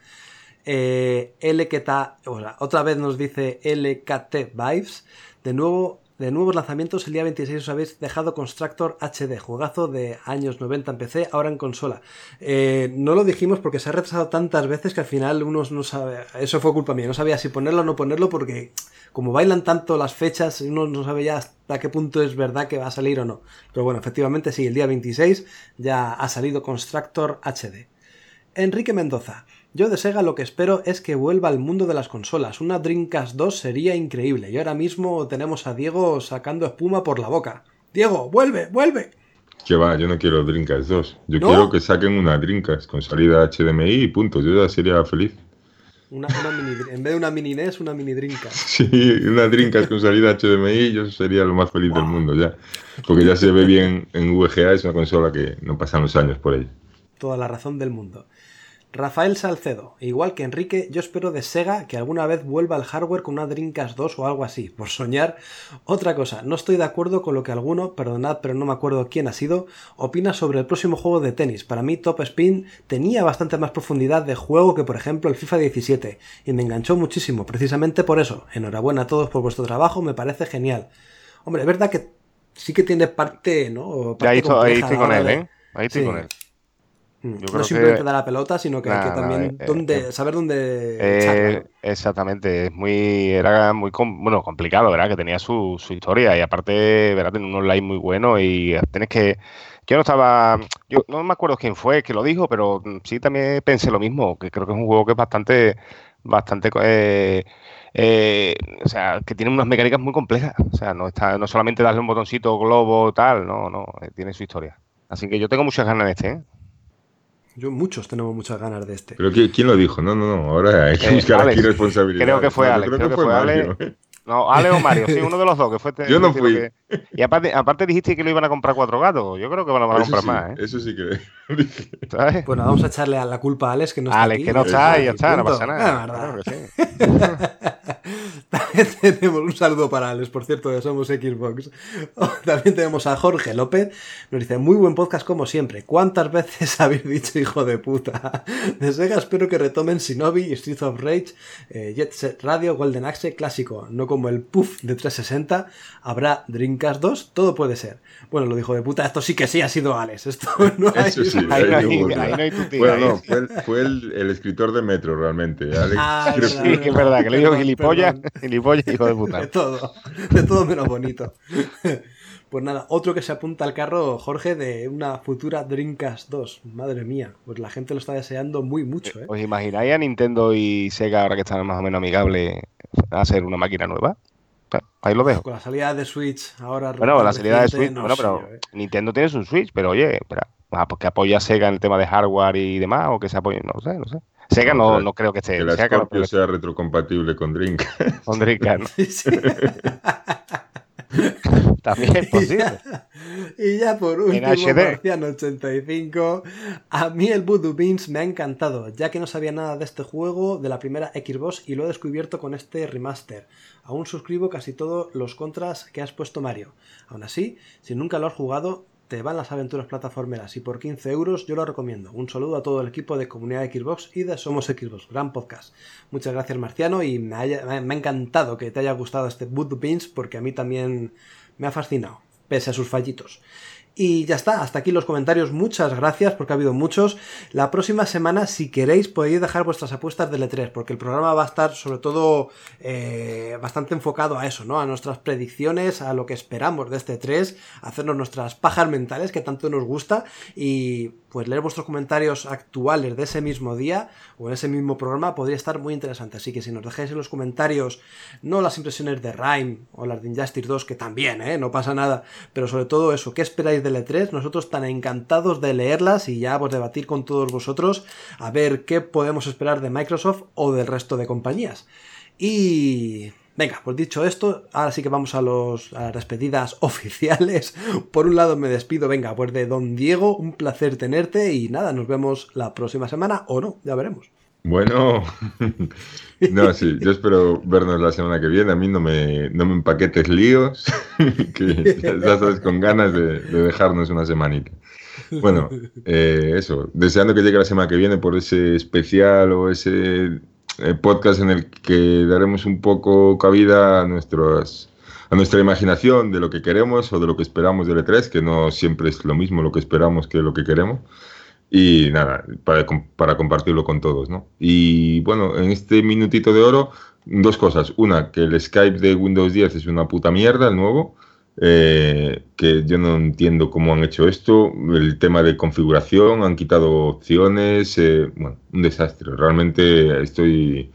Eh, LKT, o sea, otra vez nos dice LKT Vibes, de nuevo... De nuevos lanzamientos, el día 26 os habéis dejado Constructor HD, juegazo de años 90 en PC, ahora en consola. Eh, no lo dijimos porque se ha retrasado tantas veces que al final uno no sabe. Eso fue culpa mía, no sabía si ponerlo o no ponerlo porque, como bailan tanto las fechas, uno no sabe ya hasta qué punto es verdad que va a salir o no. Pero bueno, efectivamente sí, el día 26 ya ha salido Constructor HD. Enrique Mendoza. Yo de Sega lo que espero es que vuelva al mundo de las consolas. Una Dreamcast 2 sería increíble. Y ahora mismo tenemos a Diego sacando espuma por la boca. Diego, vuelve, vuelve. Que va, yo no quiero Dreamcast 2. Yo ¿No? quiero que saquen una Dreamcast con salida HDMI y punto. Yo ya sería feliz. Una, una mini, en vez de una mini NES, una mini Dreamcast. *laughs* Sí, una Dreamcast con salida HDMI, yo sería lo más feliz del mundo ya. Porque ya se ve bien en VGA, es una consola que no pasan los años por ella. Toda la razón del mundo. Rafael Salcedo, igual que Enrique, yo espero de Sega que alguna vez vuelva el hardware con una Dreamcast 2 o algo así, por soñar. Otra cosa, no estoy de acuerdo con lo que alguno, perdonad, pero no me acuerdo quién ha sido, opina sobre el próximo juego de tenis. Para mí Top Spin tenía bastante más profundidad de juego que por ejemplo el FIFA 17 y me enganchó muchísimo, precisamente por eso. Enhorabuena a todos por vuestro trabajo, me parece genial. Hombre, es verdad que sí que tiene parte, ¿no? Ya ahí, Parte estoy- ahí compleja a estoy la con él, ¿eh? Ahí estoy Sí. con él. Mm, Yo no simplemente que- dar la pelota, sino que hay que nah, también eh, dónde, eh, saber dónde Eh, exactamente, es muy, era muy com- bueno, complicado, ¿verdad? Que tenía su, su historia y aparte, ¿verdad? Tenía un online muy bueno y tienes que, yo no estaba, yo no me acuerdo quién fue que lo dijo, pero sí también pensé lo mismo, que creo que es un juego que es bastante, bastante, eh, eh, o sea, que tiene unas mecánicas muy complejas, o sea, no está, no solamente darle un botoncito globo tal, no, no, tiene su historia. Así que yo tengo muchas ganas de este, ¿eh? Yo muchos tenemos muchas ganas de este. Pero ¿qui- ¿quién lo dijo? No, no, no, ahora hay que Eh, buscar Alex. aquí responsabilidad. Creo que fue Alex, creo que fue Mario. No, Ale o Mario, *laughs* sí, uno de los dos, que fue... Yo no fui. que- Y aparte, aparte dijiste que lo iban a comprar cuatro gatos. Yo creo que van a comprar sí, más, ¿eh? eso sí que *laughs* ¿Sabes? Bueno, vamos a echarle a la culpa a Alex que no está Alex, aquí. que no está y ya está, no pasa Ah, nada. verdad. Claro que sí. *laughs* También tenemos un saludo para Alex, por cierto, de Somos Xbox. *laughs* También tenemos a Jorge López. Nos dice, muy buen podcast como siempre. ¿Cuántas veces habéis dicho hijo de puta? De Sega espero que retomen Shinobi y Streets of Rage, eh, Jet Set Radio, Golden Axe clásico, no como el Puff de 360. Habrá Dreamcast 2, todo puede ser. Bueno, lo dijo de puta, esto sí que sí ha sido Alex. Esto *laughs* no hay... Eso sí, Ahí no hay- no hay tutía, Bueno, no, fue, el, fue el- el escritor de Metro realmente. *laughs* Alex Ah, creo Sí, que es verdad, que le digo gilipollas, gilipollas, hijo de *laughs* De puta. todo, de todo menos bonito. Pues nada, otro que se apunta al carro, Jorge, de una futura Dreamcast 2. Madre mía, pues la gente lo está deseando muy mucho, ¿eh? ¿Os imagináis a Nintendo y Sega, ahora que están más o menos amigables, a hacer una máquina nueva? Bueno, Ahí lo dejo. Con la salida de Switch ahora. Bueno, la salida de Switch, no bueno, sé pero yo, ¿eh? Nintendo tiene su Switch, pero oye, espera, ah, pues que apoya a Sega en el tema de hardware y demás, o que se apoye, no sé, no sé. Sega No, no, que- no creo que esté, que la Sega no Scorpio esté sea retrocompatible con Dreamcast. *laughs* con Dreamcast, ¿no? *laughs* Sí, sí. *laughs* *laughs* También es posible. *laughs* Y ya por último, HD. Marciano85. A mí el Voodoo Beans me ha encantado, ya que no sabía nada de este juego de la primera Xbox y lo he descubierto con este remaster. Aún suscribo casi todos los contras que has puesto Mario. Aún así, si nunca lo has jugado, van las aventuras plataformeras y por 15 euros yo lo recomiendo. Un saludo a todo el equipo de Comunidad Xbox y de Somos Xbox, gran podcast. Muchas gracias Marciano y me, haya- me- ha encantado que te haya gustado este Voodoo Beans porque a mí también me ha fascinado, pese a sus fallitos. Y ya está, hasta aquí los comentarios. Muchas gracias porque ha habido muchos. La próxima semana, si queréis, podéis dejar vuestras apuestas del E3, porque el programa va a estar sobre todo eh, bastante enfocado a eso, ¿no? A nuestras predicciones, a lo que esperamos de este E3, hacernos nuestras pajas mentales que tanto nos gusta y pues leer vuestros comentarios actuales de ese mismo día o en ese mismo programa podría estar muy interesante. Así que si nos dejáis en los comentarios no las impresiones de Rhyme o las de Injustice 2, que también, ¿eh? No pasa nada, pero sobre todo eso, ¿qué esperáis del E3? Nosotros tan encantados de leerlas y ya pues debatir con todos vosotros a ver qué podemos esperar de Microsoft o del resto de compañías. Y venga, pues dicho esto, ahora sí que vamos a, los, a las despedidas *laughs* oficiales. Por un lado me despido, venga, pues de Don Diego, un placer tenerte y nada, nos vemos la próxima semana o no, ya veremos. Bueno, *laughs* no, sí, yo espero vernos la semana que viene. A mí no me, no me empaquetes líos, *laughs* que ya, con ganas de, de dejarnos una semanita. Bueno, eh, eso, deseando que llegue la semana que viene por ese especial o ese eh, podcast en el que daremos un poco cabida a nuestros a nuestra imaginación de lo que queremos o de lo que esperamos del E3, que no siempre es lo mismo lo que esperamos que lo que queremos. Y nada, para, para compartirlo con todos, ¿no? Y bueno, en este minutito de oro, dos cosas. Una, que el Skype de Windows 10 es una puta mierda, el nuevo. eh, que yo no entiendo cómo han hecho esto. El tema de configuración, han quitado opciones. eh, bueno, un desastre. Realmente estoy,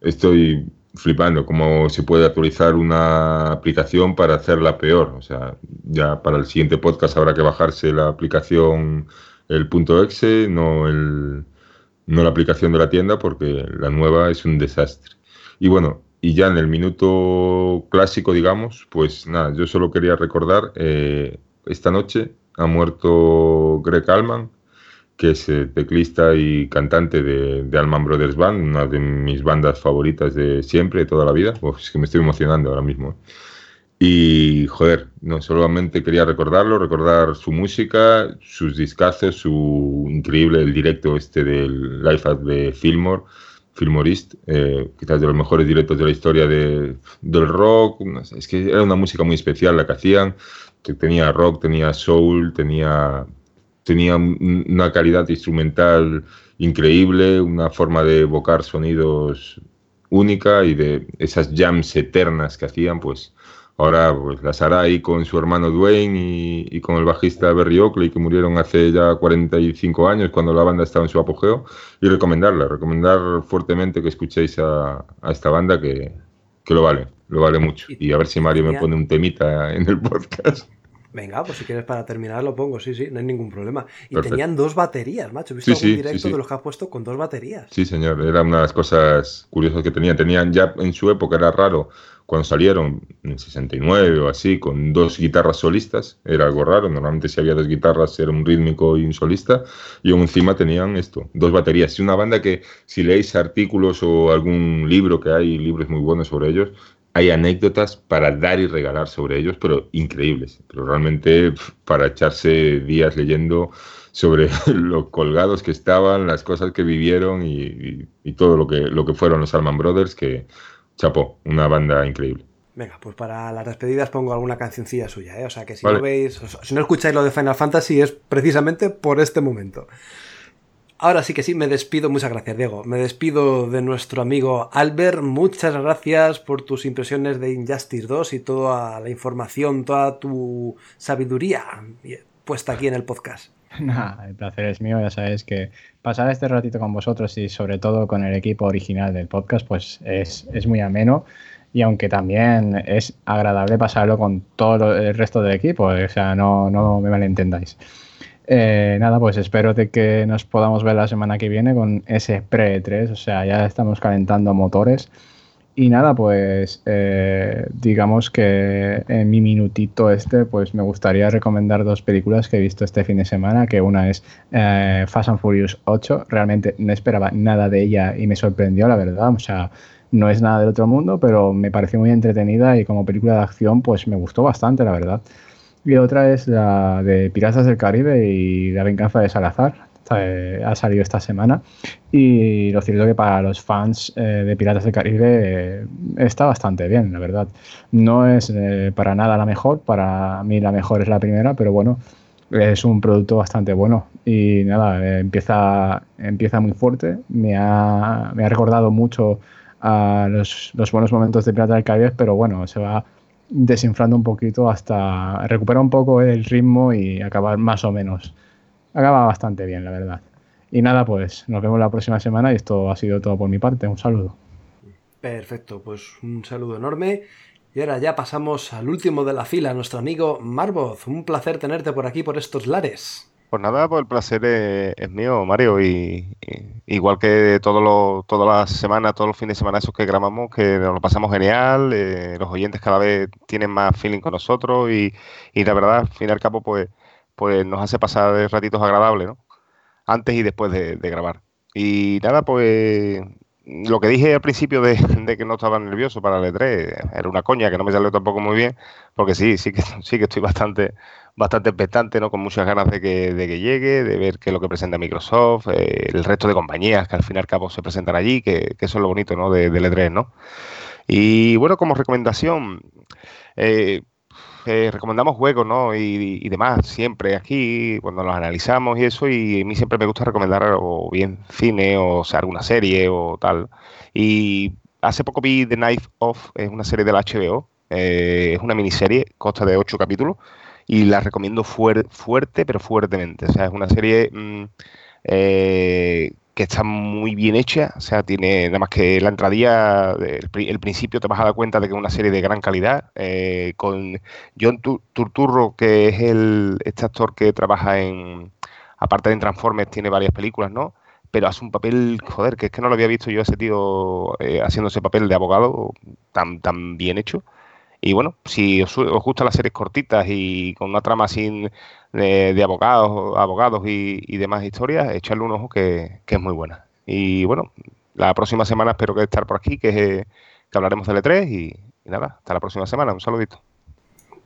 estoy flipando cómo se puede actualizar una aplicación para hacerla peor. O sea, ya para el siguiente podcast habrá que bajarse la aplicación, el punto .exe, no, el, no la aplicación de la tienda, porque la nueva es un desastre. Y bueno, y ya en el minuto clásico, digamos, pues nada, yo solo quería recordar, eh, esta noche ha muerto Greg Allman, que es eh, teclista y cantante de, de Allman Brothers Band, una de mis bandas favoritas de siempre, de toda la vida. Uf, es que me estoy emocionando ahora mismo. ¿eh? Y joder, no solamente quería recordarlo, recordar su música, sus discazos, su increíble el directo este del Life at de Fillmore, Fillmorist, eh, quizás de los mejores directos de la historia de, del rock. es que era una música muy especial la que hacían, que tenía rock, tenía soul, tenía tenía un- una calidad instrumental increíble, una forma de evocar sonidos única y de esas jams eternas que hacían, pues ahora pues las hará ahí con su hermano Dwayne y, y con el bajista Berry Oakley, que murieron hace ya 45 años cuando la banda estaba en su apogeo, y recomendarla, recomendar fuertemente que escuchéis a, a esta banda que, que lo vale, lo vale mucho. Y a ver si Mario me pone un temita en el podcast. Venga, pues si quieres para terminar lo pongo, sí, sí, no hay ningún problema. Y Perfecto. tenían dos baterías, macho. He visto Sí, algún directo sí, sí. de los que has puesto con dos baterías. Sí, señor, era una de las cosas curiosas que tenían. Tenían ya en su época, era raro, cuando salieron en 69 o así, con dos guitarras solistas, era algo raro. Normalmente si había dos guitarras era un rítmico y un solista, y encima tenían esto, dos baterías. Es una banda que si leéis artículos o algún libro que hay, libros muy buenos sobre ellos, hay anécdotas para dar y regalar sobre ellos, pero increíbles. Pero realmente para echarse días leyendo sobre *laughs* lo colgados que estaban, las cosas que vivieron y, y- y todo lo que, lo que fueron los Allman Brothers, que chapó, una banda increíble. Venga, pues para las despedidas pongo alguna cancioncilla suya, ¿eh? O sea que si Vale. no veis, si no escucháis lo de Final Fantasy es precisamente por este momento. Ahora sí que sí, me despido. Muchas gracias, Diego. Me despido de nuestro amigo Albert. Muchas gracias por tus impresiones de Injustice 2 y toda la información, toda tu sabiduría puesta aquí en el podcast. *laughs* Nah, el placer es mío, ya sabéis que pasar este ratito con vosotros y sobre todo con el equipo original del podcast, pues es, es muy ameno y aunque también es agradable pasarlo con todo el resto del equipo, o sea, no, no me malentendáis. Eh, nada, pues espero de que nos podamos ver la semana que viene con ese pre-3, o sea, ya estamos calentando motores Y nada, pues eh, digamos que en mi minutito este, pues me gustaría recomendar dos películas que he visto este fin de semana, que una es eh, Fast and Furious 8. Realmente no esperaba nada de ella y me sorprendió, la verdad. O sea, no es nada del otro mundo, pero me pareció muy entretenida y como película de acción, pues me gustó bastante, la verdad. Y otra es la de Piratas del Caribe y La venganza de Salazar. Eh, ha salido esta semana. Y lo cierto que para los fans eh, de Piratas del Caribe eh, está bastante bien, la verdad. No es para nada la mejor, para mí la mejor es la primera, pero bueno, es un producto bastante bueno. Y nada, empieza, empieza muy fuerte. Me ha, me ha recordado mucho a los, los buenos momentos de Piratas del Caribe, pero bueno, se va desinflando un poquito hasta recuperar un poco el ritmo y acabar más o menos acaba bastante bien, la verdad. Y nada, pues nos vemos la próxima semana y esto ha sido todo por mi parte. Un saludo. Perfecto, pues un saludo enorme. Y ahora ya pasamos al último de la fila, nuestro amigo Marvoz. Un placer tenerte por aquí, por estos lares. Pues nada, pues el placer es, mío, Mario. Y, igual que todos los, todas las semanas, todos los fines de semana esos que grabamos, que nos lo pasamos genial. Eh, los oyentes cada vez tienen más feeling con nosotros. Y, y la verdad, al fin y al cabo, pues pues nos hace pasar ratitos agradables, ¿no? Antes y después de, grabar. Y nada, pues lo que dije al principio de, que no estaba nervioso para el E3 era una coña que no me salió tampoco muy bien, porque sí, sí que, *laughs* sí que estoy bastante, bastante expectante, ¿no? Con muchas ganas de que, de que llegue, de ver qué es lo que presenta Microsoft, eh, el resto de compañías que al fin y al cabo se presentan allí, que, eso es lo bonito, ¿no? De, del E3, ¿no? Y bueno, como recomendación, eh, recomendamos juegos, ¿no? Y, demás, siempre aquí, cuando los analizamos y eso, y a mí siempre me gusta recomendar o bien cine, o, sea, alguna serie o tal. Y hace poco vi The Knife Off, es una serie de la HBO, eh, es una miniserie, consta de ocho capítulos, y la recomiendo fuerte, pero fuertemente. O sea, es una serie mm, eh, que está muy bien hecha, o sea, tiene nada más que la entradilla, el, principio te vas a dar cuenta de que es una serie de gran calidad, eh, con John Turturro, que es el, este actor que trabaja en, aparte de Transformers, tiene varias películas, ¿no? Pero hace un papel, joder, que es que no lo había visto yo ese tío eh, haciendo ese papel de abogado tan, tan bien hecho. Y bueno, si os, gustan las series cortitas y con una trama sin de, abogados, abogados y, demás historias, echarle un ojo que, es muy buena. Y bueno, la próxima semana espero que estar por aquí, que, que hablaremos del E3 y, nada, hasta la próxima semana. Un saludito.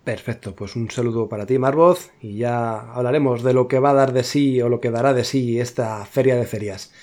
Perfecto, pues un saludo para ti, Marvoz, y ya hablaremos de lo que va a dar de sí o lo que dará de sí esta feria de ferias.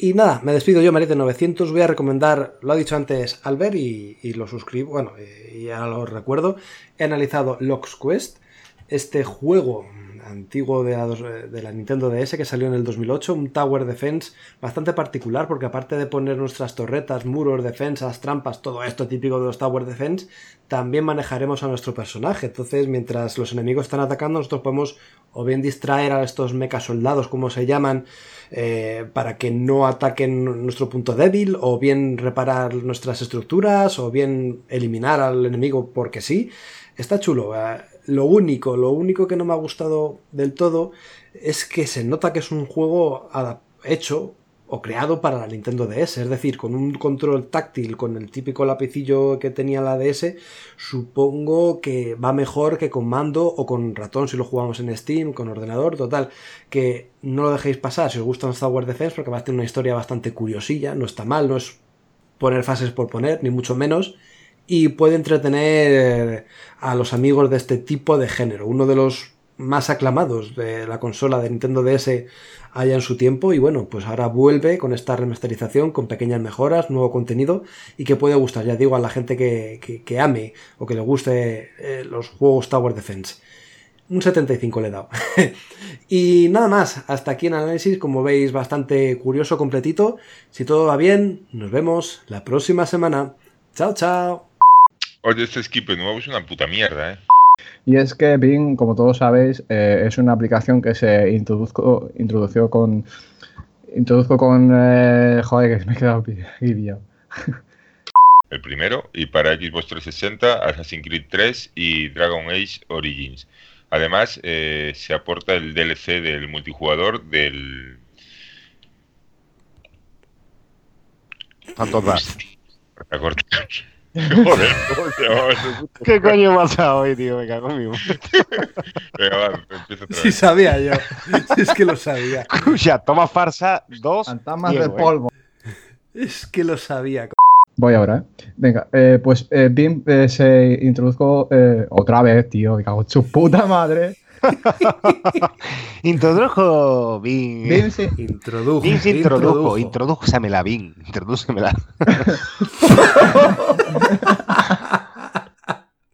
Y nada, me despido yo, Marite 900. Voy a recomendar, lo ha dicho antes Albert y, y lo suscribo, bueno, y ya lo recuerdo. He analizado Locks Quest, este juego antiguo de la, de la, Nintendo DS que salió en el 2008, un Tower Defense bastante particular porque aparte de poner nuestras torretas, muros, defensas, trampas, todo esto típico de los Tower Defense, también manejaremos a nuestro personaje. Entonces, mientras los enemigos están atacando, nosotros podemos o bien distraer a estos mecha soldados, como se llaman, eh, para que no ataquen nuestro punto débil, o bien reparar nuestras estructuras, o bien eliminar al enemigo porque sí. Está chulo. Eh, lo único, lo único que no me ha gustado del todo es que se nota que es un juego hecho o creado para la Nintendo DS, es decir, con un control táctil, con el típico lapicillo que tenía la DS, supongo que va mejor que con mando o con ratón si lo jugamos en Steam, con ordenador, total, que no lo dejéis pasar. Si os gusta Star Wars Defense porque va a tener una historia bastante curiosilla, no está mal, no es poner fases por poner, ni mucho menos, y puede entretener a los amigos de este tipo de género, uno de los más aclamados de la consola de Nintendo DS allá en su tiempo y bueno, pues ahora vuelve con esta remasterización, con pequeñas mejoras, nuevo contenido y que puede gustar, ya digo, a la gente que, ame o que le guste eh, los juegos Tower Defense. Un 75 le he dado. *laughs* y nada más, hasta aquí en análisis, como veis, bastante curioso, completito. Si todo va bien, nos vemos la próxima semana. Chao, chao. Oye, este skip nuevo es una puta mierda, ¿eh? Y es que Bing, como todos sabéis, eh, es una aplicación que se introduzco, introdució con. Introduzco con. Eh, joder, que me he quedado pillado. *laughs* El primero, y para Xbox 360, Assassin's Creed 3 y Dragon Age Origins. Además, eh, se aporta el DLC del multijugador del. Phantom. *laughs* ¿Qué coño pasa hoy, tío? Me cago en mi *laughs* Venga, va, empieza otra Sí vez. sabía yo. Es que lo sabía. Escucha, toma farsa 2. Fantasmas de polvo. Es que lo sabía. co- Voy ahora, ¿eh? Venga, eh, pues eh, BIM eh, se introduzco eh, otra vez, tío. Me cago en su puta madre. *laughs* Introdujo Bing. Se, Introdujo. Bing se introdujo. Introdúcemela, Bing. Introdúcemela.